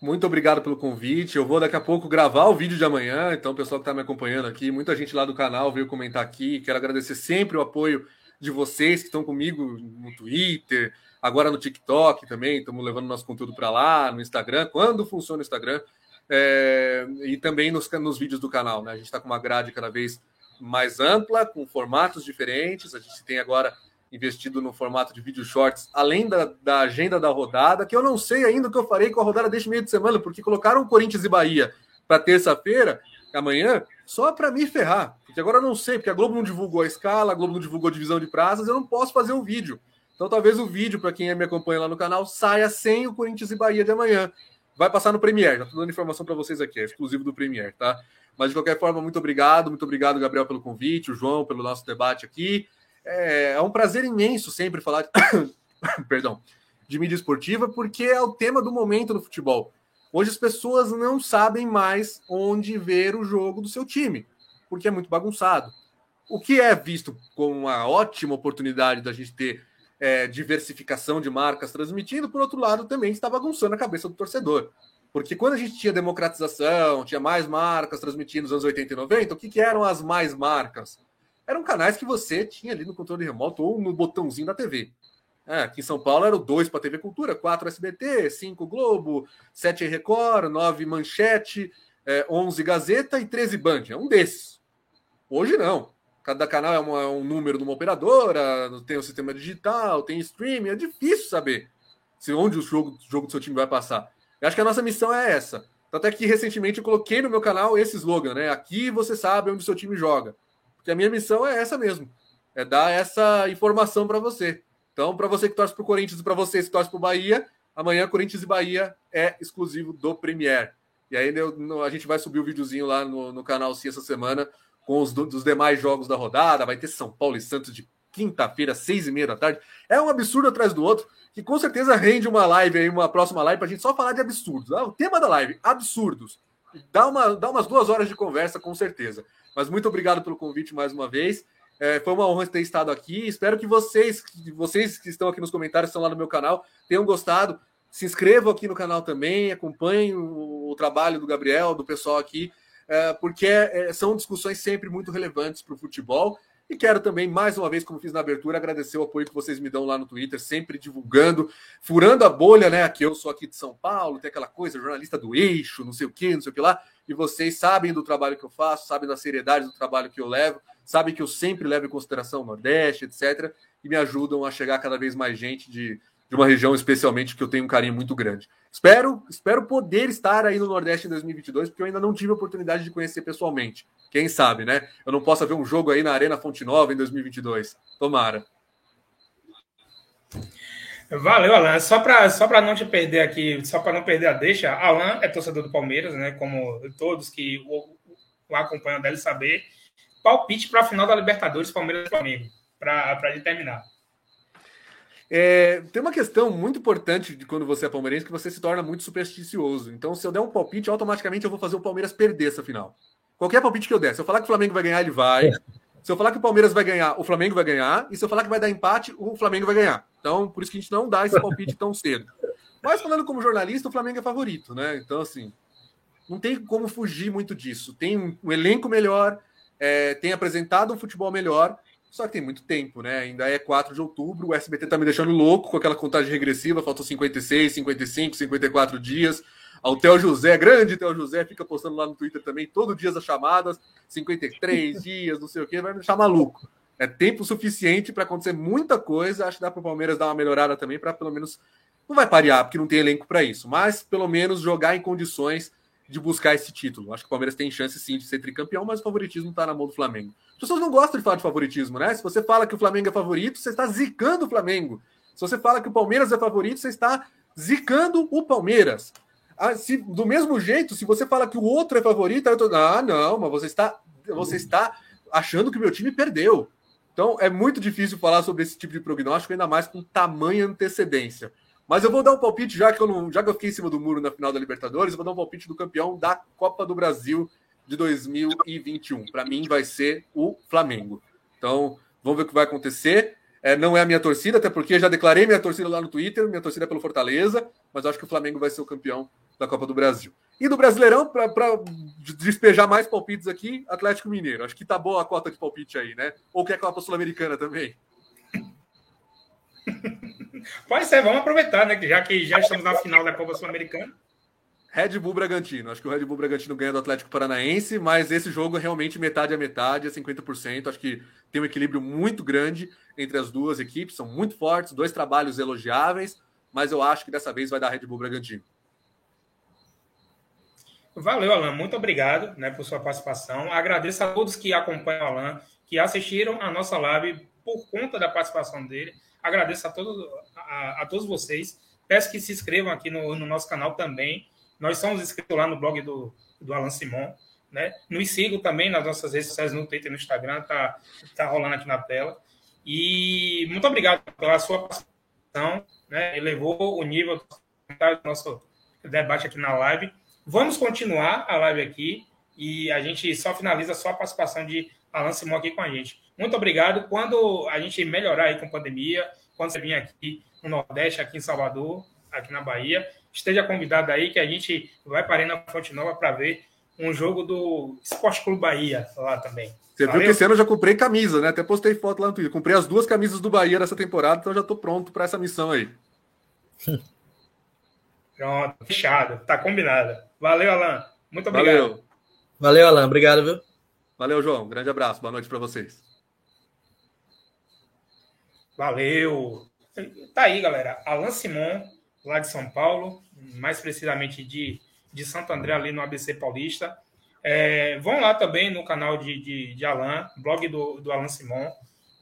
Muito obrigado pelo convite. Eu vou daqui a pouco gravar o vídeo de amanhã. Então, o pessoal que está me acompanhando aqui, muita gente lá do canal veio comentar aqui. Quero agradecer sempre o apoio de vocês que estão comigo no Twitter, agora no TikTok também. Estamos levando nosso conteúdo para lá, no Instagram, quando funciona o Instagram, é, e também nos, nos vídeos do canal. Né? A gente está com uma grade cada vez mais ampla, com formatos diferentes. A gente tem agora investido no formato de vídeo shorts, além da, da agenda da rodada, que eu não sei ainda o que eu farei com a rodada deste meio de semana, porque colocaram Corinthians e Bahia para terça-feira, amanhã, só para me ferrar. Porque agora eu não sei, porque a Globo não divulgou a escala, a Globo não divulgou a divisão de praças, eu não posso fazer o um vídeo. Então talvez o vídeo, para quem me acompanha lá no canal, saia sem o Corinthians e Bahia de amanhã. Vai passar no Premier, já estou dando informação para vocês aqui, é exclusivo do Premier, tá? Mas de qualquer forma, muito obrigado, muito obrigado, Gabriel, pelo convite, o João, pelo nosso debate aqui. É, é um prazer imenso sempre falar, perdão, de mídia esportiva, porque é o tema do momento no futebol. Hoje as pessoas não sabem mais onde ver o jogo do seu time, porque é muito bagunçado. O que é visto como uma ótima oportunidade da gente ter é, diversificação de marcas transmitindo, por outro lado, também está bagunçando a cabeça do torcedor. Porque quando a gente tinha democratização, tinha mais marcas transmitindo nos anos 80 e 90, o que, que eram as mais marcas? eram canais que você tinha ali no controle remoto ou no botãozinho da TV. É, aqui em São Paulo era o 2 para TV Cultura, 4 SBT, 5 Globo, 7 Record, 9 Manchete, é, 11 Gazeta e 13 Band. É um desses. Hoje não. Cada canal é, uma, é um número de uma operadora, tem o um sistema digital, tem streaming. É difícil saber se onde o jogo, o jogo do seu time vai passar. Eu acho que a nossa missão é essa. Tanto é que recentemente eu coloquei no meu canal esse slogan, né? Aqui você sabe onde o seu time joga. Porque a minha missão é essa mesmo. É dar essa informação para você. Então, para você que torce para o Corinthians e para você que torce para o Bahia, amanhã Corinthians e Bahia é exclusivo do Premier. E aí eu, a gente vai subir o videozinho lá no, no canal Sim essa semana com os dos demais jogos da rodada. Vai ter São Paulo e Santos de quinta-feira, seis e meia da tarde. É um absurdo atrás do outro, que com certeza rende uma live aí, uma próxima live, para a gente só falar de absurdos. Ah, o tema da live, absurdos. Dá, uma, dá umas duas horas de conversa, com certeza. Mas muito obrigado pelo convite mais uma vez. É, foi uma honra ter estado aqui. Espero que vocês, vocês que estão aqui nos comentários, estão lá no meu canal, tenham gostado. Se inscrevam aqui no canal também, acompanhem o, o trabalho do Gabriel, do pessoal aqui, porque é, são discussões sempre muito relevantes para o futebol. E quero também, mais uma vez, como fiz na abertura, agradecer o apoio que vocês me dão lá no Twitter, sempre divulgando, furando a bolha, né? Que eu sou aqui de São Paulo, tem aquela coisa, jornalista do eixo, não sei o que, não sei o que lá. E vocês sabem do trabalho que eu faço, sabem da seriedade do trabalho que eu levo, sabem que eu sempre levo em consideração o Nordeste, etc. E me ajudam a chegar cada vez mais gente de, de uma região, especialmente, que eu tenho um carinho muito grande. Espero, espero poder estar aí no Nordeste em 2022, porque eu ainda não tive a oportunidade de conhecer pessoalmente. Quem sabe, né? Eu não posso ver um jogo aí na Arena Fonte Nova em 2022. Tomara. Valeu, Alan. Só para só não te perder aqui, só para não perder a deixa, Alan é torcedor do Palmeiras, né? Como todos que o, o acompanham devem saber. Palpite para a final da Libertadores, Palmeiras e Flamengo, para a gente terminar. É, tem uma questão muito importante de quando você é palmeirense que você se torna muito supersticioso. Então, se eu der um palpite, automaticamente eu vou fazer o Palmeiras perder essa final. Qualquer palpite que eu der. Se eu falar que o Flamengo vai ganhar, ele vai. Se eu falar que o Palmeiras vai ganhar, o Flamengo vai ganhar. E se eu falar que vai dar empate, o Flamengo vai ganhar. Então, por isso que a gente não dá esse palpite tão cedo. Mas falando como jornalista, o Flamengo é favorito, né? Então, assim, não tem como fugir muito disso. Tem um elenco melhor, é, tem apresentado um futebol melhor, só que tem muito tempo, né? Ainda é 4 de outubro, o SBT tá me deixando louco com aquela contagem regressiva, faltam 56, 55, 54 dias. O Theo José, grande Theo José, fica postando lá no Twitter também, todo dia as chamadas, 53 dias, não sei o que, vai me deixar maluco. É tempo suficiente para acontecer muita coisa. Acho que dá para o Palmeiras dar uma melhorada também, para pelo menos. Não vai parear, porque não tem elenco para isso, mas pelo menos jogar em condições de buscar esse título. Acho que o Palmeiras tem chance sim de ser tricampeão, mas o favoritismo está na mão do Flamengo. As pessoas não gostam de falar de favoritismo, né? Se você fala que o Flamengo é favorito, você está zicando o Flamengo. Se você fala que o Palmeiras é favorito, você está zicando o Palmeiras. Ah, se, do mesmo jeito, se você fala que o outro é favorito, eu tô, ah, não, mas você está, você está achando que o meu time perdeu. Então é muito difícil falar sobre esse tipo de prognóstico, ainda mais com tamanha antecedência. Mas eu vou dar um palpite, já que eu não, já que eu fiquei em cima do muro na final da Libertadores, eu vou dar um palpite do campeão da Copa do Brasil de 2021. Para mim vai ser o Flamengo. Então, vamos ver o que vai acontecer. É, não é a minha torcida, até porque já declarei minha torcida lá no Twitter, minha torcida é pelo Fortaleza, mas acho que o Flamengo vai ser o campeão da Copa do Brasil. E do Brasileirão, para despejar mais palpites aqui, Atlético Mineiro. Acho que tá boa a cota de palpite aí, né? Ou quer Copa Sul-Americana também? Pode ser, vamos aproveitar, né? Já que já estamos na final da Copa Sul-Americana. Red Bull Bragantino. Acho que o Red Bull Bragantino ganha do Atlético Paranaense, mas esse jogo é realmente metade a metade, é 50%. Acho que tem um equilíbrio muito grande entre as duas equipes, são muito fortes, dois trabalhos elogiáveis, mas eu acho que dessa vez vai dar Red Bull Bragantino. Valeu, Alan. Muito obrigado né, por sua participação. Agradeço a todos que acompanham o Alan, que assistiram a nossa live por conta da participação dele. Agradeço a todos, a, a todos vocês. Peço que se inscrevam aqui no, no, nosso canal também. Nós somos inscritos lá no blog do, do Alan Simon. Né? Nos sigam também nas nossas redes sociais, no Twitter e no Instagram, tá, tá rolando aqui na tela. E muito obrigado pela sua participação. Né? Elevou o nível do nosso debate aqui na live. Vamos continuar a live aqui e a gente só finaliza só a participação de Alan Simão aqui com a gente. Muito obrigado. Quando a gente melhorar aí com a pandemia, quando você vir aqui no Nordeste, aqui em Salvador, aqui na Bahia, esteja convidado aí que a gente vai para na Fonte Nova para ver um jogo do Esporte Clube Bahia lá também. Você Valeu? viu que esse ano eu já comprei camisa, né? Até postei foto lá no Twitter. Comprei as duas camisas do Bahia dessa temporada, então já estou pronto para essa missão aí. Pronto, fechado. Tá combinado. Valeu, Alan. Muito obrigado. Valeu, Valeu Alan. Obrigado, viu? Valeu, João. Grande abraço. Boa noite para vocês. Valeu. Tá aí, galera. Alan Simon, lá de São Paulo, mais precisamente de, de Santo André, ali no ABC Paulista. É, vão lá também no canal de, de, de Alan, blog do, do Alan Simon.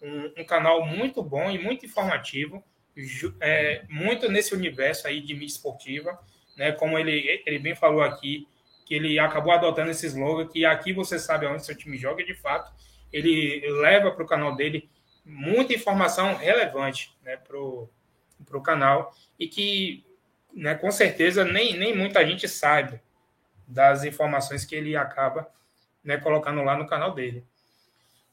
Um, um canal muito bom e muito informativo, é, muito nesse universo aí de mídia esportiva né? Como ele, ele bem falou aqui, que ele acabou adotando esse slogan, que aqui você sabe onde seu time joga, de fato, ele leva para o canal dele muita informação relevante né, para o canal e que, né, com certeza, nem, nem muita gente sabe das informações que ele acaba né, colocando lá no canal dele.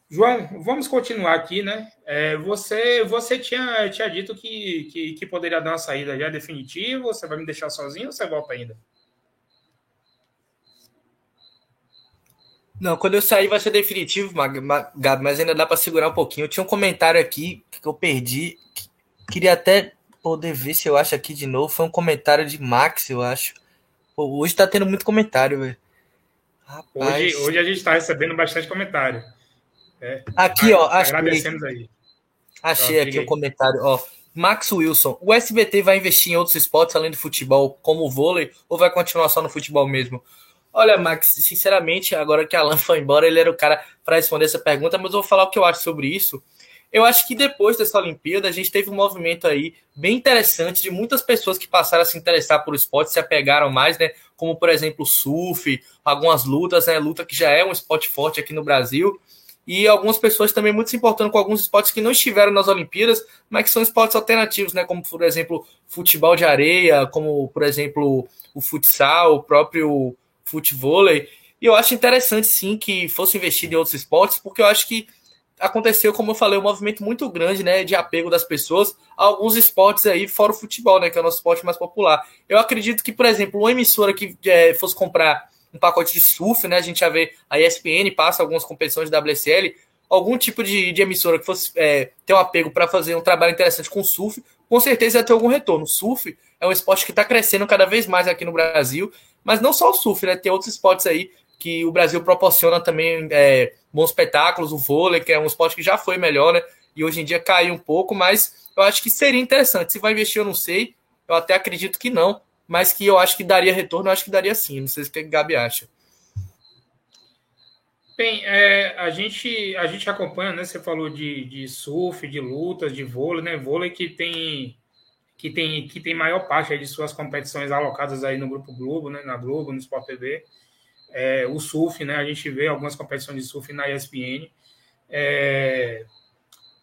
João, vamos continuar aqui, né? É, você você tinha, tinha dito que, que, que, poderia dar uma saída já definitiva, você vai me deixar sozinho ou você volta ainda? Não, quando eu sair vai ser definitivo, Gabi, mas ainda dá para segurar um pouquinho. Eu tinha um comentário aqui que eu perdi, queria até poder ver se eu acho aqui de novo. Foi um comentário de Max, eu acho. Pô, hoje tá tendo muito comentário, velho. Hoje, hoje a gente está recebendo bastante comentário. É. Aqui, ó. Achei. Aí. Achei aqui o um comentário, ó. Max Wilson, o SBT vai investir em outros esportes além do futebol, como o vôlei, ou vai continuar só no futebol mesmo? Olha, Max, sinceramente, agora que Alan foi embora, ele era o cara para responder essa pergunta, mas eu vou falar o que eu acho sobre isso. Eu acho que depois dessa Olimpíada, a gente teve um movimento aí bem interessante de muitas pessoas que passaram a se interessar por esporte, se apegaram mais, né? Como, por exemplo, o surf, algumas lutas, né? Luta que já é um esporte forte aqui no Brasil e algumas pessoas também muito se importando com alguns esportes que não estiveram nas Olimpíadas, mas que são esportes alternativos, né? Como, por exemplo, futebol de areia, como, por exemplo, o futsal, o próprio futevôlei. E eu acho interessante, sim, que fosse investido em outros esportes, porque eu acho que aconteceu, como eu falei, um movimento muito grande, né, de apego das pessoas a alguns esportes aí, fora o futebol, né, que é o nosso esporte mais popular. Eu acredito que, por exemplo, uma emissora que é, fosse comprar um pacote de surf, né? A gente já vê a ESPN passa algumas competições de WSL, algum tipo de, de emissora que fosse é, ter um apego para fazer um trabalho interessante com surf, com certeza ia ter algum retorno. Surf é um esporte que está crescendo cada vez mais aqui no Brasil, mas não só o surf, né? Tem outros esportes aí que o Brasil proporciona também é, bons espetáculos, o vôlei, que é um esporte que já foi melhor, né? E hoje em dia caiu um pouco, mas eu acho que seria interessante. Se vai investir, eu não sei. Eu até acredito que não, mas que eu acho que daria retorno, eu acho que daria sim. Não sei o que a Gabi acha. Bem, é, a, gente, a gente acompanha, né? Você falou de, de surf, de lutas, de vôlei, né? Vôlei que tem que tem, que tem maior parte de suas competições alocadas aí no Grupo Globo, né? Na Globo, no Sport TV. É, o surf, né? A gente vê algumas competições de surf na ESPN. É,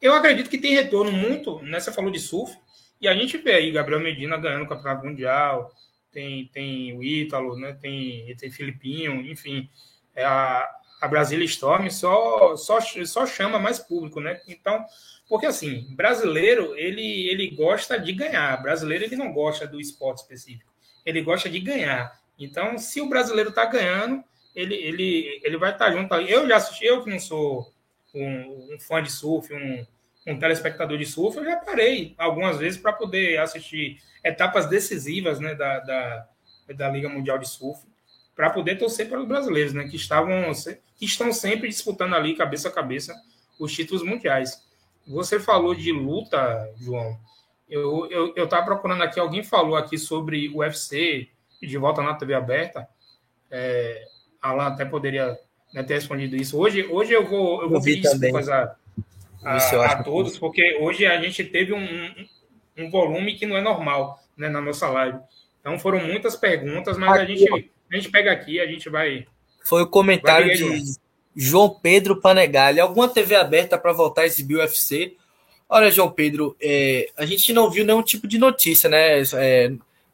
eu acredito que tem retorno muito, né? Você falou de surf, e a gente vê aí Gabriel Medina ganhando o Campeonato Mundial, tem, tem o Ítalo, né? tem, tem Filipinho, enfim. É a, a Brasília Storm só, só, só chama mais público, né? Então, porque assim, brasileiro, ele, ele gosta de ganhar. Brasileiro, ele não gosta do esporte específico. Ele gosta de ganhar. Então, se o brasileiro está ganhando, ele, ele, ele vai estar tá junto. Eu já assisti, eu que não sou um, um fã de surf, um, um telespectador de surf, eu já parei algumas vezes para poder assistir etapas decisivas né, da, da, da Liga Mundial de Surf, para poder torcer para os brasileiros, né, que, estavam, que estão sempre disputando ali, cabeça a cabeça, os títulos mundiais. Você falou de luta, João. Eu estava eu, eu procurando aqui, alguém falou aqui sobre o UFC, de volta na TV aberta. É, Alan até poderia né, ter respondido isso. Hoje, hoje eu vou, eu vou pedir desculpas a, a, a todos, porque hoje a gente teve um, um volume que não é normal né, na nossa live. Então foram muitas perguntas, mas aqui, a, gente, a gente pega aqui, a gente vai. Foi o comentário vai de João Pedro Panegali. Alguma TV aberta para voltar a exibir o UFC? Olha, João Pedro, é, a gente não viu nenhum tipo de notícia, né? É,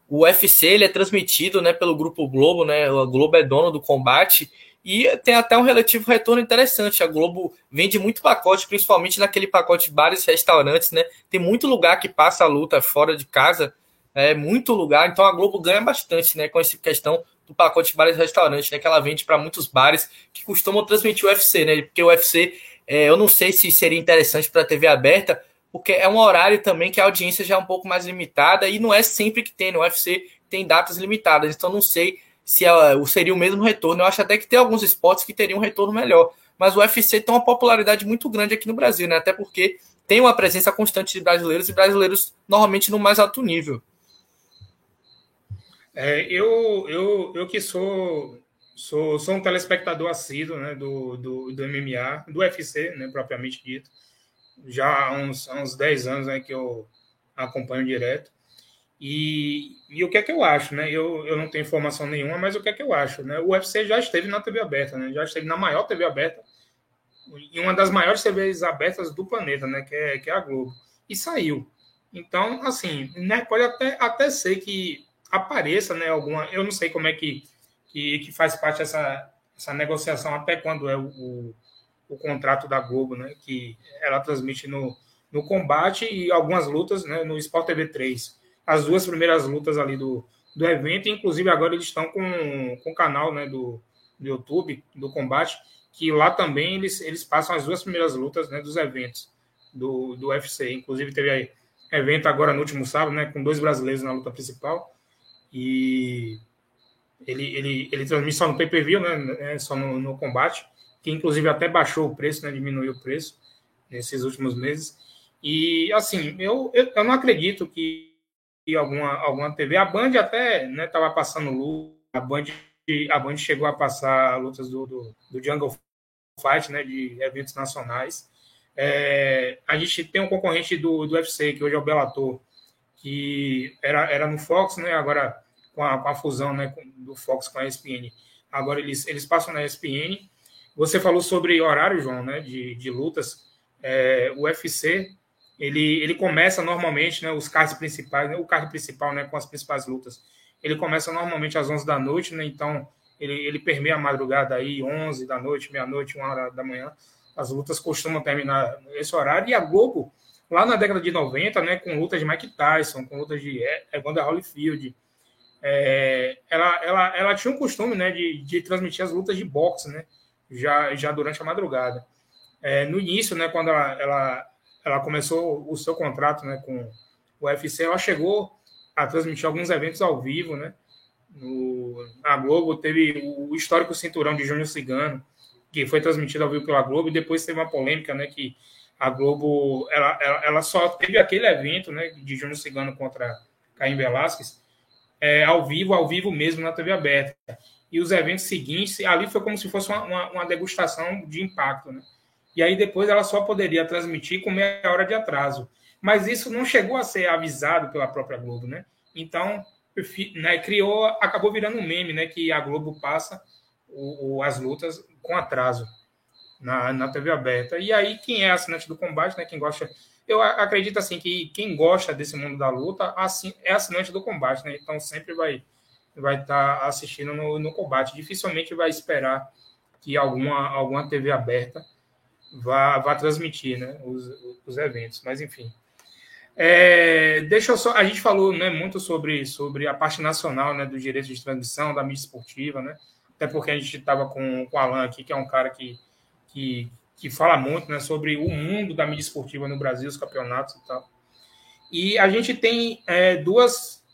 o UFC ele é transmitido né, pelo Grupo Globo, né? O Globo é dono do combate e tem até um relativo retorno interessante. A Globo vende muito pacote, principalmente naquele pacote de bares e restaurantes, né? Tem muito lugar que passa a luta fora de casa, é muito lugar. Então a Globo ganha bastante, né? Com essa questão do pacote de bares e restaurantes, né? Que ela vende para muitos bares que costumam transmitir o UFC, né? Porque o UFC, é, eu não sei se seria interessante para a TV aberta, porque é um horário também que a audiência já é um pouco mais limitada e não é sempre que tem. No UFC tem datas limitadas, então não sei se é, seria o mesmo retorno. Eu acho até que tem alguns esportes que teriam um retorno melhor. Mas o UFC tem uma popularidade muito grande aqui no Brasil, né? Até porque tem uma presença constante de brasileiros e brasileiros normalmente no mais alto nível. É, eu, eu, eu que sou, sou, sou um telespectador assíduo né, do, do, do MMA, do UFC, né, propriamente dito. Já há uns, há uns 10 anos né, que eu acompanho direto. E, e o que é que eu acho, né? Eu, eu não tenho informação nenhuma, mas o que é que eu acho, né? O UFC já esteve na TV aberta, né? Já esteve na maior TV aberta, em uma das maiores TVs abertas do planeta, né? Que é, que é a Globo. E saiu. Então, assim, né? Pode até, até ser que apareça, né? Alguma. Eu não sei como é que, que, que faz parte essa, essa negociação, até quando é o, o, o contrato da Globo, né? Que ela transmite no, no combate e algumas lutas né, no Sport TV 3 as duas primeiras lutas ali do, do evento. Inclusive, agora eles estão com, com o canal né, do, do YouTube, do combate, que lá também eles, eles passam as duas primeiras lutas né, dos eventos do, do UFC. Inclusive, teve aí evento agora no último sábado, né, com dois brasileiros na luta principal. E ele, ele, ele transmite só no pay-per-view, né, é, só no, no combate, que inclusive até baixou o preço, né, diminuiu o preço nesses últimos meses. E, assim, eu, eu, eu não acredito que alguma, alguma TV. A Band até estava né, passando luta. A Band, a Band chegou a passar lutas do, do, do Jungle Fight, né, de eventos nacionais. É, a gente tem um concorrente do, do UFC, que hoje é o Bellator, que era, era no Fox, né, agora com a, com a fusão né, do Fox com a ESPN. Agora eles, eles passam na ESPN. Você falou sobre horário, João, né, de, de lutas. É, o UFC ele, ele começa normalmente, né, os cards principais, né, o card principal, né, com as principais lutas, ele começa normalmente às 11 da noite, né, então ele, ele permeia a madrugada aí, 11 da noite, meia-noite, uma hora da manhã, as lutas costumam terminar nesse horário, e a Globo, lá na década de 90, né, com lutas de Mike Tyson, com lutas de Evander Holyfield, é, ela, ela, ela tinha um costume, né, de, de transmitir as lutas de boxe, né, já, já durante a madrugada. É, no início, né, quando ela, ela ela começou o seu contrato né, com o UFC, ela chegou a transmitir alguns eventos ao vivo, né? No, Globo teve o histórico cinturão de Júnior Cigano, que foi transmitido ao vivo pela Globo, e depois teve uma polêmica, né? Que a Globo ela, ela, ela só teve aquele evento né, de Júnior Cigano contra Caim Velasquez é, ao vivo, ao vivo mesmo na TV aberta. E os eventos seguintes, ali foi como se fosse uma, uma, uma degustação de impacto, né? e aí depois ela só poderia transmitir com meia hora de atraso. Mas isso não chegou a ser avisado pela própria Globo, né? Então, né, criou, acabou virando um meme, né? Que a Globo passa o, o, as lutas com atraso. na, na TV aberta. E aí, quem é assinante do combate, né? Quem gosta. Eu acredito assim que quem gosta desse mundo da luta assim, é assinante do combate, né? Então sempre vai vai estar tá assistindo no, no combate. Dificilmente vai esperar que alguma, alguma TV aberta vá, vá transmitir né, os, os eventos. Mas enfim. É, deixa eu só. A gente falou né, muito sobre, sobre a parte nacional né, dos direitos de transmissão, da mídia esportiva, né? Até porque a gente estava com, com o Alan aqui, que é um cara que, que, que fala muito né, sobre o mundo da mídia esportiva no Brasil, os campeonatos e tal. E a gente tem é, duas,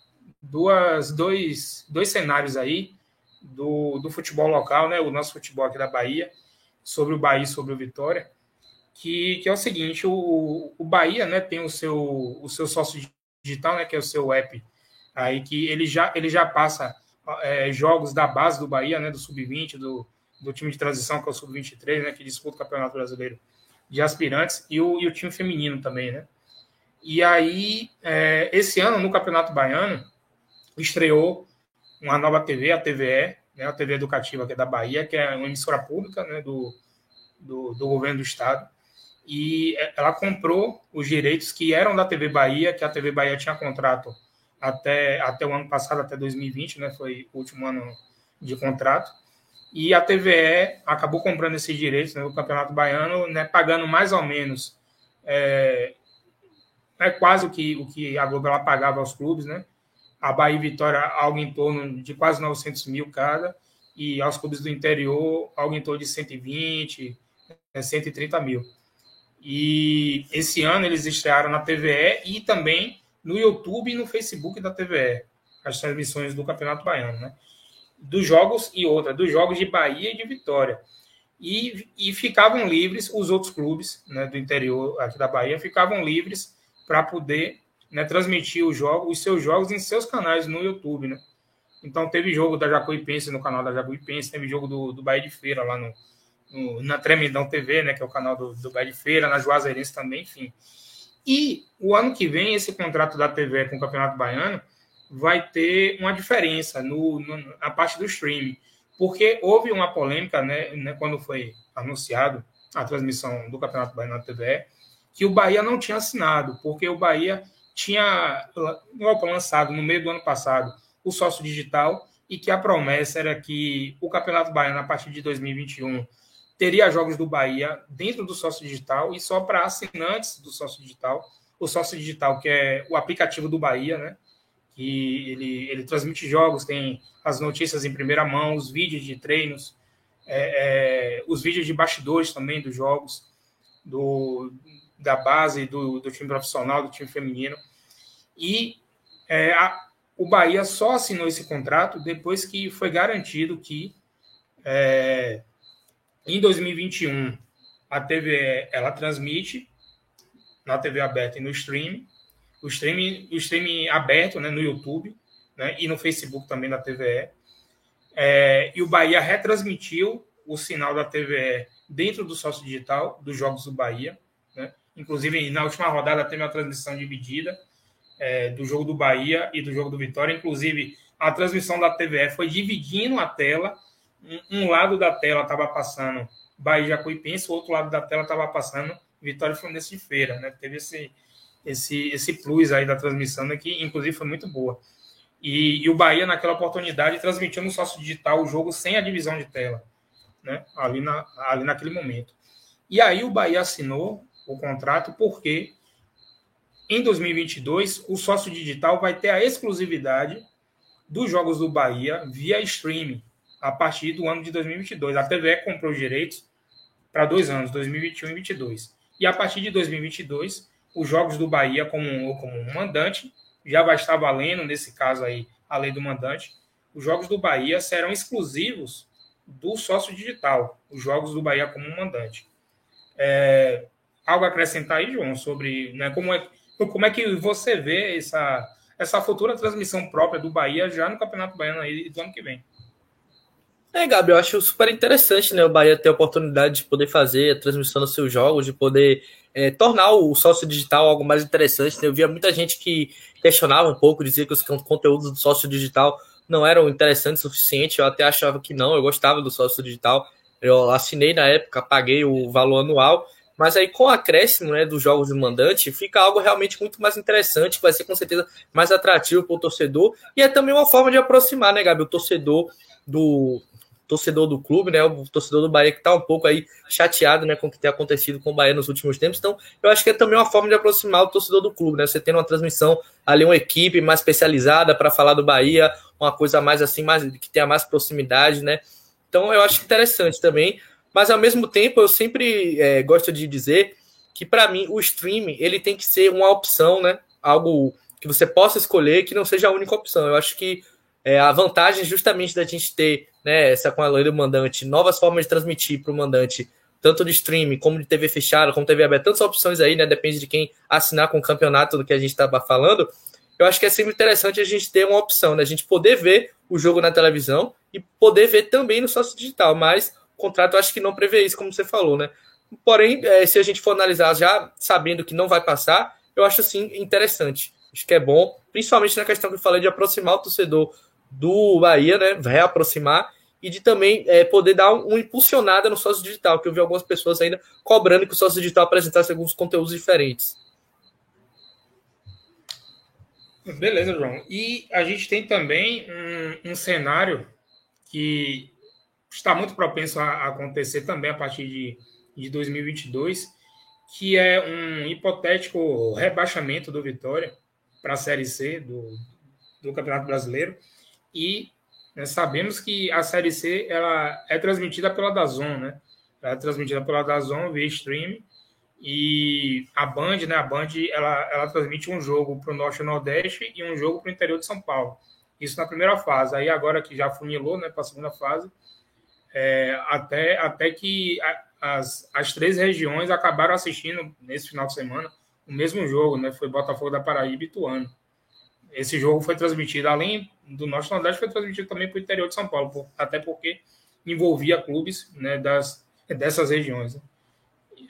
duas, dois, dois cenários aí do, do futebol local, né, o nosso futebol aqui da Bahia, sobre o Bahia sobre o Vitória, que, que é o seguinte, o, o Bahia né, tem o seu, o seu sócio digital, né, que é o seu app, aí que ele já, ele já passa é, jogos da base do Bahia, né, do Sub-20, do, do time de transição, que é o Sub-23, né, que disputa o Campeonato Brasileiro de aspirantes, e o, e o time feminino também, né? E aí, é, esse ano, no Campeonato Baiano, estreou uma nova TV, a TVE, né, a TV Educativa aqui da Bahia, que é uma emissora pública né, do, do, do, governo do estado. E ela comprou os direitos que eram da TV Bahia, que a TV Bahia tinha contrato até, até o ano passado, até 2020, né, foi o último ano de contrato. E a TVE acabou comprando esses direitos né, do Campeonato Baiano, né, pagando mais ou menos é, é quase o que, o que a Globo ela pagava aos clubes, né? A Bahia e Vitória, algo em torno de quase 900 mil cada, e aos clubes do interior, algo em torno de 120, 130 né, mil. E esse ano eles estrearam na TVE e também no YouTube e no Facebook da TVE, as transmissões do Campeonato Baiano, né? Dos jogos e outra, dos jogos de Bahia e de Vitória. E, e ficavam livres, os outros clubes né, do interior aqui da Bahia ficavam livres para poder né, transmitir os jogos, os seus jogos em seus canais no YouTube, né? Então teve jogo da Jacuipense no canal da Jacuipense, teve jogo do, do Bahia de Feira lá no, no, na Tremendão TV, né, que é o canal do, do Bahia de Feira, na Juazeirense também, enfim. E o ano que vem, esse contrato da TV com o Campeonato Baiano vai ter uma diferença no, no, na parte do streaming, porque houve uma polêmica, né, né, quando foi anunciado a transmissão do Campeonato Baiano na TV, que o Bahia não tinha assinado, porque o Bahia tinha lançado no meio do ano passado o sócio digital e que a promessa era que o Campeonato Baiano, a partir de 2021, teria jogos do Bahia dentro do sócio digital e só para assinantes do sócio digital. O sócio digital, que é o aplicativo do Bahia, né? Que ele, ele transmite jogos, tem as notícias em primeira mão, os vídeos de treinos, é, é, os vídeos de bastidores também dos jogos, do, da base do, do time profissional, do time feminino. E é, a, o Bahia só assinou esse contrato depois que foi garantido que é, em 2021 a TV ela transmite na TV aberta e no stream, o streaming, o streaming aberto né, no YouTube né, e no Facebook também da TVE. É, e o Bahia retransmitiu o sinal da TVE dentro do sócio digital dos Jogos do Bahia. Né? Inclusive, na última rodada teve uma transmissão dividida é, do jogo do Bahia e do jogo do Vitória. Inclusive, a transmissão da TVE foi dividindo a tela. Um, um lado da tela estava passando Bahia Jacuipense, o outro lado da tela estava passando Vitória e Fluminense de Feira. Né? Teve esse, esse, esse plus aí da transmissão, né, que inclusive foi muito boa. E, e, o Bahia, naquela oportunidade, transmitiu no sócio digital o jogo sem a divisão de tela, né? ali, na, ali naquele momento. E aí o Bahia assinou o contrato porque em 2022, o sócio digital vai ter a exclusividade dos jogos do Bahia via streaming a partir do ano de 2022. A TVE comprou os direitos para dois anos, 2021 e 2022. E a partir de 2022, os jogos do Bahia como, como mandante já vai estar valendo, nesse caso aí, a lei do mandante. Os jogos do Bahia serão exclusivos do sócio digital, os jogos do Bahia como mandante. É, algo a acrescentar aí, João, sobre né, como é como é que você vê essa, essa futura transmissão própria do Bahia já no Campeonato Baiano aí do ano que vem? É, Gabriel, eu acho super interessante né, o Bahia ter a oportunidade de poder fazer a transmissão dos seus jogos, de poder é, tornar o sócio digital algo mais interessante. Né? Eu via muita gente que questionava um pouco, dizia que os conteúdos do sócio digital não eram interessantes o suficiente. Eu até achava que não, eu gostava do sócio digital. Eu assinei na época, paguei o valor anual, mas aí com o acréscimo né, dos jogos do mandante, fica algo realmente muito mais interessante, vai ser com certeza mais atrativo para o torcedor, e é também uma forma de aproximar, né, Gabi, o torcedor do, torcedor do clube, né? O torcedor do Bahia que está um pouco aí chateado, né, com o que tem acontecido com o Bahia nos últimos tempos. Então, eu acho que é também uma forma de aproximar o torcedor do clube, né? Você tendo uma transmissão ali, uma equipe mais especializada para falar do Bahia, uma coisa mais assim, mais que tenha mais proximidade, né? Então, eu acho interessante também. Mas ao mesmo tempo, eu sempre é, gosto de dizer que para mim o streaming ele tem que ser uma opção, né? Algo que você possa escolher, que não seja a única opção. Eu acho que é, a vantagem justamente da gente ter né, essa com a lei do mandante, novas formas de transmitir para o mandante, tanto de streaming como de TV fechada, como TV aberta, tantas opções aí, né? Depende de quem assinar com o campeonato do que a gente estava falando. Eu acho que é sempre interessante a gente ter uma opção, né? A gente poder ver o jogo na televisão e poder ver também no sócio digital, mas o contrato acho que não prevê isso, como você falou, né? Porém, é, se a gente for analisar já sabendo que não vai passar, eu acho assim interessante. Acho que é bom, principalmente na questão que eu falei de aproximar o torcedor do Bahia, né? Reaproximar e de também é, poder dar uma um impulsionada no sócio digital, que eu vi algumas pessoas ainda cobrando que o sócio digital apresentasse alguns conteúdos diferentes. Beleza, João. E a gente tem também um, um cenário que está muito propenso a acontecer também a partir de, de 2022, que é um hipotético rebaixamento do Vitória para a Série C do, do Campeonato Brasileiro e né, sabemos que a Série C ela é transmitida pela Dazon, né? Ela é transmitida pela Dazon via stream e a Band, né? A Band ela, ela transmite um jogo para o Norte e Nordeste e um jogo para o interior de São Paulo. Isso na primeira fase. Aí agora que já funilou, né? Para a segunda fase, é, até até que as, as três regiões acabaram assistindo nesse final de semana o mesmo jogo, né? Foi Botafogo da Paraíba e Ituano. Esse jogo foi transmitido além do Norte Nordeste foi transmitido também para o interior de São Paulo, até porque envolvia clubes né, das, dessas regiões, né?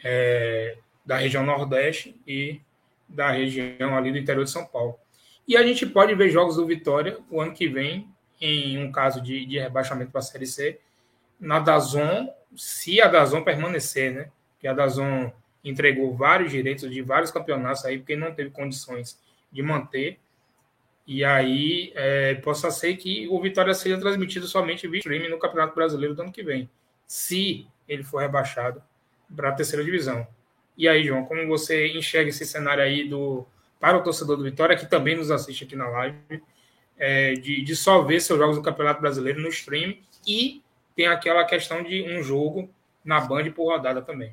é, da região Nordeste e da região ali do interior de São Paulo. E a gente pode ver jogos do Vitória o ano que vem, em um caso de, de rebaixamento para a Série C, na Dazon, se a Dazon permanecer, né? Que a Dazon entregou vários direitos de vários campeonatos aí, porque não teve condições de manter. E aí é, possa ser que o Vitória seja transmitido somente via streaming no Campeonato Brasileiro do ano que vem, se ele for rebaixado para a terceira divisão. E aí, João, como você enxerga esse cenário aí do para o torcedor do Vitória, que também nos assiste aqui na live, é, de, de só ver seus jogos do Campeonato Brasileiro no stream e tem aquela questão de um jogo na Band por rodada também.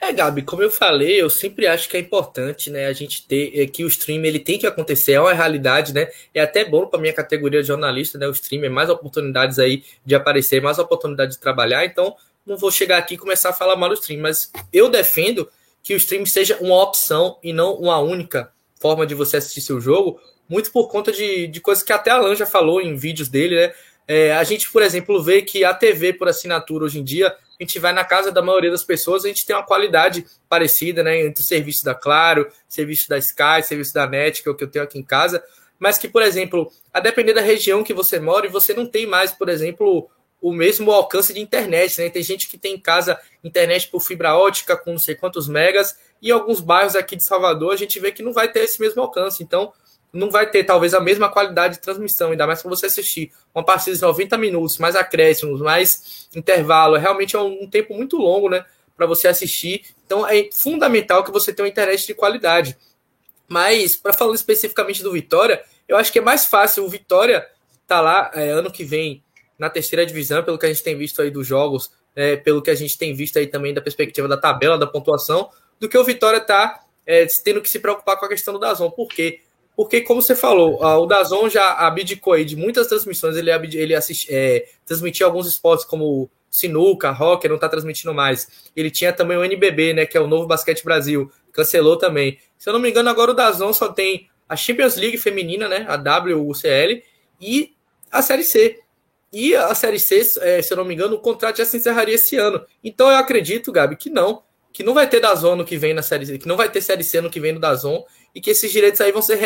É, Gabi, como eu falei, eu sempre acho que é importante, né, a gente ter é, que o stream ele tem que acontecer, é uma realidade, né? É até bom para minha categoria de jornalista, né? O stream é mais oportunidades aí de aparecer, mais oportunidade de trabalhar. Então, não vou chegar aqui e começar a falar mal do stream, mas eu defendo que o stream seja uma opção e não uma única forma de você assistir seu jogo, muito por conta de, de coisas que até a Alan já falou em vídeos dele, né? É, a gente, por exemplo, vê que a TV por assinatura hoje em dia a gente vai na casa da maioria das pessoas, a gente tem uma qualidade parecida, né? Entre serviços da Claro, serviço da Sky, serviço da NET, que é o que eu tenho aqui em casa, mas que, por exemplo, a depender da região que você mora, você não tem mais, por exemplo, o mesmo alcance de internet, né? Tem gente que tem em casa internet por fibra ótica com não sei quantos megas, e alguns bairros aqui de Salvador a gente vê que não vai ter esse mesmo alcance. Então, não vai ter talvez a mesma qualidade de transmissão, ainda mais para você assistir uma partida de 90 minutos, mais acréscimos, mais intervalo. É realmente é um, tempo muito longo, né, para você assistir. Então é fundamental que você tenha uma internet de qualidade. Mas, para falar especificamente do Vitória, eu acho que é mais fácil o Vitória tá lá é, ano que vem na terceira divisão, pelo que a gente tem visto aí dos jogos, é, pelo que a gente tem visto aí também da perspectiva da tabela, da pontuação, do que o Vitória tá é, tendo que se preocupar com a questão do Dazon. Por quê? Porque, como você falou, o Dazon já abdicou aí de muitas transmissões, ele, ele é, transmitia alguns esportes como sinuca, rock, não está transmitindo mais. Ele tinha também o NBB, né, que é o Novo Basquete Brasil, cancelou também. Se eu não me engano, agora o Dazon só tem a Champions League feminina, né, a WCL, e a Série C. E a Série C, é, se eu não me engano, o contrato já se encerraria esse ano. Então eu acredito, Gabi, que não, que não vai ter Dazon no que vem na Série C, que não vai ter Série C no que vem no Dazon, e que esses direitos aí vão ser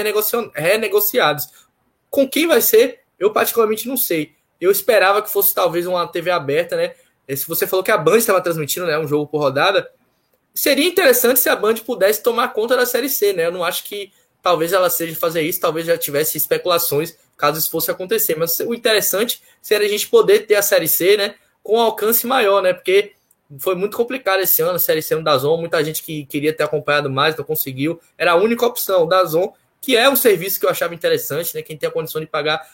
renegociados. Com quem vai ser, eu particularmente não sei. Eu esperava que fosse talvez uma TV aberta, né? se você falou que a Band estava transmitindo né, um jogo por rodada, seria interessante se a Band pudesse tomar conta da Série C, né? Eu não acho que talvez ela seja fazer isso, talvez já tivesse especulações caso isso fosse acontecer. Mas o interessante seria a gente poder ter a Série C, né? Com alcance maior, né? Porque foi muito complicado esse ano, a Série C no Dazon, muita gente que queria ter acompanhado mais, não conseguiu. Era a única opção, o Dazon, que é um serviço que eu achava interessante, né? Quem tem a condição de pagar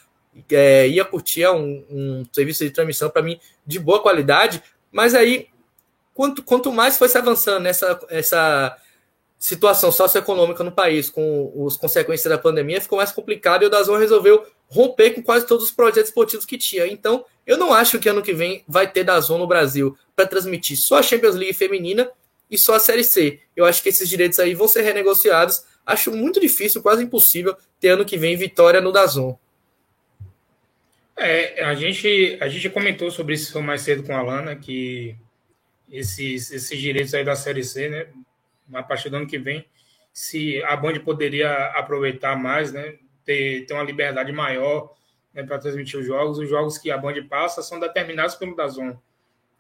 é, ia curtir é um, um serviço de transmissão para mim de boa qualidade, mas aí quanto, quanto mais foi se avançando nessa essa situação socioeconômica no país, com as consequências da pandemia, ficou mais complicado e o Dazon resolveu romper com quase todos os projetos esportivos que tinha. Então, eu não acho que ano que vem vai ter Dazon no Brasil para transmitir só a Champions League feminina e só a Série C. Eu acho que esses direitos aí vão ser renegociados. Acho muito difícil, quase impossível, ter ano que vem vitória no Dazon. É, a gente, a gente comentou sobre isso mais cedo com a Lana, que esses, esses direitos aí da Série C, né, a partir do ano que vem, se a Band poderia aproveitar mais, né, ter, ter uma liberdade maior né, para transmitir os jogos. Os jogos que a Band passa são determinados pelo Dazon.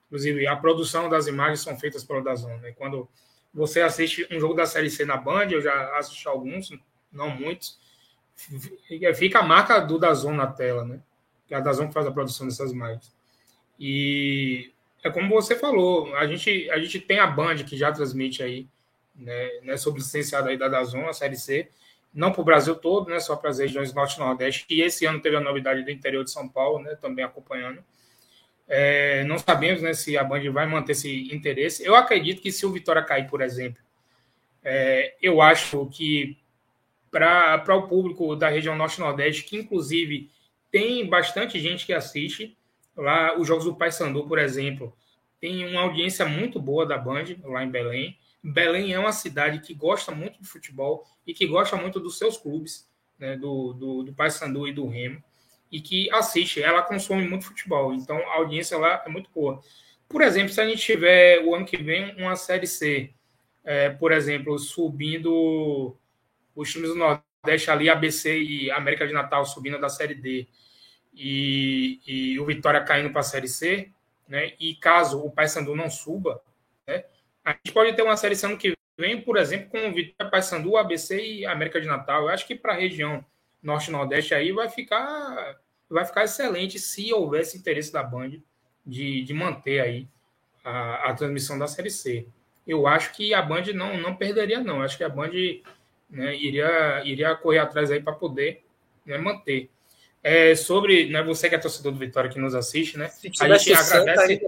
Inclusive, a produção das imagens são feitas pelo Dazon. Né? Quando você assiste um jogo da Série C na Band, eu já assisti alguns, não muitos, fica a marca do Dazon na tela, né? Que é a Dazon que faz a produção dessas imagens. E é como você falou, a gente, a gente tem a Band que já transmite aí, né, né sob licenciado aí da Dazon, a Série C, não para o Brasil todo, né, só para as regiões Norte e Nordeste, e esse ano teve a novidade do interior de São Paulo, né, também acompanhando. É, não sabemos né, se a Band vai manter esse interesse. Eu acredito que se o Vitória cair, por exemplo, é, eu acho que para o público da região Norte e Nordeste, que inclusive tem bastante gente que assiste, lá os jogos do Paysandu, por exemplo, tem uma audiência muito boa da Band lá em Belém. Belém é uma cidade que gosta muito de futebol e que gosta muito dos seus clubes, né, do, do, do Paysandu e do Remo e que assiste, ela consome muito futebol, então a audiência lá é muito boa. Por exemplo, se a gente tiver o ano que vem uma Série C, é, por exemplo, subindo os times do Nordeste ali, ABC e América de Natal subindo da Série D, e, e o Vitória caindo para a Série C, né? E caso o Paysandu não suba? A gente pode ter uma Série C ano que vem, por exemplo, com o Vitória, Paysandu, ABC e América de Natal. Eu acho que para a região Norte Nordeste aí vai ficar vai ficar excelente se houvesse interesse da Band de, de manter aí a, a transmissão da Série C. Eu acho que a Band não, não perderia, não. Eu acho que a Band né, iria, iria correr atrás aí para poder né, manter. É, sobre né, você que é torcedor do Vitória que nos assiste, né? Se a gente agradece.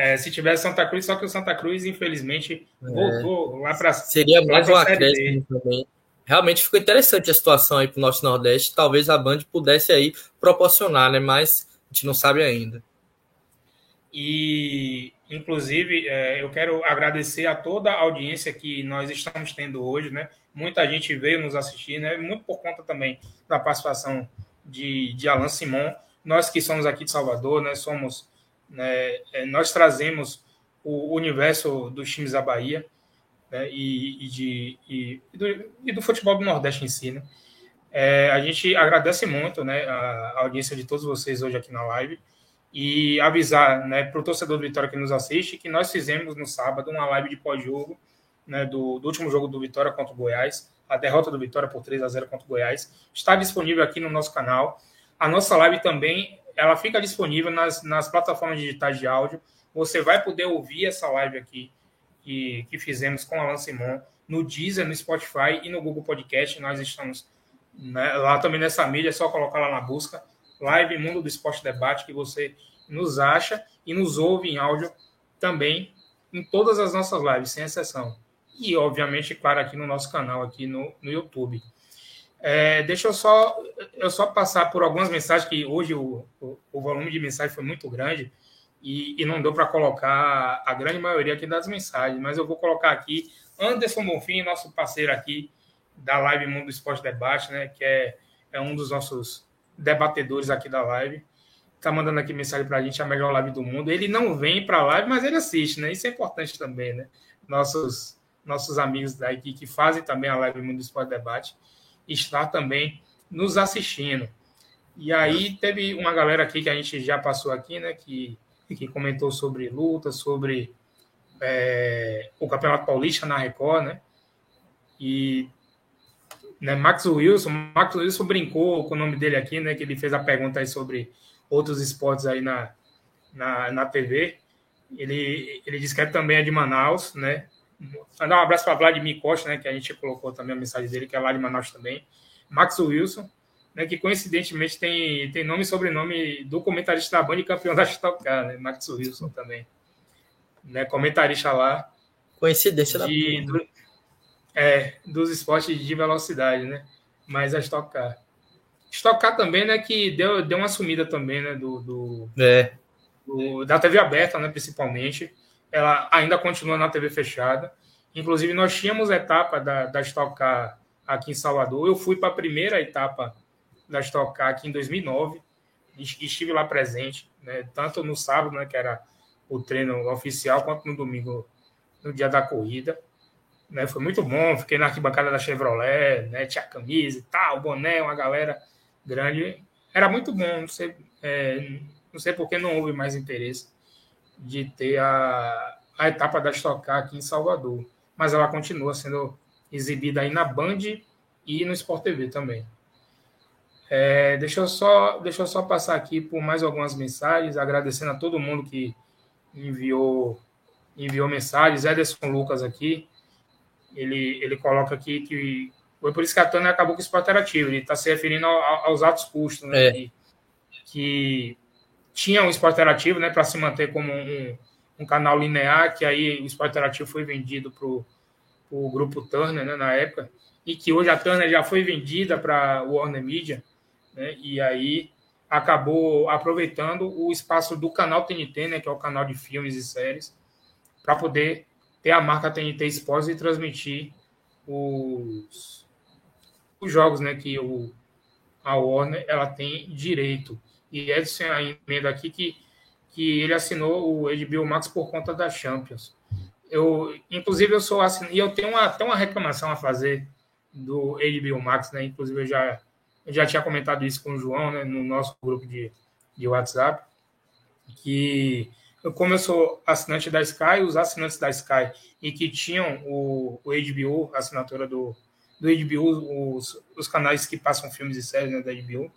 É, se tivesse Santa Cruz, só que o Santa Cruz, infelizmente, é. voltou lá para. Seria mais um acréscimo também realmente ficou interessante a situação aí para o Norte Nordeste. Talvez a Band pudesse aí proporcionar, né? Mas a gente não sabe ainda. E, inclusive, é, eu quero agradecer a toda a audiência que nós estamos tendo hoje, né? Muita gente veio nos assistir, né? Muito por conta também da participação de, de Alan Simon. Nós que somos aqui de Salvador, né? Somos, né? É, nós trazemos o universo dos times da Bahia né, e, e, de, e, e, do, e, do, futebol do Nordeste em si. Né? É, a gente agradece muito né, a, audiência de todos vocês hoje aqui na live e avisar né, para o torcedor do Vitória que nos assiste que nós fizemos no sábado uma live de pós-jogo né, do, do, último jogo do Vitória contra o Goiás, a derrota do Vitória por 3 a 0 contra o Goiás. Está disponível aqui no nosso canal. A nossa live também ela fica disponível nas, nas plataformas digitais de áudio. Você vai poder ouvir essa live aqui que, que fizemos com Alan Simon no Deezer, no Spotify e no Google Podcast. Nós estamos né, lá também nessa mídia, é só colocar lá na busca. Live Mundo do Esporte Debate, que você nos acha e nos ouve em áudio também em todas as nossas lives, sem exceção. E, obviamente, claro, aqui no nosso canal, aqui no, no YouTube. É, deixa eu só, eu só passar por algumas mensagens, que hoje o, o, o volume de mensagem foi muito grande e, e não deu para colocar a grande maioria aqui das mensagens, mas eu vou colocar aqui Anderson Bonfim, nosso parceiro aqui da live Mundo Esporte Debate, né, que é, é um dos nossos debatedores aqui da live. Tá mandando aqui mensagem para a gente, a melhor live do mundo. Ele não vem para a live, mas ele assiste, né? Isso é importante também, né? Nossos, nossos amigos daqui que fazem também a live Mundo Esporte Debate está também nos assistindo. E aí teve uma galera aqui que a gente já passou aqui, né? Que que comentou sobre luta, sobre é, o Campeonato Paulista na Record, né? E né, Max Wilson, Max Wilson brincou com o nome dele aqui, né? Que ele fez a pergunta aí sobre outros esportes aí na, na, na TV. Ele, ele disse que é também é de Manaus, né? Mandar um abraço para Vladimir Costa, né? Que a gente colocou também a mensagem dele, que é lá de Manaus também. Max Wilson, né? Que coincidentemente tem, tem nome e sobrenome do comentarista da Band e campeão da Stock Car, né? Max Wilson também. Né, comentarista lá. Coincidência de, da do, é, dos esportes de velocidade, né? Mas a Stock Car. Stock Car também, né? Que deu, deu uma sumida também, né? Do, do, é. do, da TV aberta, né? Principalmente. Ela ainda continua na TV fechada. Inclusive, nós tínhamos etapa da, da Stock Car aqui em Salvador. Eu fui para a primeira etapa da Stock Car aqui em 2009. Estive lá presente, né? Tanto no sábado, né? Que era o treino oficial, quanto no domingo, no dia da corrida. Né, foi muito bom, fiquei na arquibancada da Chevrolet, né, tinha camisa e tal, boné, uma galera grande. Era muito bom, não sei, é, não sei por que não houve mais interesse de ter a, a etapa da Stock Car aqui em Salvador. Mas ela continua sendo exibida aí na Band e no Sport TV também. É, deixa, eu só, deixa eu só passar aqui por mais algumas mensagens, agradecendo a todo mundo que enviou, enviou mensagens. Ederson Lucas aqui, ele, ele coloca aqui que foi por isso que a Tânia acabou com o esporte interativo. Ele está se referindo aos altos custos, né? É. Que, que tinha um esporte interativo, né? Para se manter como um, um, canal linear, que aí o esporte interativo foi vendido para o grupo Turner, né? Na época. E que hoje a Turner já foi vendida para o Warner Media, né? E aí acabou aproveitando o espaço do canal TNT, né? Que é o canal de filmes e séries, para poder ter a marca TNT Sports e transmitir os, os jogos né, que o, a Warner ela tem direito. E Edson emenda aqui que, que ele assinou o HBO Max por conta da Champions. Eu, inclusive, eu sou assim, e eu tenho uma, até uma reclamação a fazer do HBO Max, né? Inclusive, eu já, eu já tinha comentado isso com o João, né, no nosso grupo de, de WhatsApp, que como eu sou assinante da Sky, os assinantes da Sky e que tinham o, o HBO, a assinatura do, do HBO, os, os canais que passam filmes e séries né, da HBO,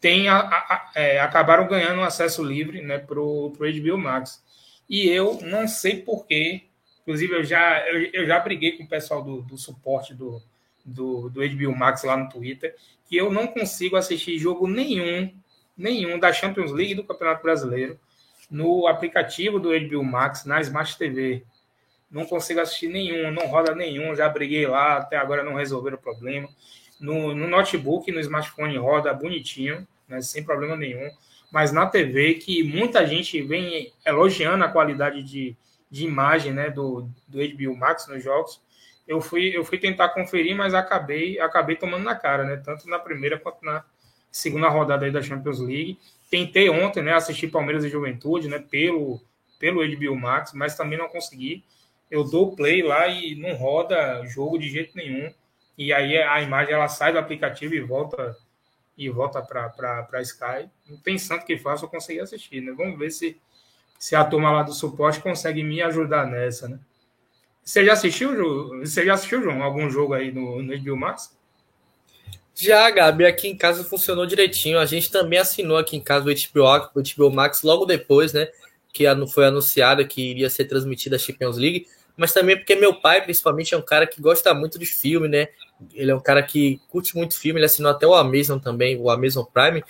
tem a, a, é, acabaram ganhando acesso livre né, para o HBO Max. E eu não sei porquê, inclusive eu já, eu, eu, já briguei com o pessoal do, do suporte do, do, do HBO Max lá no Twitter, que eu não consigo assistir jogo nenhum, nenhum da Champions League do Campeonato Brasileiro no aplicativo do HBO Max, na Smart TV. Não consigo assistir nenhum, não roda nenhum, já briguei lá, até agora não resolveram o problema. No, no notebook, no smartphone roda bonitinho, né, sem problema nenhum. Mas na TV, que muita gente vem elogiando a qualidade de, de imagem né, do, do HBO Max nos jogos, eu fui, eu fui tentar conferir, mas acabei, acabei tomando na cara, né? Tanto na primeira quanto na segunda rodada aí da Champions League. Tentei ontem, né, assistir Palmeiras e Juventude, né, pelo, pelo HBO Max, mas também não consegui. Eu dou play lá e não roda jogo de jeito nenhum. E aí a imagem ela sai do aplicativo e volta e volta para Sky. Não tem santo que faça eu conseguir assistir, né? Vamos ver se, se a turma lá do suporte consegue me ajudar nessa, né? Você já assistiu, Você já assistiu, João, algum jogo aí no, no HBO Max? Já, Gabi, aqui em casa funcionou direitinho. A gente também assinou aqui em casa o HBO, o HBO Max logo depois, né? Que foi anunciado que iria ser transmitida a Champions League. Mas também porque meu pai, principalmente, é um cara que gosta muito de filme, né? Ele é um cara que curte muito filme, ele assinou até o Amazon também, o Amazon Prime.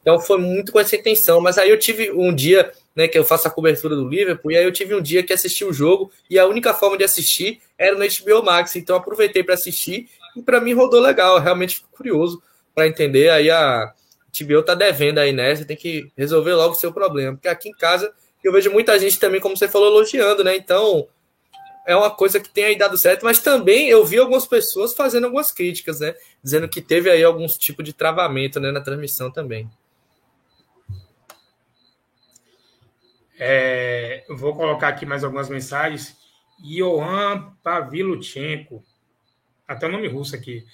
Então foi muito com essa intenção. Mas aí eu tive um dia, né, que eu faço a cobertura do Liverpool, e aí eu tive um dia que assisti o jogo, e a única forma de assistir era no HBO Max. Então aproveitei para assistir e para mim rodou legal. Eu realmente fico curioso para entender. Aí a TBO tá devendo aí nessa, tem que resolver logo o seu problema. Porque aqui em casa eu vejo muita gente também, como você falou, elogiando, né? Então é uma coisa que tem aí dado certo, mas também eu vi algumas pessoas fazendo algumas críticas, né? Dizendo que teve aí alguns tipo de travamento né, na transmissão também. É, vou colocar aqui mais algumas mensagens. Johan Paviluchenko até o nome russo aqui.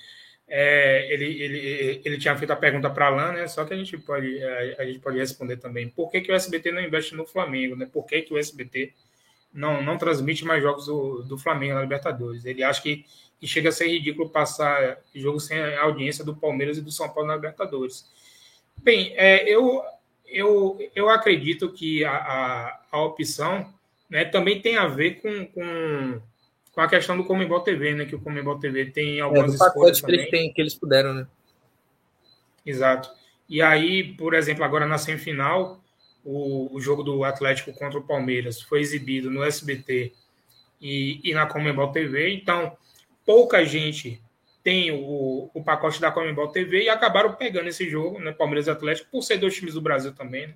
é, ele, ele, ele tinha feito a pergunta para Alain, né? Só que a gente pode a, gente pode responder também. Por que, que o SBT não investe no Flamengo, né? Por que, que o SBT não, não transmite mais jogos do, do Flamengo na Libertadores? Ele acha que, que chega a ser ridículo passar jogo sem a audiência do Palmeiras e do São Paulo na Libertadores. Bem, é, eu, eu, eu acredito que a, a, a opção né, também tem a ver com, com, com a questão do Comembol TV, né? Que o Comembol TV tem é, algumas é, escolhas que eles, têm, que eles puderam, né? Exato. E aí, por exemplo, agora na semifinal, o, o jogo do Atlético contra o Palmeiras foi exibido no SBT e, e na Comembol TV. Então, pouca gente tem o, o pacote da Comembol TV e acabaram pegando esse jogo, né? Palmeiras e Atlético, por ser dois times do Brasil também, né?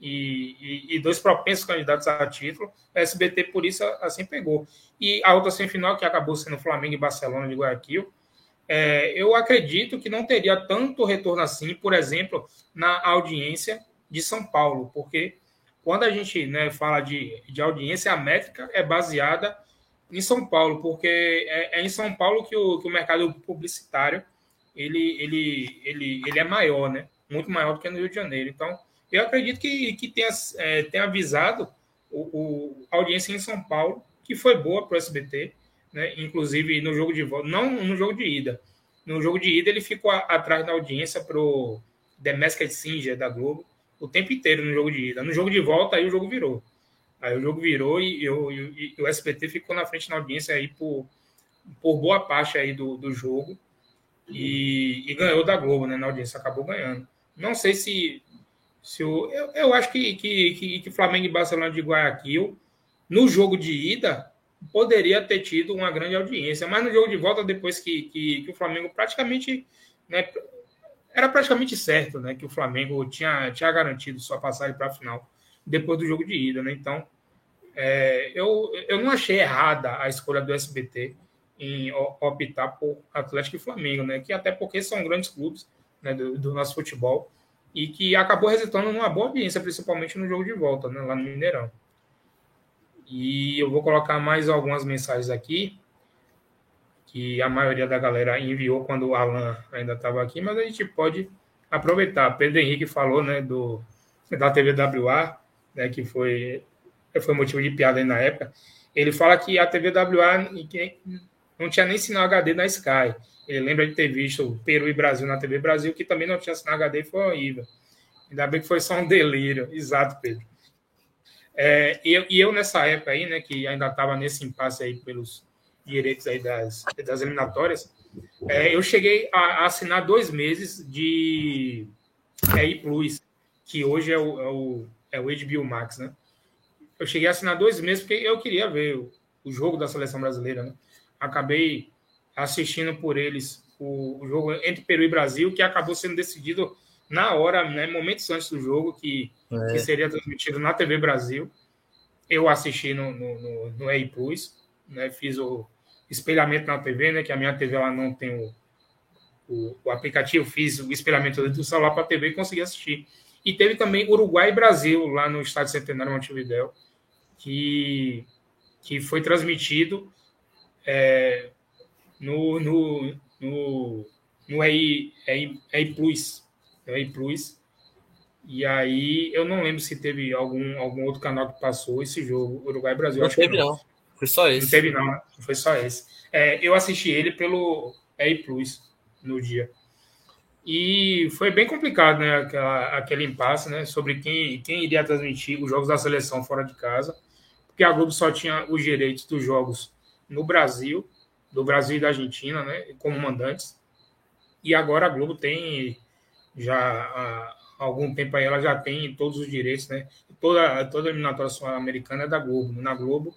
e, e, e, dois propensos candidatos a título. A SBT, por isso, assim pegou. E a outra semifinal, que acabou sendo Flamengo e Barcelona de Guayaquil, é, eu acredito que não teria tanto retorno assim, por exemplo, na audiência de São Paulo, porque quando a gente né, fala de, de audiência, a métrica é baseada em São Paulo, porque é, é em São Paulo que o, que o mercado publicitário ele, ele, ele, ele é maior, né? muito maior do que no Rio de Janeiro. Então, eu acredito que, que tenha, é, tenha avisado o, o, a audiência em São Paulo, que foi boa para o SBT, né? inclusive no jogo de volta, não no jogo de ida. No jogo de ida, ele ficou a, atrás da audiência para o The Masked Singer da Globo o tempo inteiro no jogo de ida. No jogo de volta, aí o jogo virou. Aí o jogo virou e, eu, e, e o SBT ficou na frente na audiência aí por, por boa parte aí do, do jogo e, e ganhou da Globo, né? Na audiência, acabou ganhando. Não sei se se o, eu, eu acho que, que, que, que Flamengo e Barcelona de Guayaquil, no jogo de ida, poderia ter tido uma grande audiência, mas no jogo de volta, depois que, que, que o Flamengo praticamente. Né, era praticamente certo né, que o Flamengo tinha, tinha garantido sua passagem para a final depois do jogo de ida. Né? Então, é, eu, eu não achei errada a escolha do SBT em optar por Atlético e Flamengo, né? que até porque são grandes clubes né, do, do nosso futebol e que acabou resultando numa boa audiência, principalmente no jogo de volta, né, lá no Mineirão. E eu vou colocar mais algumas mensagens aqui, que a maioria da galera enviou quando o Alan ainda estava aqui, mas a gente pode aproveitar. Pedro Henrique falou né, do, da TVWA, né, que foi, foi motivo de piada na época. Ele fala que a TVWA não tinha nem sinal HD na Sky. Ele lembra de ter visto Peru e Brasil na TV Brasil, que também não tinha sinal HD e foi horrível. Ainda bem que foi só um delírio. Exato, Pedro. É, e, eu, e, eu, nessa época aí, né, que ainda estava nesse impasse aí pelos direitos aí das, das eliminatórias, é, eu cheguei a, a, assinar dois meses de EI Plus, que hoje é o, é o, é o HBO Max, né? Eu cheguei a assinar dois meses porque eu queria ver o, o jogo da seleção brasileira, né? Acabei assistindo por eles o, o, jogo entre Peru e Brasil, que acabou sendo decidido na hora, né, momentos antes do jogo, que, é. que seria transmitido na TV Brasil. Eu assisti no, no, no, no EI Plus, né, fiz o espelhamento na TV, né, que a minha TV ela não tem o, o, o aplicativo, fiz o espelhamento do celular para a TV e consegui assistir. E teve também Uruguai e Brasil, lá no Estádio Centenário Montevidéu, que, que foi transmitido é, no, no, no, no EI, EI, EI Plus. EI Plus. E aí, eu não lembro se teve algum, algum outro canal que passou esse jogo, Uruguai Brasil. Não acho teve, que não. não. Foi só esse. Não teve, não. Foi só esse. É, eu assisti ele pelo EI Plus no dia. E foi bem complicado, né? Aquela, aquele impasse, né? Sobre quem, quem iria transmitir os jogos da seleção fora de casa. Porque a Globo só tinha os direitos dos jogos no Brasil do Brasil e da Argentina, né, como mandantes. E agora a Globo tem já há algum tempo aí ela já tem todos os direitos, né? Toda toda a eliminatória sul-americana é da Globo, na Globo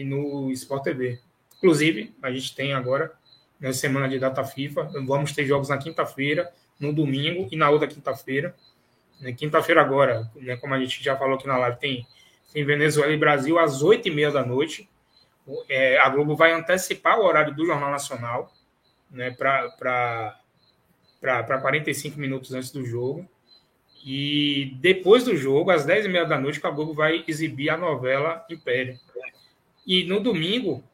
e no Sport TV. Inclusive, a gente tem agora na semana de data FIFA, vamos ter jogos na quinta-feira, no domingo e na outra quinta-feira. Na quinta-feira agora, né, como a gente já falou aqui na live, tem, tem Venezuela e Brasil às oito e meia da noite é, a Globo vai antecipar o horário do Jornal Nacional né, para 45 minutos antes do jogo. E depois do jogo, às 10h30 da noite, a Globo vai exibir a novela Império. E no domingo,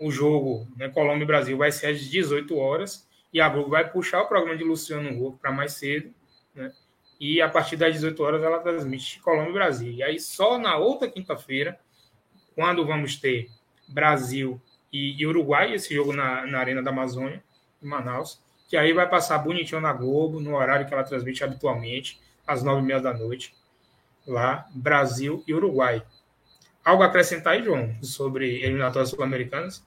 o jogo né, Colômbia e Brasil vai ser às 18 horas e a Globo vai puxar o programa de Luciano Huck para mais cedo, né? E a partir das 18 horas ela transmite Colômbia e Brasil. E aí só na outra quinta-feira, quando vamos ter Brasil e, e, Uruguai, esse jogo na, na Arena da Amazônia, em Manaus, que aí vai passar bonitinho na Globo, no horário que ela transmite habitualmente, às nove e meia da noite, lá, Brasil e Uruguai. Algo a acrescentar aí, João, sobre eliminatórias sul-americanas?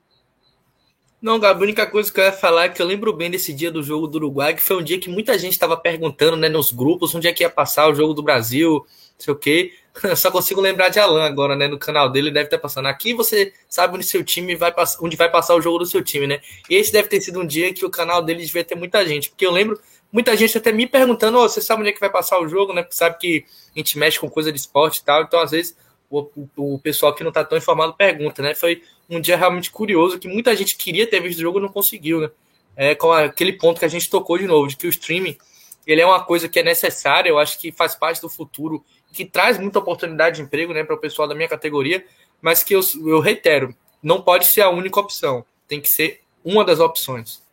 Não, Gabi, a única coisa que eu ia falar é que eu lembro bem desse dia do jogo do Uruguai, que foi um dia que muita gente estava perguntando né, nos grupos onde é que ia passar o jogo do Brasil, não sei o quê. Eu só consigo lembrar de Alan agora, né? No canal dele deve estar passando. Aqui você sabe onde seu time vai passar, onde vai passar o jogo do seu time, né? E esse deve ter sido um dia que o canal dele devia ter muita gente, porque eu lembro muita gente até me perguntando: oh, você sabe onde é que vai passar o jogo, né? Porque sabe que a gente mexe com coisa de esporte e tal, então às vezes o, o, o pessoal que não está tão informado pergunta, né? Foi um dia realmente curioso que muita gente queria ter visto o jogo e não conseguiu, né? É com aquele ponto que a gente tocou de novo, de que o streaming ele é uma coisa que é necessária, eu acho que faz parte do futuro, que traz muita oportunidade de emprego né, para o pessoal da minha categoria, mas que eu, eu reitero, não pode ser a única opção, tem que ser uma das opções.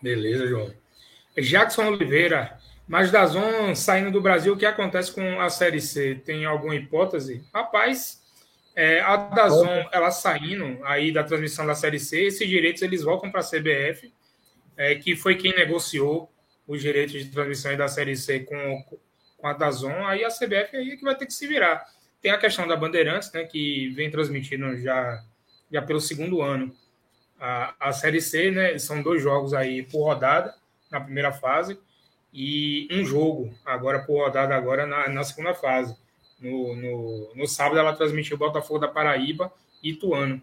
Beleza, João. Jackson Oliveira, mas da Zon saindo do Brasil, o que acontece com a Série C? Tem alguma hipótese? Rapaz, é, a Dazon, ela saindo aí da transmissão da Série C, esses direitos eles voltam para a CBF, é, que foi quem negociou os direitos de transmissão da Série C com, com a Dazon, aí a CBF aí é que vai ter que se virar. Tem a questão da Bandeirantes, né, que vem transmitindo já, já pelo segundo ano. A, a Série C, né, são dois jogos aí por rodada na primeira fase e um jogo agora por rodada agora na, na segunda fase. No, no, no sábado ela transmitiu Botafogo da Paraíba e Ituano.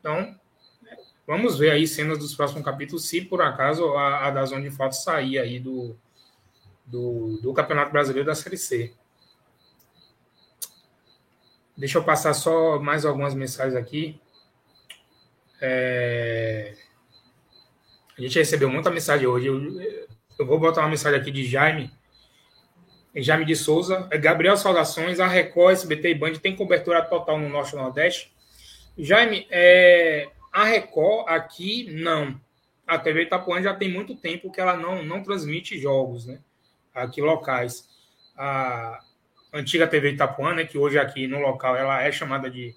Então, vamos ver aí cenas dos próximos capítulos, se por acaso a, a da Zona de Fato sair aí do, do, do Campeonato Brasileiro da Série C. Deixa eu passar só mais algumas mensagens aqui. É... A gente recebeu muita mensagem hoje. Eu vou botar uma mensagem aqui de Jaime. Jaime de Souza, é Gabriel Saudações, a Record, SBT e Band tem cobertura total no Norte e Nordeste. Jaime, é, a Record aqui não. A TV Itapuã já tem muito tempo que ela não, não transmite jogos, né? Aqui locais. A antiga TV Itapuã, né, que hoje aqui no local ela é chamada de,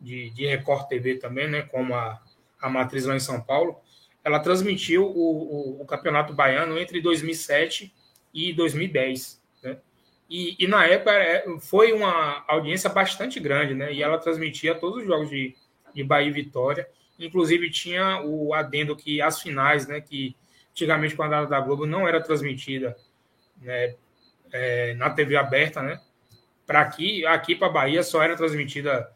de, de Record TV também, né? Como a, a matriz lá em São Paulo. Ela transmitiu o, o, o Campeonato Baiano entre 2007 e 2010 e, e, na época é, foi uma audiência bastante grande, né? E ela transmitia todos os jogos de, de Bahia e Vitória. Inclusive tinha o adendo que as finais, né? Que antigamente com a da Globo não era transmitida né, é, na TV aberta, né? Para aqui, aqui para Bahia só era transmitida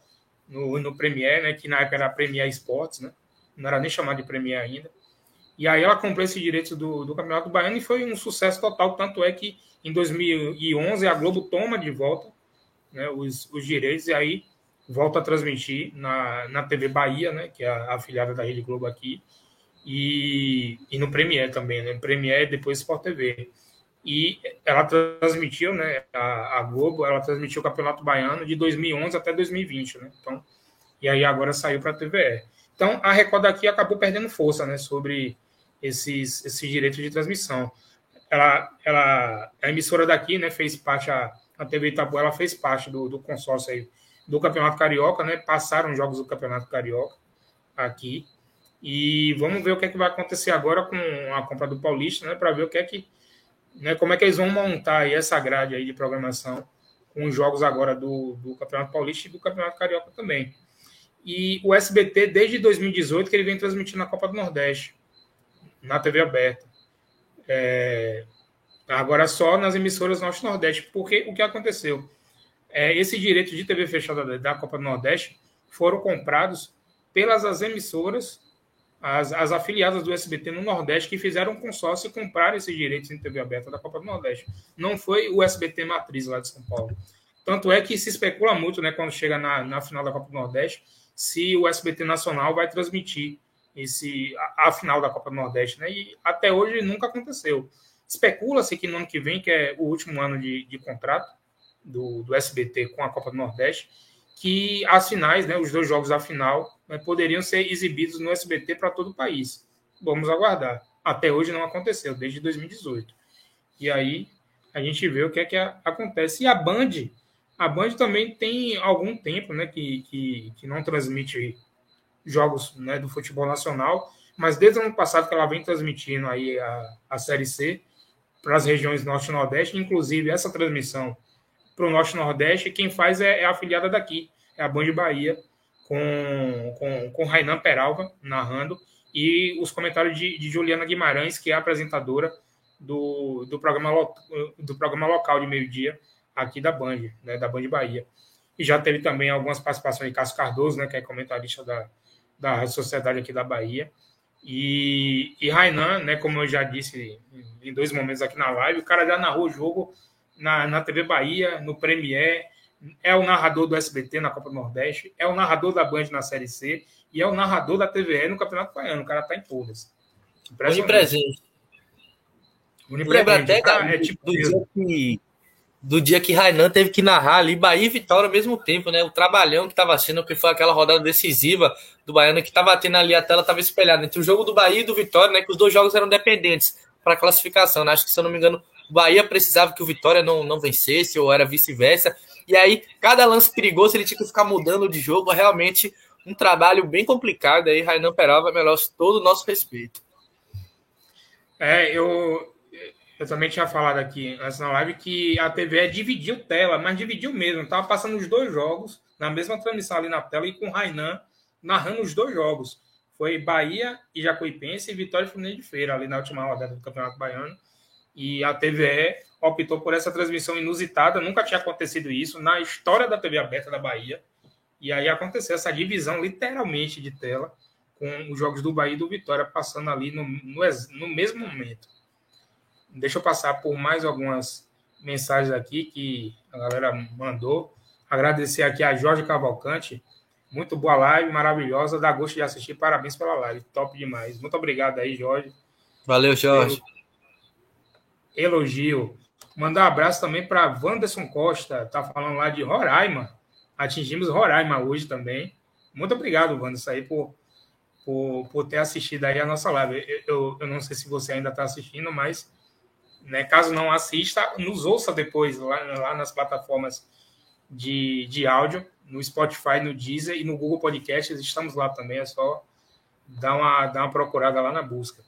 no, no Premier, né? Que na época era Premier Esportes, né? Não era nem chamado de Premier ainda. E aí ela comprou esse direito do, do Campeonato Baiano e foi um sucesso total, tanto é que em 2011, a Globo toma de volta né, os, os direitos e aí volta a transmitir na, na TV Bahia, né, que é a, afiliada da Rede Globo aqui, e, e no Premier também, né? Premier depois Sport TV. E ela transmitiu, né, a, a, Globo, ela transmitiu o Campeonato Baiano de 2011 até 2020, né? Então, e aí agora saiu para a TVE. Então, a Record aqui acabou perdendo força, né, sobre esses, esses direitos de transmissão. Ela, ela, a emissora daqui, né, fez parte, a, a TV Itapu, ela fez parte do, do consórcio aí do Campeonato Carioca, né, passaram jogos do Campeonato Carioca aqui, e vamos ver o que é que vai acontecer agora com a compra do Paulista, né, para ver o que é que, né, como é que eles vão montar aí essa grade aí de programação com os jogos agora do, do Campeonato Paulista e do Campeonato Carioca também. E o SBT, desde 2018, que ele vem transmitindo a Copa do Nordeste, na TV aberta. É, agora só nas emissoras Norte-Nordeste, porque o que aconteceu? É, esse direito de TV fechada da Copa do Nordeste foram comprados pelas as emissoras, as, as afiliadas do SBT no Nordeste, que fizeram um consórcio e compraram esses direitos em TV aberta da Copa do Nordeste. Não foi o SBT Matriz lá de São Paulo. Tanto é que se especula muito, né, quando chega na, na final da Copa do Nordeste, se o SBT Nacional vai transmitir esse a, a, final da Copa do Nordeste, né? E até hoje nunca aconteceu. Especula-se que no ano que vem, que é o último ano de, de contrato do, do SBT com a Copa do Nordeste, que as finais, né, os dois jogos da final, né, poderiam ser exibidos no SBT para todo o país. vamos aguardar. Até hoje não aconteceu, desde 2018. E aí a gente vê o que é que acontece. E a Band, a Band também tem algum tempo né, que, que, que não transmite jogos né, do futebol nacional, mas desde o ano passado que ela vem transmitindo aí a, a Série C para as regiões Norte e Nordeste, inclusive essa transmissão para o Norte e Nordeste, quem faz é, é a afiliada daqui, é a Band Bahia, com, com, com Rainan Peralva narrando, e os comentários de, de Juliana Guimarães, que é apresentadora do, do, programa, do programa local de meio-dia aqui da Band, né, da Band Bahia. E já teve também algumas participações de Cássio Cardoso, né, que é comentarista da, da Sociedade aqui da Bahia. E, e Rainan, né, como eu já disse em dois momentos aqui na live, o cara já narrou o jogo na, na TV Bahia, no Premier, é o narrador do SBT na Copa do Nordeste, é o narrador da Band na Série C e é o narrador da TVE no Campeonato Baiano. O cara tá em todas. Onipresente. Lembra até é tipo do, dia que, do dia que Rainan teve que narrar ali Bahia e Vitória ao mesmo tempo, né? O trabalhão que estava sendo, que foi aquela rodada decisiva do Baiano, que estava tendo ali a tela, estava espelhada entre o jogo do Bahia e do Vitória, né? Que os dois jogos eram dependentes para classificação. Né? Acho que, se eu não me engano, o Bahia precisava que o Vitória não, não vencesse, ou era vice-versa. E aí, cada lance perigoso, ele tinha que ficar mudando de jogo. Realmente, um trabalho bem complicado. Aí, Rainan Peralva merece todo o nosso respeito. É, eu, eu também tinha falado aqui antes na live que a TV dividiu tela, mas dividiu mesmo. Tava passando os dois jogos na mesma transmissão ali na tela e com o Rainan narrando os dois jogos. Foi Bahia e Jacuipense e Vitória e Fluminense de Feira ali na última rodada do Campeonato Baiano. E a TVE optou por essa transmissão inusitada, nunca tinha acontecido isso na história da TV aberta da Bahia. E aí aconteceu essa divisão literalmente de tela com os jogos do Bahia e do Vitória passando ali no, no, no mesmo momento. Deixa eu passar por mais algumas mensagens aqui que a galera mandou. Agradecer aqui a Jorge Cavalcante. Muito boa live, maravilhosa. Dá gosto de assistir. Parabéns pela live. Top demais. Muito obrigado aí, Jorge. Valeu, Jorge. Elogio. Mandar um abraço também para Wanderson Costa. Tá falando lá de Roraima. Atingimos Roraima hoje também. Muito obrigado, Wanderson, aí, por, por, por ter assistido aí a nossa live. Eu, eu, eu não sei se você ainda está assistindo, mas né? Caso não assista, nos ouça depois lá, lá nas plataformas de, de áudio, no Spotify, no Deezer e no Google Podcasts. Estamos lá também, é só dar uma, dar uma procurada lá na busca.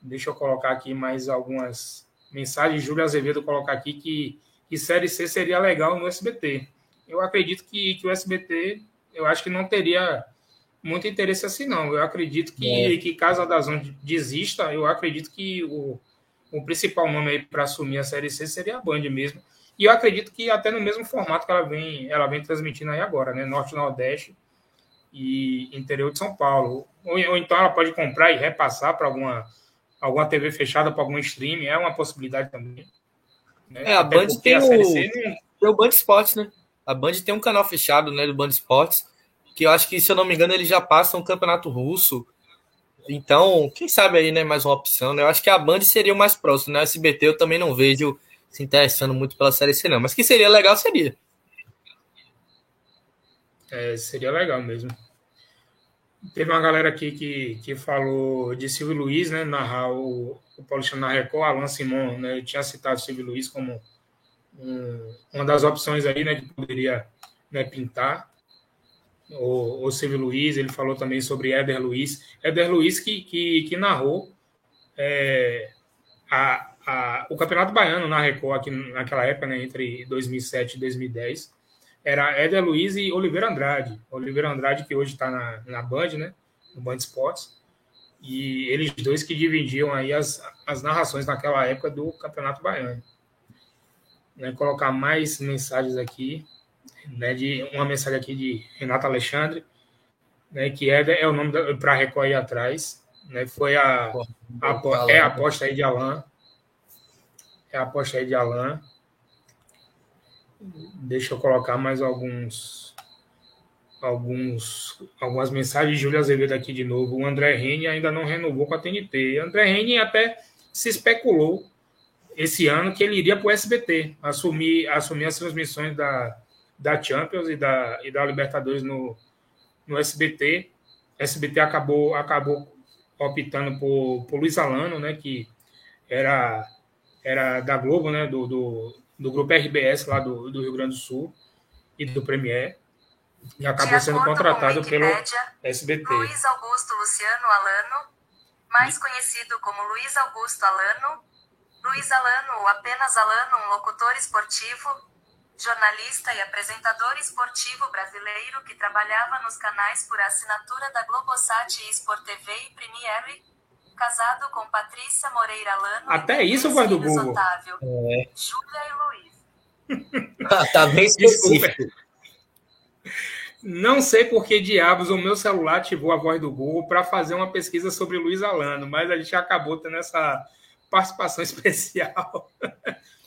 Deixa eu colocar aqui mais algumas mensagens. Júlio Azevedo colocar aqui que, que Série C seria legal no SBT. Eu acredito que, que o SBT, eu acho que não teria muito interesse assim, não. Eu acredito que, é. que caso a Dazon desista, eu acredito que o, o principal nome aí para assumir a Série C seria a Band mesmo. E eu acredito que até no mesmo formato que ela vem, ela vem transmitindo aí agora, né? Norte Nordeste e interior de São Paulo. Ou, ou então ela pode comprar e repassar para alguma, alguma TV fechada para algum streaming, é uma possibilidade também. Né? É, a Band tem a o... C tem o Band Esportes, né? A Band tem um canal fechado, né, do Band Esportes, que eu acho que, se eu não me engano, ele já passa um campeonato russo então, quem sabe aí, né, mais uma opção, né? Eu acho que a Band seria o mais próximo, né? A SBT eu também não vejo se interessando muito pela série C, não. Mas que seria legal, seria. É, seria legal mesmo. Teve uma galera aqui que, que falou de Silvio Luiz, né? Narrar o, o Paulista na Record, Alan Simon, né? Eu tinha citado Silvio Luiz como um, uma das opções aí, né? Que poderia né, pintar o, o Silvio Luiz, ele falou também sobre Éder Luiz. Éder Luiz que, que, que narrou é, a, a, o Campeonato Baiano na Record, aqui naquela época, né, entre 2007 e 2010. Era Éder Luiz e Oliveira Andrade. Oliveira Andrade, que hoje está na, na Band, né, no Band Esportes. E eles dois que dividiam aí as, as narrações naquela época do Campeonato Baiano. Né, colocar mais mensagens aqui né, de uma mensagem aqui de Renato Alexandre, né, que é, é o nome para recolher atrás, né, foi a, a, é a aposta aí de Alain, é a aposta aí de Alain. Deixa eu colocar mais alguns alguns algumas mensagens de Júlio Azevedo aqui de novo. O André Rene ainda não renovou com a TNT. André Rene até se especulou esse ano que ele iria para o SBT, assumir, assumir as transmissões da, da Champions e da, e da Libertadores no, no SBT. SBT acabou, acabou optando por, por Luiz Alano, né, que era, era da Globo, né, do, do, do grupo RBS lá do, do Rio Grande do Sul e do Premier, e acabou sendo contratado pelo SBT. Luiz Augusto Luciano Alano, mais conhecido como Luiz Augusto Alano, Luiz Alano, apenas Alano, um locutor esportivo, jornalista e apresentador esportivo brasileiro que trabalhava nos canais por assinatura da Globosat e Sport TV e Premiere, casado com Patrícia Moreira Lano. Até isso foi do Google. Otávio, é. Júlia e Luiz. ah, tá bem específico. Não sei por que diabos o meu celular ativou a voz do Google para fazer uma pesquisa sobre Luiz Alano, mas a gente acabou tendo essa participação especial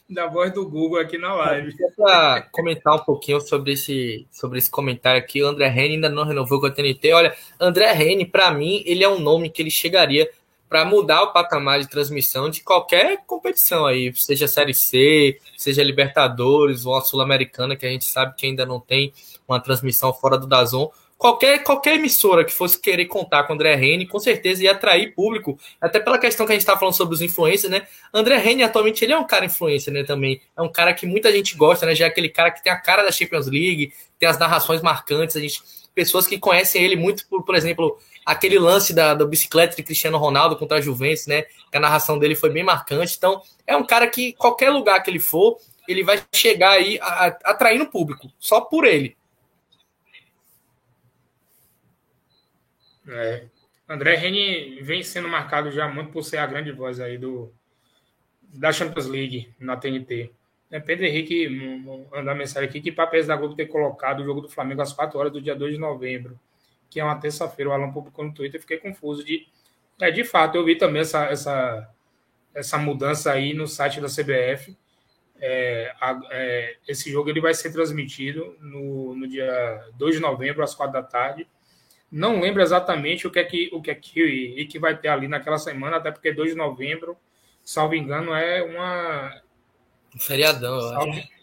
da voz do Google aqui na live. Para comentar um pouquinho sobre esse, sobre esse comentário aqui, o André Reni ainda não renovou com a TNT. Olha, André Reni, para mim, ele é um nome que ele chegaria para mudar o patamar de transmissão de qualquer competição aí, seja Série C, seja Libertadores ou a Sul-Americana, que a gente sabe que ainda não tem uma transmissão fora do Dazon qualquer, qualquer emissora que fosse querer contar com André Rene, com certeza ia atrair público, até pela questão que a gente está falando sobre os influencers, né? André Rene, atualmente, ele é um cara influencer, né, também. É um cara que muita gente gosta, né? Já é aquele cara que tem a cara da Champions League, tem as narrações marcantes, a gente... Pessoas que conhecem ele muito por, por exemplo, aquele lance da, da bicicleta de Cristiano Ronaldo contra a Juventus, né? Que a narração dele foi bem marcante. Então, é um cara que, qualquer lugar que ele for, ele vai chegar aí atraindo público, só por ele. É. André Reni vem sendo marcado já muito por ser a grande voz aí do, da Champions League na TNT. É, Pedro Henrique mandar mensagem aqui que papéis da Globo ter colocado o jogo do Flamengo às 4 horas do dia 2 de novembro, que é uma terça-feira. O Alan publicou no Twitter, fiquei confuso. De, é, de fato, eu vi também essa, essa, essa mudança aí no site da CBF. É, a, é, esse jogo ele vai ser transmitido no, no dia 2 de novembro, às 4 da tarde não lembro exatamente o que é que o que é que, e que vai ter ali naquela semana, até porque 2 de novembro, salvo engano, é uma. Um feriadão, eu acho.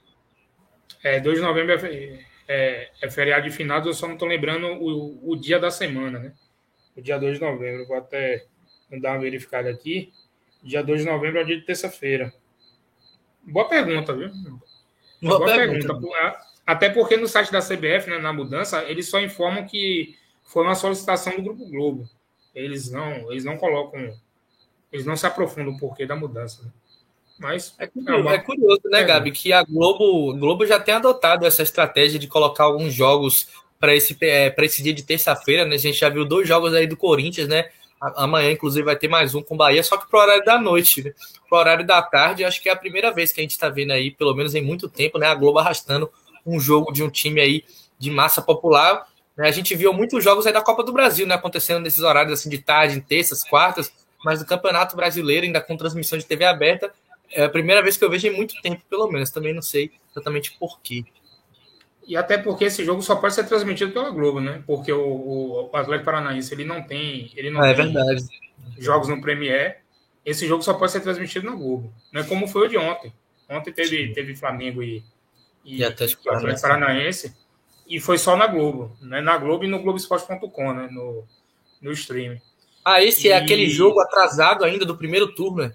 É, 2 de novembro é, é, é, feriado de finados, eu só não estou lembrando o, o dia da semana, né? O dia 2 de novembro. Vou até dar uma verificada aqui. Dia 2 de novembro é dia de terça-feira. Boa pergunta, viu? Boa, Boa pergunta. pergunta. Até porque no site da CBF, né, na mudança, eles só informam que foi uma solicitação do Grupo Globo. Eles não, eles não colocam, eles não se aprofundam o porquê da mudança. Né? Mas é curioso, é, uma... é curioso né, é. Gabi, que a Globo, Globo já tem adotado essa estratégia de colocar alguns jogos para esse, é, esse dia de terça-feira, né? A gente já viu dois jogos aí do Corinthians, né? Amanhã, inclusive, vai ter mais um com o Bahia, só que pro horário da noite, né? Pro horário da tarde, acho que é a primeira vez que a gente está vendo aí, pelo menos em muito tempo, né? A Globo arrastando um jogo de um time aí de massa popular. Né? A gente viu muitos jogos aí da Copa do Brasil, né, acontecendo nesses horários assim de tarde, em terças, quartas, mas do Campeonato Brasileiro, ainda com transmissão de TV aberta, é a primeira vez que eu vejo em muito tempo, pelo menos. Também não sei exatamente por quê. E até porque esse jogo só pode ser transmitido pela Globo, né? Porque o, o Atlético Paranaense ele não tem, ele não é, tem verdade. jogos no Premier. Esse jogo só pode ser transmitido na Globo, né? Como foi o de ontem. Ontem teve, teve Flamengo e, e, e Atlético Paranaense. Paranaense e foi só na Globo, né? Na Globo e no Globoesporte.com, né? No, no stream. Ah, esse é e... é aquele jogo atrasado ainda do primeiro turno, né?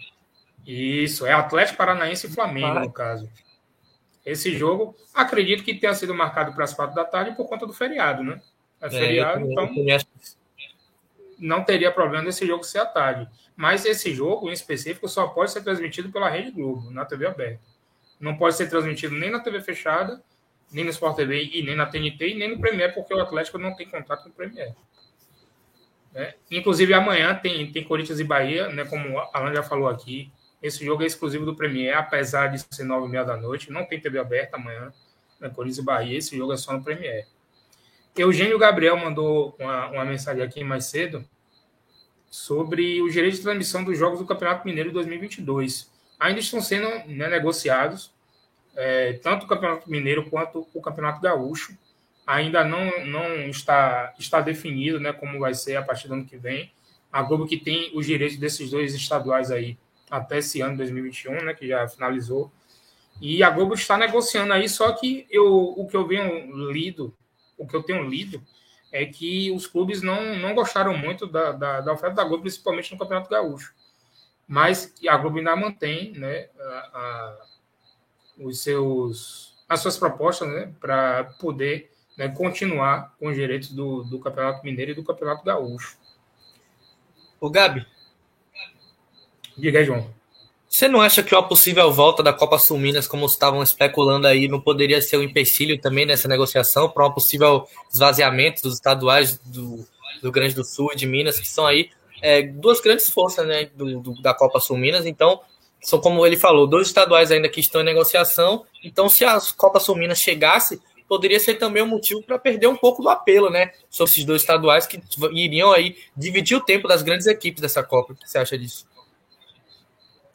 Isso, é Atlético Paranaense e Flamengo, no caso. Esse jogo, acredito que tenha sido marcado para as quatro da tarde por conta do feriado, né? É, é feriado, é, então não teria problema desse jogo ser à tarde. Mas esse jogo, em específico, só pode ser transmitido pela Rede Globo, na TV aberta. Não pode ser transmitido nem na TV fechada nem no Sport TV e nem na TNT e nem no Premier, porque o Atlético não tem contato com o Premier. É, inclusive, amanhã tem, tem Corinthians e Bahia, né, como a Alan já falou aqui. Esse jogo é exclusivo do Premier, apesar de ser nove e meia da noite. Não tem TV aberta amanhã, né, Corinthians e Bahia. Esse jogo é só no Premier. Eugênio Gabriel mandou uma, uma mensagem aqui mais cedo sobre os direitos de transmissão dos jogos do Campeonato Mineiro 2022. Ainda estão sendo né, negociados é, tanto o Campeonato Mineiro quanto o Campeonato Gaúcho. Ainda não, não está, está definido né, como vai ser a partir do ano que vem. A Globo que tem os direitos desses dois estaduais aí até esse ano 2021, né, que já finalizou. E a Globo está negociando aí, só que eu, o que eu venho lido, o que eu tenho lido, é que os clubes não, não gostaram muito da, da, da oferta da Globo, principalmente no Campeonato Gaúcho. Mas a Globo ainda mantém né, a, a, os seus, as suas propostas né, para poder né, continuar com os direitos do, do Campeonato Mineiro e do Campeonato Gaúcho. O Gabi. Diga aí, João. Você não acha que uma possível volta da Copa Sul Minas, como estavam especulando aí, não poderia ser um empecilho também nessa negociação para um possível esvaziamento dos estaduais do, do Grande do Sul e de Minas, que são aí é, duas grandes forças né, do, do, da Copa Sul Minas. Então, são como ele falou, dois estaduais ainda que estão em negociação. Então, se a Copa Sul Minas chegasse, poderia ser também um motivo para perder um pouco do apelo, né? Sobre esses dois estaduais que iriam aí dividir o tempo das grandes equipes dessa Copa. O que você acha disso?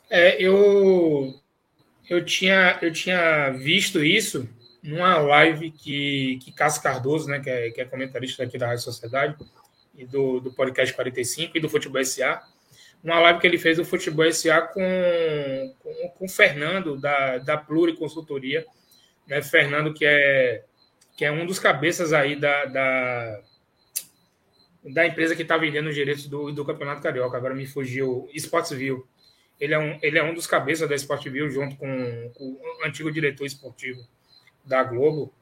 É, eu, eu, tinha, eu tinha visto isso numa live que, que Cássio Cardoso, né, que é, que é comentarista aqui da Rádio Sociedade, e do, do podcast 45 e do Futebol SA, uma live que ele fez do Futebol SA com, com, com o Fernando, da, da Pluri Consultoria, né, Fernando, que é, que é um dos cabeças aí da, da, da empresa que está vendendo os direitos do, do Campeonato Carioca, agora me fugiu, Sportsville. Ele é um, ele é um dos cabeças da Sportville, junto com, com o antigo diretor esportivo da Globo.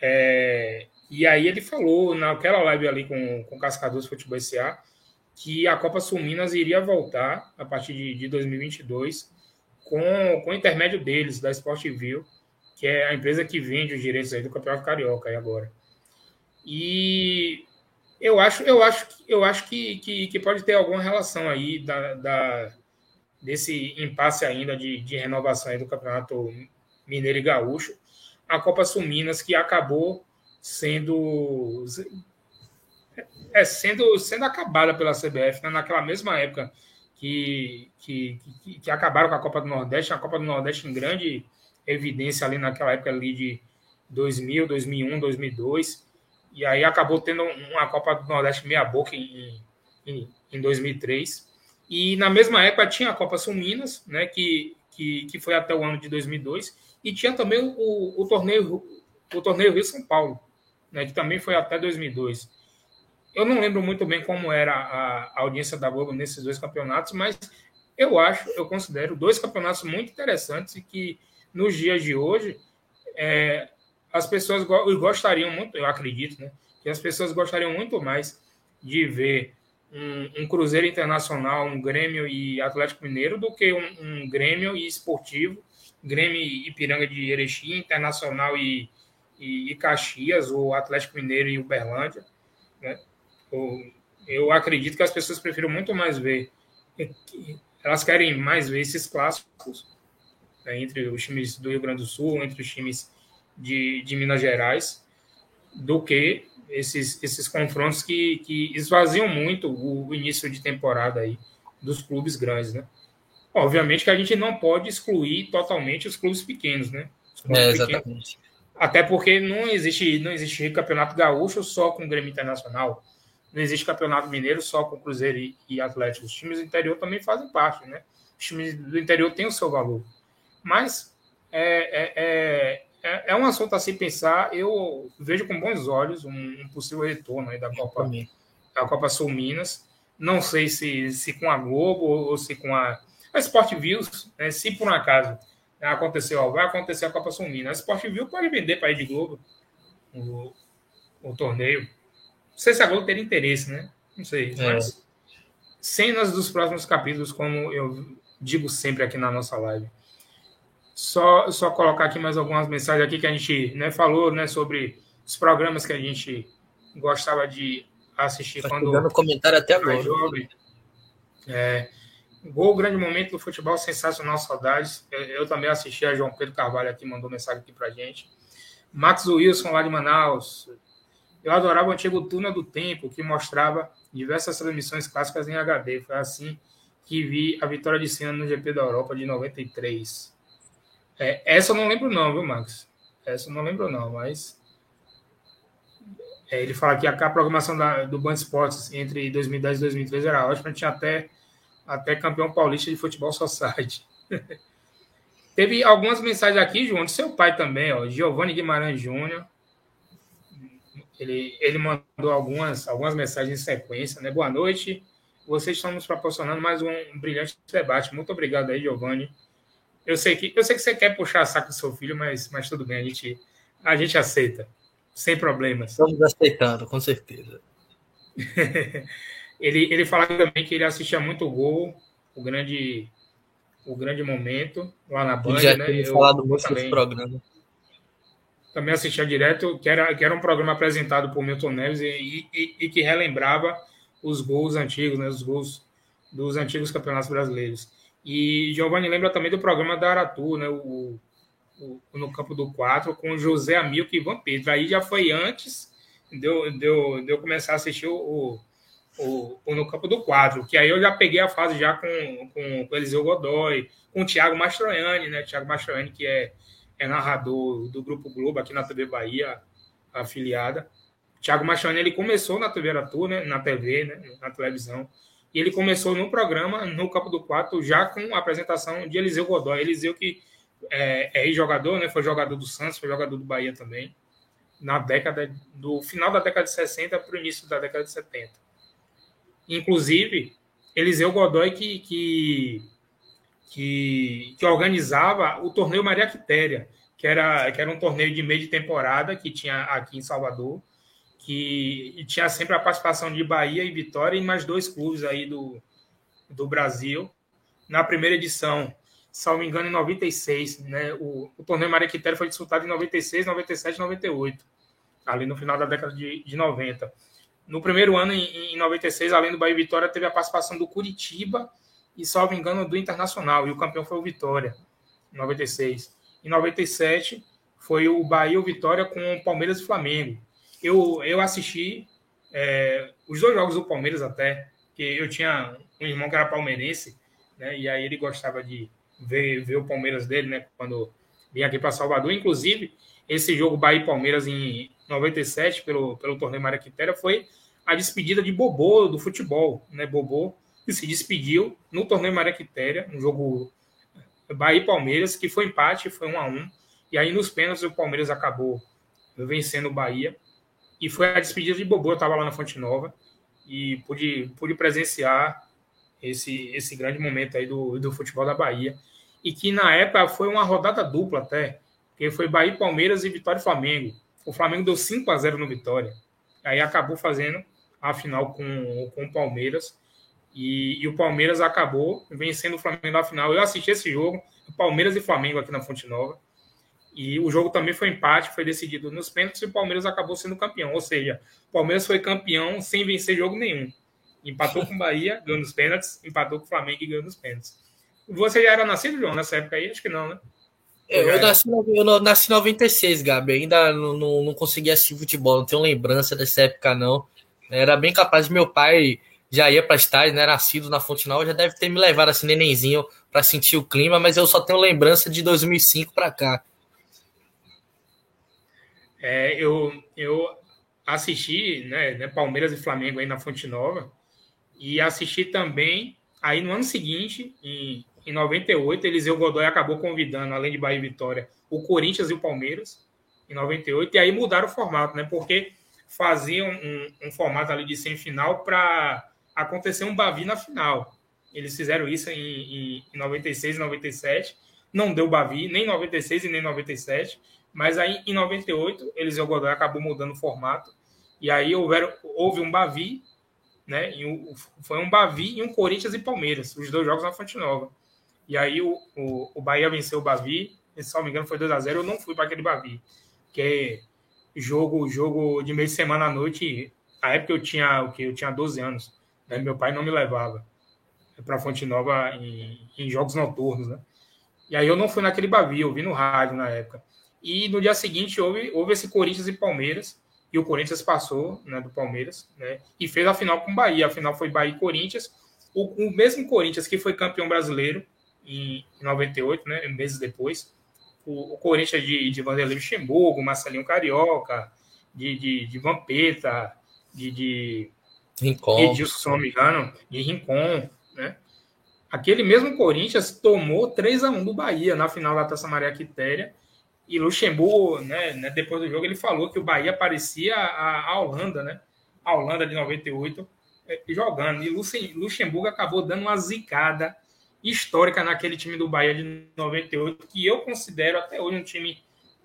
É, e aí ele falou naquela live ali com, com o Cascadores Futebol SA que a Copa Sul Minas iria voltar a partir de, de 2022 com, com o intermédio deles, da Sportville, que é a empresa que vende os direitos aí do Campeonato Carioca aí agora. E eu acho, eu acho, eu acho que, que, que pode ter alguma relação aí da, da desse impasse ainda de, de renovação do Campeonato Mineiro e Gaúcho, a Copa Sul Minas, que acabou sendo é, sendo, sendo acabada pela CBF né? naquela mesma época que, que, que, que, acabaram com a Copa do Nordeste, a Copa do Nordeste em grande evidência ali naquela época ali de 2000, 2001, 2002, e aí acabou tendo uma Copa do Nordeste meia boca em, em, em 2003, e na mesma época tinha a Copa Sul Minas, né, que, que, que foi até o ano de 2002, e tinha também o, o torneio o torneio Rio São Paulo, né, que também foi até 2002. Eu não lembro muito bem como era a, audiência da Globo nesses dois campeonatos, mas eu acho, eu considero dois campeonatos muito interessantes e que nos dias de hoje é, as pessoas gostariam muito, eu acredito, né, que as pessoas gostariam muito mais de ver um, um, Cruzeiro Internacional, um Grêmio e Atlético Mineiro do que um, um Grêmio e Esportivo, Grêmio e Ipiranga de Erechim, Internacional e, e, e, Caxias, ou Atlético Mineiro e Uberlândia. Né? Eu, acredito que as pessoas prefiram muito mais ver, elas querem mais ver esses clássicos né, entre os times do Rio Grande do Sul, entre os times de, de Minas Gerais, do que esses, esses confrontos que, que esvaziam muito o, o início de temporada aí dos clubes grandes, né? Obviamente que a gente não pode excluir totalmente os clubes pequenos, né? Clubes é, exatamente. Pequenos. Até porque não existe, não existe campeonato gaúcho só com o Grêmio Internacional. Não existe campeonato mineiro só com Cruzeiro e, e Atlético. Os times do interior também fazem parte, né? Os times do interior têm o seu valor. Mas é, é, é é, é um assunto a se pensar. Eu vejo com bons olhos um, um possível retorno aí da Copa, da Copa Sul Minas. Não sei se, se com a Globo ou se com a, a Sport Views, né, se por um acaso aconteceu, vai acontecer a Copa Sul Minas. A Sport View pode vender para a Rede Globo o, o torneio. Não sei se a Globo teria interesse, né? Não sei. É. Mas cenas dos próximos capítulos, como eu digo sempre aqui na nossa live. Só, só colocar aqui mais algumas mensagens aqui que a gente né, falou né, sobre os programas que a gente gostava de assistir tá quando. Dando comentário até agora. Jovem. É, gol, grande momento do futebol, sensacional, saudades. Eu, eu, também assisti a João Pedro Carvalho aqui, mandou mensagem aqui pra gente. Max Wilson, lá de Manaus. Eu adorava o antigo Tuna do Tempo, que mostrava diversas transmissões clássicas em HD. Foi assim que vi a vitória de Senna no GP da Europa de 93. É, essa eu não lembro não, viu, Max? Essa eu não lembro não, mas... É, ele fala que a, a programação da, do Band Esportes entre 2010 e 2013 era ótima, tinha até, até campeão paulista de futebol society. Teve algumas mensagens aqui, João, do seu pai também, ó, Giovanni Guimarães Júnior. Ele, ele mandou algumas, algumas mensagens em sequência, né? Boa noite. Vocês estão nos proporcionando mais um, um brilhante debate. Muito obrigado aí, Giovanni. Eu sei que eu sei que você quer puxar a saco do seu filho, mas, mas tudo bem, a gente, a gente aceita, sem problemas. Estamos aceitando, com certeza. ele, ele falava também que ele assistia muito o gol, o grande, o grande momento lá na Band. já né? Eu, falado muito também, programa. Também assistia direto, que era, que era um programa apresentado por Milton Neves e, e, e que relembrava os gols antigos, né? Os gols dos antigos campeonatos brasileiros. E Giovanni lembra também do programa da Aratu, né? O, o, no campo do 4, com José Amilco e Ivan Pedro. Aí já foi antes de eu, de eu, de eu começar a assistir o, o, o, no campo do 4, que aí eu já peguei a fase já com, com, com Eliseu Godoy, com o Thiago Mastroianni, né? Thiago Mastroianni, que é, é narrador do Grupo Globo aqui na TV Bahia, afiliada. Thiago Mastroianni, ele começou na TV Aratu, né? Na TV, né? Na televisão. E ele começou no programa, no Campo do Quatro, já com a apresentação de Eliseu Godoy. Eliseu que é, é jogador, né? Foi jogador do Santos, foi jogador do Bahia também. Na década do final da década de 60 para o início da década de 70. Inclusive, Eliseu Godoy que, que, que, que organizava o torneio Maria Quitéria, que era, que era um torneio de meio de temporada que tinha aqui em Salvador que tinha sempre a participação de Bahia e Vitória e mais dois clubes aí do, do Brasil. Na primeira edição, salvo engano, em 96, né? O, o torneio Maria Quitéria foi disputado em 96, 97 98, ali no final da década de, de 90. No primeiro ano, em, em 96, além do Bahia e Vitória, teve a participação do Curitiba e, salvo engano, do Internacional, e o campeão foi o Vitória, em 96. Em 97, foi o Bahia o Vitória com o Palmeiras e Flamengo eu, eu assisti é, os dois jogos do Palmeiras até, que eu tinha um irmão que era palmeirense, né? E aí ele gostava de ver, ver o Palmeiras dele, né? Quando vinha aqui para Salvador. Inclusive, esse jogo Bahia e Palmeiras em 97, pelo, pelo torneio Maraquitéria, foi a despedida de Bobô do futebol, né? Bobô que se despediu no torneio Maraquitéria, um jogo Bahia e Palmeiras, que foi empate, foi um a um. E aí nos pênaltis o Palmeiras acabou vencendo o Bahia. E foi a despedida de Bobô, eu estava lá na Fonte Nova e pude, pude presenciar esse, esse grande momento aí do, do futebol da Bahia. E que na época foi uma rodada dupla até, porque foi Bahia, Palmeiras e Vitória e Flamengo. O Flamengo deu 5 a 0 no Vitória. Aí acabou fazendo a final com, com o Palmeiras. E, e, o Palmeiras acabou vencendo o Flamengo na final. Eu assisti esse jogo, Palmeiras e Flamengo aqui na Fonte Nova. E o jogo também foi empate, foi decidido nos pênaltis e o Palmeiras acabou sendo campeão. Ou seja, o Palmeiras foi campeão sem vencer jogo nenhum. Empatou com o Bahia, ganhou nos pênaltis, empatou com o Flamengo e ganhou nos pênaltis. Você já era nascido, João, nessa época aí? Acho que não, né? Eu, eu, nasci, eu nasci em 96, Gabi. Ainda não, não, não consegui assistir futebol, não tenho lembrança dessa época, não. Era bem capaz de meu pai já ia para estádio, né? Nascido na Fonte Nova, já deve ter me levado assim, nenenzinho, para sentir o clima, mas eu só tenho lembrança de 2005 para cá. É, eu, eu assisti né, né, Palmeiras e Flamengo aí na Fonte Nova e assisti também aí no ano seguinte, em, em 98, Eliseu Godoy acabou convidando, além de Bahia e Vitória, o Corinthians e o Palmeiras em 98, e aí mudaram o formato, né? Porque faziam um, um formato ali de semifinal para acontecer um Bavi na final. Eles fizeram isso em, em, em 96 e 97. Não deu Bavi, nem 96 e nem 97. Mas aí, em 98, Eliseu Godoy acabou mudando o formato. E aí houveram, houve um Bavi, né? E foi um Bavi e um Corinthians e Palmeiras, os dois jogos na Fonte Nova. E aí o, o, o Bahia venceu o Bavi, se não me engano foi 2 a 0 Eu não fui para aquele Bavi, que jogo, jogo de meio de semana à noite. Na época eu tinha o que eu tinha 12 anos, né? Meu pai não me levava para Fonte Nova em, em jogos noturnos, né? E aí eu não fui naquele Bavi, eu vi no rádio na época. E no dia seguinte houve, houve esse Corinthians e Palmeiras, e o Corinthians passou né, do Palmeiras, né, e fez a final com o Bahia. A final foi Bahia e Corinthians. O, o mesmo Corinthians que foi campeão brasileiro em, em 98, né, meses depois. O, o Corinthians de, de Vanderlei Luxemburgo, Marcelinho Carioca, de, de, de Vampeta, de, de Rincon. Edilson, se não me engano, de Rincon, né? Aquele mesmo Corinthians tomou 3 a 1 do Bahia na final da Taça Maria Quitéria E Luxemburgo, né, né, depois do jogo, ele falou que o Bahia parecia a, a Holanda, né? A Holanda de 98 é, jogando. E Luxemburgo acabou dando uma zicada histórica naquele time do Bahia de 98, que eu considero até hoje um time,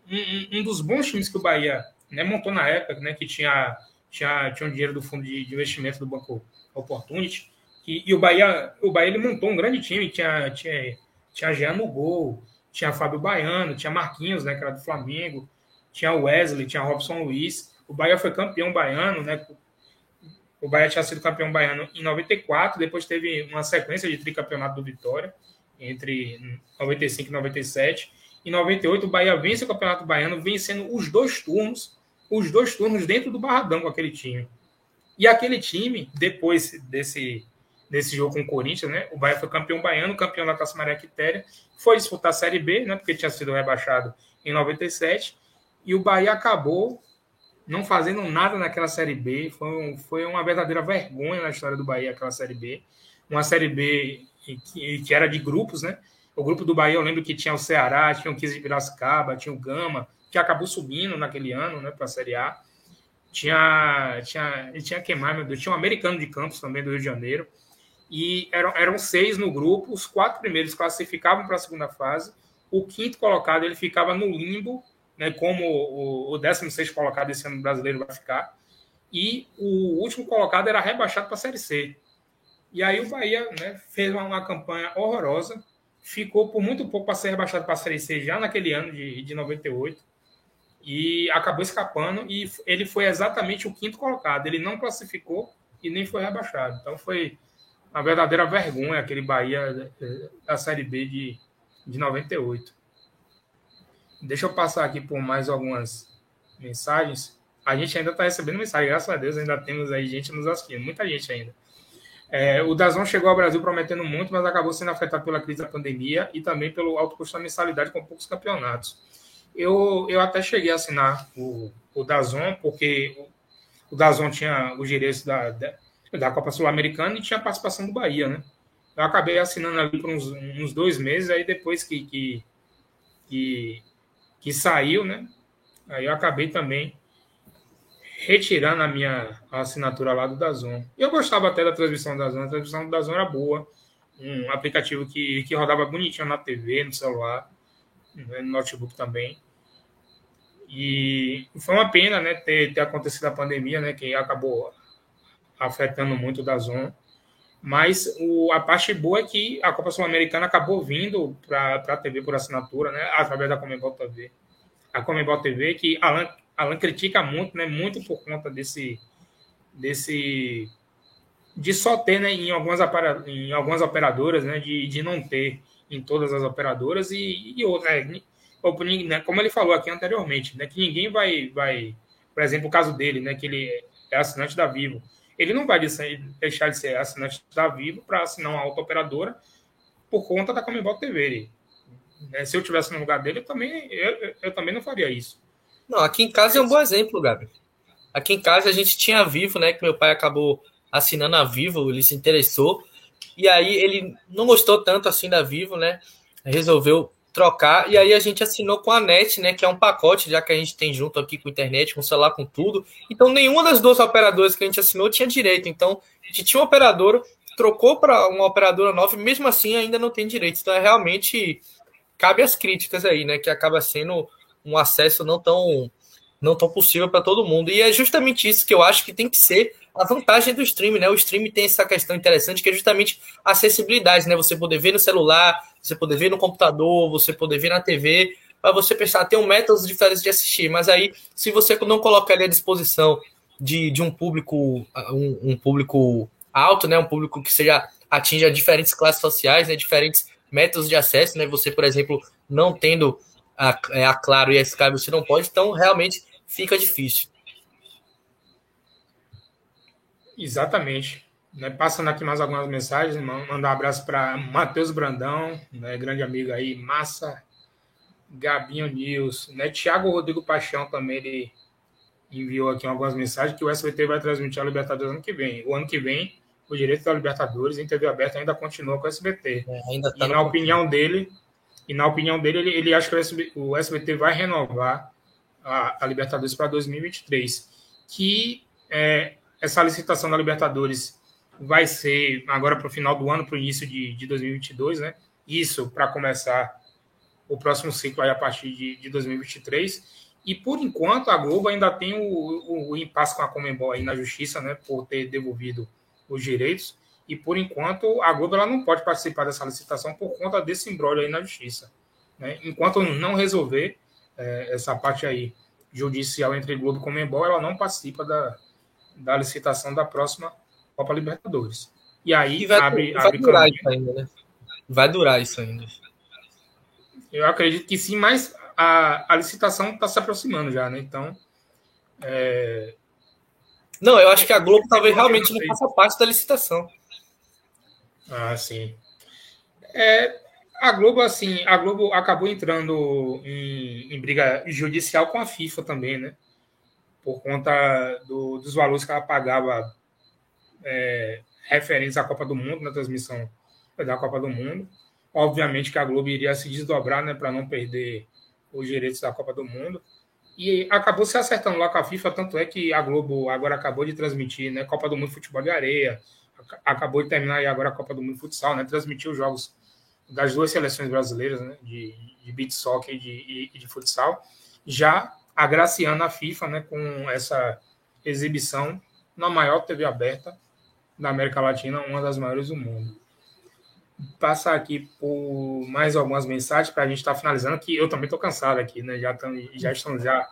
um, um dos bons times que o Bahia né, montou na época, né, que tinha, tinha, tinha um dinheiro do fundo de, de investimento do Banco Opportunity. E, e, o Bahia, o Bahia ele montou um grande time, tinha, tinha, tinha Jean no gol, tinha Fábio Baiano, tinha Marquinhos, né, que era do Flamengo, tinha Wesley, tinha Robson Luiz. O Bahia foi campeão baiano, né, o Bahia tinha sido campeão baiano em 94, depois teve uma sequência de tricampeonato do Vitória, entre 95 e 97. Em 98, o Bahia vence o Campeonato Baiano, vencendo os dois turnos, os dois turnos dentro do Barradão com aquele time. E aquele time, depois desse, desse jogo com o Corinthians, né? O Bahia foi campeão baiano, campeão da Taça Maria Quitéria, foi disputar a Série B, né? Porque tinha sido rebaixado em 97, e o Bahia acabou não fazendo nada naquela Série B. Foi, um, foi uma verdadeira vergonha na história do Bahia, aquela Série B. Uma Série B que, que era de grupos, né? O grupo do Bahia, eu lembro que tinha o Ceará, tinha o 15 de Piracicaba, tinha o Gama, que acabou subindo naquele ano, né, para a Série A. Tinha, tinha, tinha quem mais, meu Deus? Tinha um americano de Campos também, do Rio de Janeiro. E eram, eram seis no grupo, os quatro primeiros classificavam para a segunda fase. O quinto colocado ele ficava no limbo né, como o, o 16 colocado esse ano brasileiro vai ficar. E o último colocado era rebaixado para a Série C. E aí o Bahia né, fez uma, uma, campanha horrorosa, ficou por muito pouco para ser rebaixado para a Série C já naquele ano de, de 98 e acabou escapando e ele foi exatamente o quinto colocado. Ele não classificou e nem foi rebaixado. Então foi uma verdadeira vergonha aquele Bahia eh, da Série B de, de 98. Deixa eu passar aqui por mais algumas mensagens. A gente ainda está recebendo mensagem, graças a Deus, ainda temos aí gente nos assistindo, muita gente ainda. É, o Dazon chegou ao Brasil prometendo muito, mas acabou sendo afetado pela crise da pandemia e também pelo alto custo da mensalidade com poucos campeonatos. Eu, eu até cheguei a assinar o, o Dazon, porque o, o Dazon tinha os direitos da, da, da Copa Sul-Americana e tinha participação do Bahia, né? Eu acabei assinando ali por uns, uns dois meses, aí depois que, que, que que saiu, né? Aí eu acabei também retirando a minha assinatura lá do Dazon. Eu gostava até da transmissão da Dazon, a transmissão do Dazon era boa, um aplicativo que, que rodava bonitinho na TV, no celular, no notebook também. E foi uma pena, né, ter, ter acontecido a pandemia, né, que acabou afetando muito o Dazon. Mas o, a parte boa é que a Copa Sul-Americana acabou vindo para a TV por assinatura, né? Através da Comembol TV. A Comembol TV, que Alan, Alan critica muito, né? Muito por conta desse. desse de só ter né, em, algumas, em algumas operadoras, né, de, de não ter em todas as operadoras e, e outras. Né, né, como ele falou aqui anteriormente, né, que ninguém vai, vai, por exemplo, o caso dele, né, que ele é assinante da Vivo, ele não vai deixar de ser assinante da Vivo para assinar uma auto-operadora por conta da Comembol TV. Né? Se eu tivesse no lugar dele, eu também, eu, eu, também não faria isso. Não, aqui em casa é um bom exemplo, Gabi. Aqui em casa a gente tinha a Vivo, né? Que meu pai acabou assinando a Vivo, ele se interessou. E aí ele não gostou tanto assim da Vivo, né? Resolveu trocar. E aí a gente assinou com a NET, né? Que é um pacote, já que a gente tem junto aqui com internet, com celular, com tudo. Então nenhuma das duas operadoras que a gente assinou tinha direito. Então a gente tinha uma operadora, trocou para uma operadora nova e mesmo assim ainda não tem direito. Então é realmente cabe as críticas aí, né? Que acaba sendo um acesso não tão não tão possível para todo mundo. E é justamente isso que eu acho que tem que ser a vantagem do stream, né? O stream tem essa questão interessante que é justamente a acessibilidade, né? Você poder ver no celular, você poder ver no computador, você poder ver na TV, para você pensar, tem um métodos diferentes de assistir, mas aí, se você não colocar ali à disposição de, de um público, um, um público alto, né? Um público que seja atinja diferentes classes sociais, né? Diferentes métodos de acesso, né? Você, por exemplo, não tendo a, é, a Claro e a Sky, você não pode, então realmente fica difícil. Exatamente. Né, passando aqui mais algumas mensagens, mandar um abraço para Matheus Brandão, né, grande amigo aí, Massa, Gabinho News, né, Tiago Rodrigo Paixão também, ele enviou aqui algumas mensagens que o SBT vai transmitir a Libertadores ano que vem. O ano que vem, o direito da Libertadores em TV aberta ainda continua com o SBT. É, ainda tá e na opinião dele, E na opinião dele, ele, ele acha que o SBT vai renovar a, a Libertadores para 2023. Que é, essa licitação da Libertadores vai ser agora para o final do ano, para o início de, de 2022, né? Isso para começar o próximo ciclo aí a partir de, de 2023. E por enquanto a Globo ainda tem o, o, o impasse com a Comembol aí na justiça, né, por ter devolvido os direitos. E por enquanto a Globo ela não pode participar dessa licitação por conta desse embrólio aí na justiça. Né? Enquanto não resolver é, essa parte aí judicial entre Globo e Comembol, ela não participa da, da licitação da próxima Copa Libertadores. E aí e vai, abre, vai abre durar caminho. isso ainda, né? Vai durar isso ainda. Eu acredito que sim, mas a, a licitação está se aproximando já, né? Então. É... Não, eu acho que a Globo talvez realmente não faça parte da licitação. Ah, sim. É, a Globo, assim, a Globo acabou entrando em, em briga judicial com a FIFA também, né? Por conta do, dos valores que ela pagava é, referentes à Copa do Mundo, na transmissão da Copa do Mundo. Obviamente que a Globo iria se desdobrar, né, para não perder os direitos da Copa do Mundo. E acabou se acertando lá com a FIFA, tanto é que a Globo agora acabou de transmitir, né, Copa do Mundo Futebol de Areia, acabou de terminar aí agora a Copa do Mundo Futsal, né, transmitiu os jogos das duas seleções brasileiras, né, de, de beat soccer e de, e de futsal, já agraciando a FIFA, né, com essa exibição na maior TV aberta da América Latina, uma das maiores do mundo passar aqui por mais algumas mensagens para a gente estar tá finalizando, que eu também estou cansado aqui, né? Já, já estamos já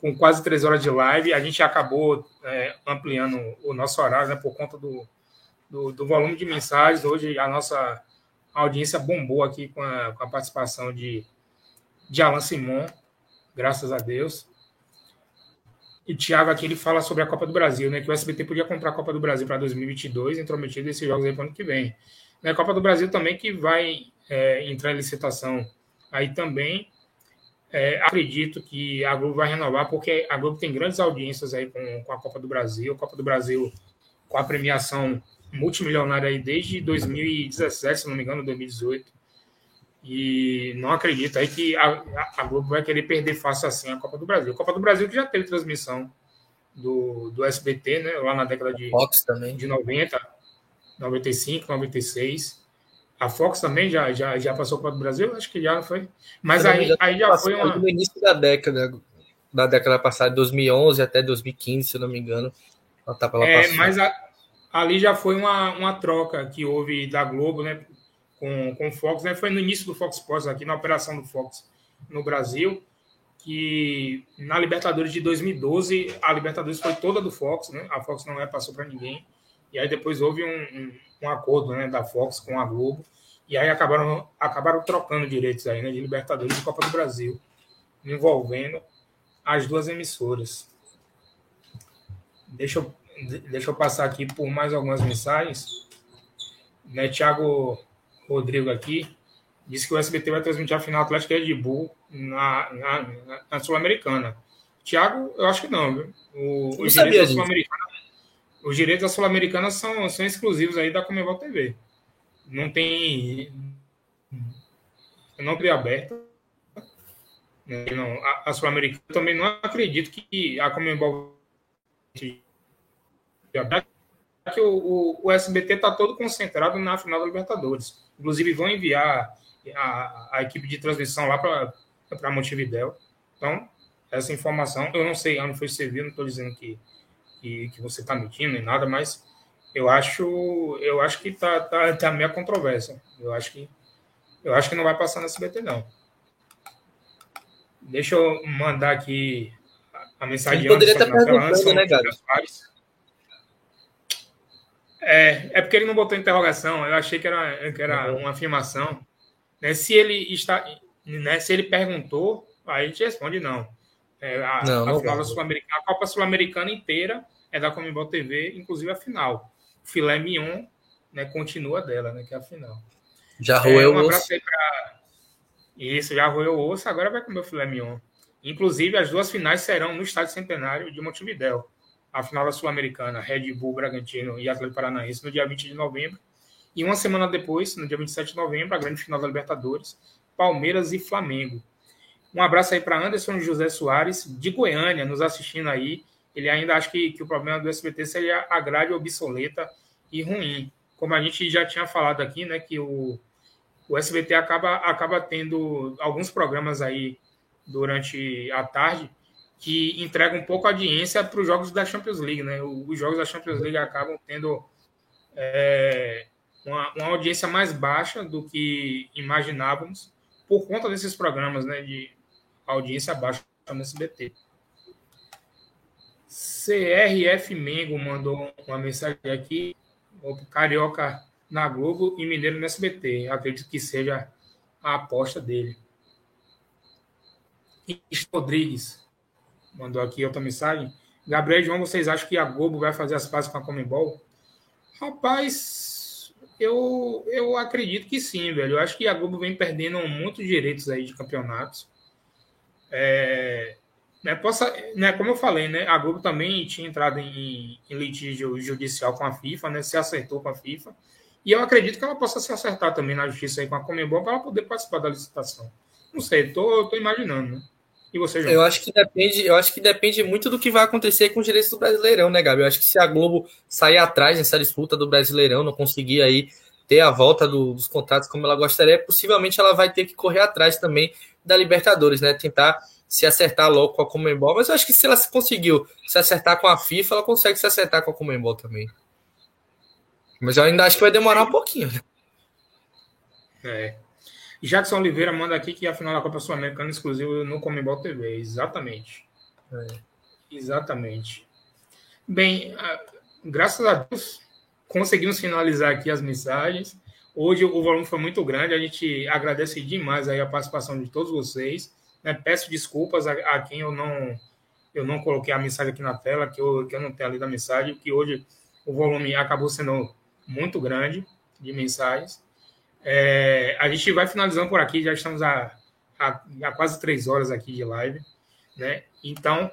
com quase três horas de live. A gente acabou é, ampliando o nosso horário né, por conta do, do, do, volume de mensagens. Hoje a nossa audiência bombou aqui com a, com a participação de, de Alan Simon, graças a Deus. E Thiago aqui ele fala sobre a Copa do Brasil, né? Que o SBT podia comprar a Copa do Brasil para 2022, intrometido esses jogos aí para ano que vem. Na né, Copa do Brasil também, que vai é, entrar em licitação aí também. É, acredito que a Globo vai renovar, porque a Globo tem grandes audiências aí com, com a Copa do Brasil. A Copa do Brasil com a premiação multimilionária aí desde 2017, se não me engano, 2018. E não acredito aí que a, a, Globo vai querer perder fácil assim a Copa do Brasil. A Copa do Brasil que já teve transmissão do, do SBT, né? Lá na década de, Fox também. de 90. 95, 96. A Fox também já, já, já passou para o Brasil? Acho que já foi. Mas aí já, aí já foi uma... No início da década, da década passada, 2011 até 2015, se não me engano. Ela tá é, mas a, ali já foi uma, uma troca que houve da Globo, né? Com, com o Fox, né? Foi no início do Fox Sports aqui, na operação do Fox no Brasil, que na Libertadores de 2012, a Libertadores foi toda do Fox, né? A Fox não é, passou para ninguém. E aí depois houve um, um, um, acordo né, da Fox com a Globo. E aí acabaram, acabaram trocando direitos aí, né, de Libertadores e Copa do Brasil, envolvendo as duas emissoras. Deixa eu, deixa eu passar aqui por mais algumas mensagens. Né, Tiago Rodrigo aqui disse que o SBT vai transmitir a final Atlético Red Bull na, na, na Sul-Americana. Tiago, eu acho que não. Viu? O, o direito Sul-Americana os direitos da Sul-Americana são, são exclusivos aí da Comebol TV. Não tem. Não tem aberta. Não, a, a Sul-Americana também não acredito que a Comebol. Que o, o, o SBT está todo concentrado na final da Libertadores. Inclusive, vão enviar a, a equipe de transmissão lá para Montevidéu. Então, essa informação, eu não sei onde foi servido, não estou dizendo que que, que você está mentindo nem nada, mas eu acho, eu acho que tá, tá, tá meio controvérsia. Eu acho que eu acho que não vai passar no SBT, não. Deixa eu mandar aqui a mensagem. Ele poderia estar perguntando, né, Gabi? É, é porque ele não botou interrogação. Eu achei que era, que era uma afirmação. Né, se ele está, né, se ele perguntou, aí a gente responde não. É, a, não, a, final Sul a Copa Sul-Americana inteira é da Comembol TV, inclusive a final. O filé mignon né, continua dela, né, que é a final. Já roeu é, um o osso. Pra... Isso, já roeu o osso, agora vai comer o filé mignon. Inclusive, as duas finais serão no Estádio Centenário de Montevidéu. A final da Sul-Americana, Red Bull, Bragantino e Atlético Paranaense, no dia 20 de novembro. E uma semana depois, no dia 27 de novembro, a grande final da Libertadores, Palmeiras e Flamengo. Um abraço aí para Anderson José Soares, de Goiânia, nos assistindo aí. Ele ainda acha que, que o problema do SBT seria a grade obsoleta e ruim. Como a gente já tinha falado aqui, né, que o, o SBT acaba, acaba tendo alguns programas aí durante a tarde que entregam um pouco a audiência para os jogos da Champions League, né? Os jogos da Champions League acabam tendo é, uma, uma audiência mais baixa do que imaginávamos por conta desses programas, né, de audiência baixa no SBT. CRF Mengo mandou uma mensagem aqui, Carioca na Globo e Mineiro no SBT. Acredito que seja a aposta dele. Rodrigues mandou aqui outra mensagem. Gabriel João, vocês acham que a Globo vai fazer as pazes com a Comembol? Rapaz, eu, eu acredito que sim, velho. Eu acho que a Globo vem perdendo muitos direitos aí de campeonatos. É, né, possa, né, como eu falei, né, a Globo também tinha entrado em, em, litígio judicial com a FIFA, né, se acertou com a FIFA, e eu acredito que ela possa se acertar também na justiça aí com a Comembol para ela poder participar da licitação. Não sei, tô, tô imaginando, né? E você, João? Eu acho que depende, eu acho que depende muito do que vai acontecer com os direitos do Brasileirão, né, Gabi? Eu acho que se a Globo sair atrás nessa disputa do Brasileirão, não conseguir aí ter a volta do, dos contratos como ela gostaria, possivelmente ela vai ter que correr atrás também da Libertadores, né? Tentar se acertar logo com a Comembol, mas eu acho que se ela conseguiu se acertar com a FIFA, ela consegue se acertar com a Comembol também. Mas eu ainda acho que vai demorar um pouquinho. Né? É. Jackson Oliveira manda aqui que a final da Copa Sul-Americana exclusiva no Comembol TV. Exatamente. É. Exatamente. Bem, graças a Deus, conseguimos finalizar aqui as mensagens. Hoje o volume foi muito grande, a gente agradece demais aí a participação de todos vocês. Né? Peço desculpas a, a, quem eu não eu não coloquei a mensagem aqui na tela, que eu, que eu não tenho ali da mensagem, que hoje o volume acabou sendo muito grande de mensagens. É, a gente vai finalizando por aqui, já estamos a, quase três horas aqui de live, né? Então,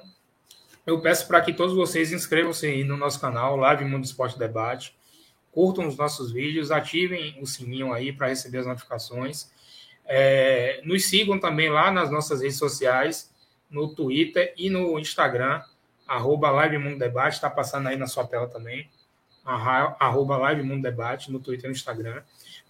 eu peço para que todos vocês inscrevam-se no nosso canal, Live Mundo Esporte Debate, curtam os nossos vídeos, ativem o sininho aí para receber as notificações. É, nos sigam também lá nas nossas redes sociais, no Twitter e no Instagram, arroba Live Mundo Debate, está passando aí na sua tela também, arroba Live Mundo Debate, no Twitter e no Instagram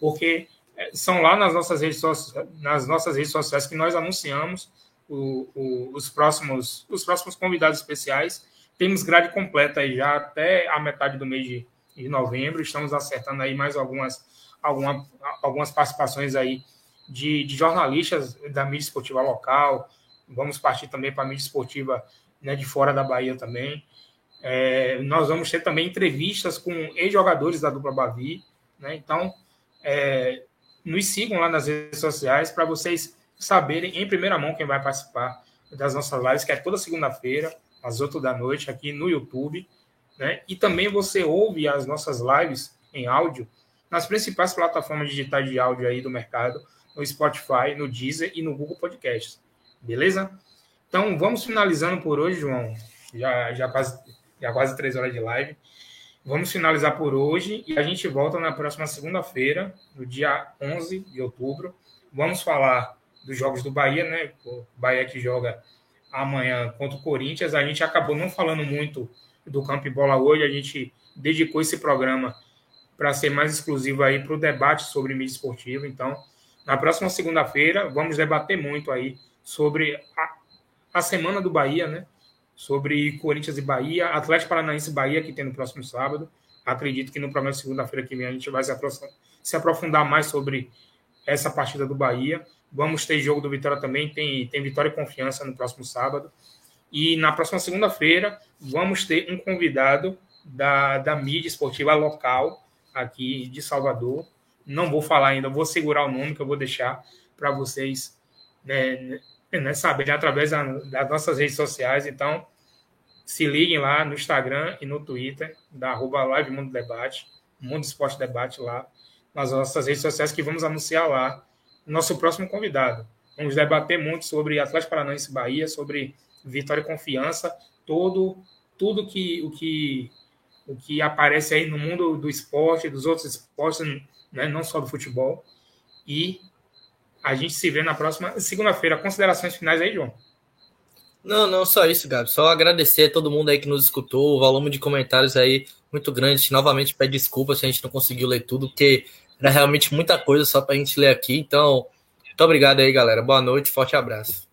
porque é, são lá nas nossas redes, sociais, nas nossas redes sociais que nós anunciamos o, o, os, próximos, os próximos convidados especiais. Temos grade completa aí já até a metade do mês de, de novembro. Estamos acertando aí mais algumas, alguma, algumas participações aí de, de, jornalistas da mídia esportiva local. Vamos partir também para a mídia esportiva né, de fora da Bahia também. É, nós vamos ter também entrevistas com ex-jogadores da dupla Bavi. Né? Então, é, nos sigam lá nas redes sociais para vocês saberem em primeira mão quem vai participar das nossas lives, que é toda segunda-feira, às 8 da noite, aqui no YouTube. Né? E também você ouve as nossas lives em áudio nas principais plataformas digitais de áudio aí do mercado, no Spotify, no Deezer e no Google Podcasts. Beleza? Então vamos finalizando por hoje, João. Já, já, quase, já quase três horas de live. Vamos finalizar por hoje e a gente volta na próxima segunda-feira, no dia 11 de outubro. Vamos falar dos jogos do Bahia, né? O Bahia que joga amanhã contra o Corinthians. A gente acabou não falando muito do campo e bola hoje, a gente dedicou esse programa para ser mais exclusivo aí para o debate sobre mídia esportiva. Então, na próxima segunda-feira, vamos debater muito aí sobre a, a semana do Bahia, né? Sobre Corinthians e Bahia, Atlético Paranaense e Bahia, que tem no próximo sábado. Acredito que no programa segunda-feira que vem a gente vai se aprofundar mais sobre essa partida do Bahia. Vamos ter jogo do Vitória também, tem, tem Vitória e Confiança no próximo sábado. E na próxima segunda-feira vamos ter um convidado da, da mídia esportiva local aqui de Salvador. Não vou falar ainda, vou segurar o nome que eu vou deixar para vocês né, né, saber através das nossas redes sociais. Então, se liguem lá no Instagram e no Twitter, da arroba Live Mundo Debate, Mundo Esporte Debate lá, nas nossas redes sociais, que vamos anunciar lá nosso próximo convidado. Vamos debater muito sobre Atlético Paranaense Bahia, sobre Vitória e Confiança, todo, tudo que, o, que, o que aparece aí no mundo do esporte, dos outros esportes, né, não só do futebol. E a gente se vê na próxima segunda-feira. Considerações finais aí, João? Não, não, só isso, Gabi. Só agradecer a todo mundo aí que nos escutou, o volume de comentários aí muito grande. Novamente pede desculpa se a gente não conseguiu ler tudo, porque era realmente muita coisa só para a gente ler aqui. Então, muito obrigado aí, galera. Boa noite, forte abraço.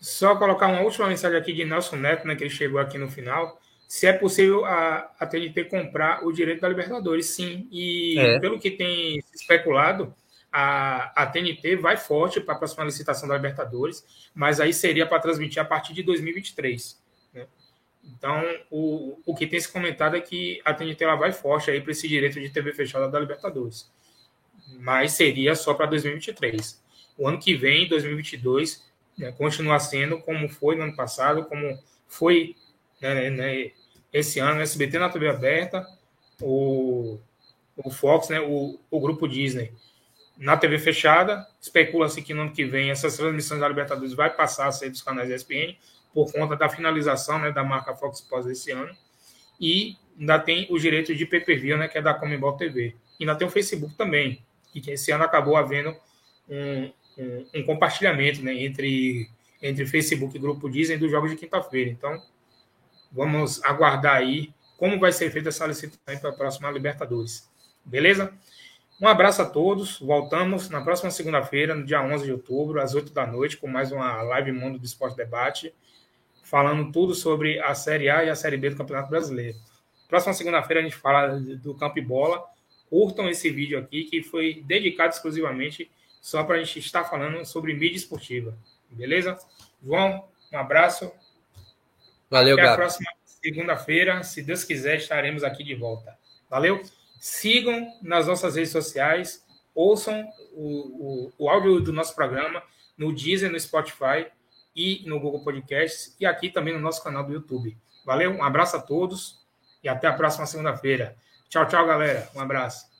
Só colocar uma última mensagem aqui de Nelson Neto, né, que ele chegou aqui no final. Se é possível a, a TNT comprar o direito da Libertadores, sim. E é. pelo que tem especulado, a, a TNT vai forte para a próxima licitação da Libertadores, mas aí seria para transmitir a partir de 2023. Né? Então, o, o que tem se comentado é que a TNT ela vai forte aí para esse direito de TV fechada da Libertadores. Mas seria só para 2023. O ano que vem, 2022, né, continua sendo como foi no ano passado, como foi né, né, esse ano, SBT na TV aberta, o, o Fox, né, o, o grupo Disney na TV fechada. Especula-se que no ano que vem essas transmissões da Libertadores vai passar a ser dos canais ESPN por conta da finalização né, da marca Fox Sports esse ano. E ainda tem o direito de pay-per-view, né, que é da Comembol TV. E ainda tem o Facebook também, que esse ano acabou havendo um, um, um compartilhamento né, entre, entre Facebook e Grupo Disney dos jogos de quinta-feira. Então, vamos aguardar aí como vai ser feita essa licitação para a próxima Libertadores. Beleza? Um abraço a todos. Voltamos na próxima segunda-feira, no dia 11 de outubro, às 8 da noite, com mais uma live Mundo do Esporte Debate, falando tudo sobre a Série A e a Série B do Campeonato Brasileiro. Próxima segunda-feira a gente fala do campo e bola. Curtam esse vídeo aqui, que foi dedicado exclusivamente só para a gente estar falando sobre mídia esportiva. Beleza? João, um abraço. Valeu, Até a próxima segunda-feira. Se Deus quiser, estaremos aqui de volta. Valeu? Sigam nas nossas redes sociais, ouçam o, o, o áudio do nosso programa no Deezer, no Spotify e no Google Podcasts e aqui também no nosso canal do YouTube. Valeu, um abraço a todos e até a próxima segunda-feira. Tchau, tchau, galera. Um abraço.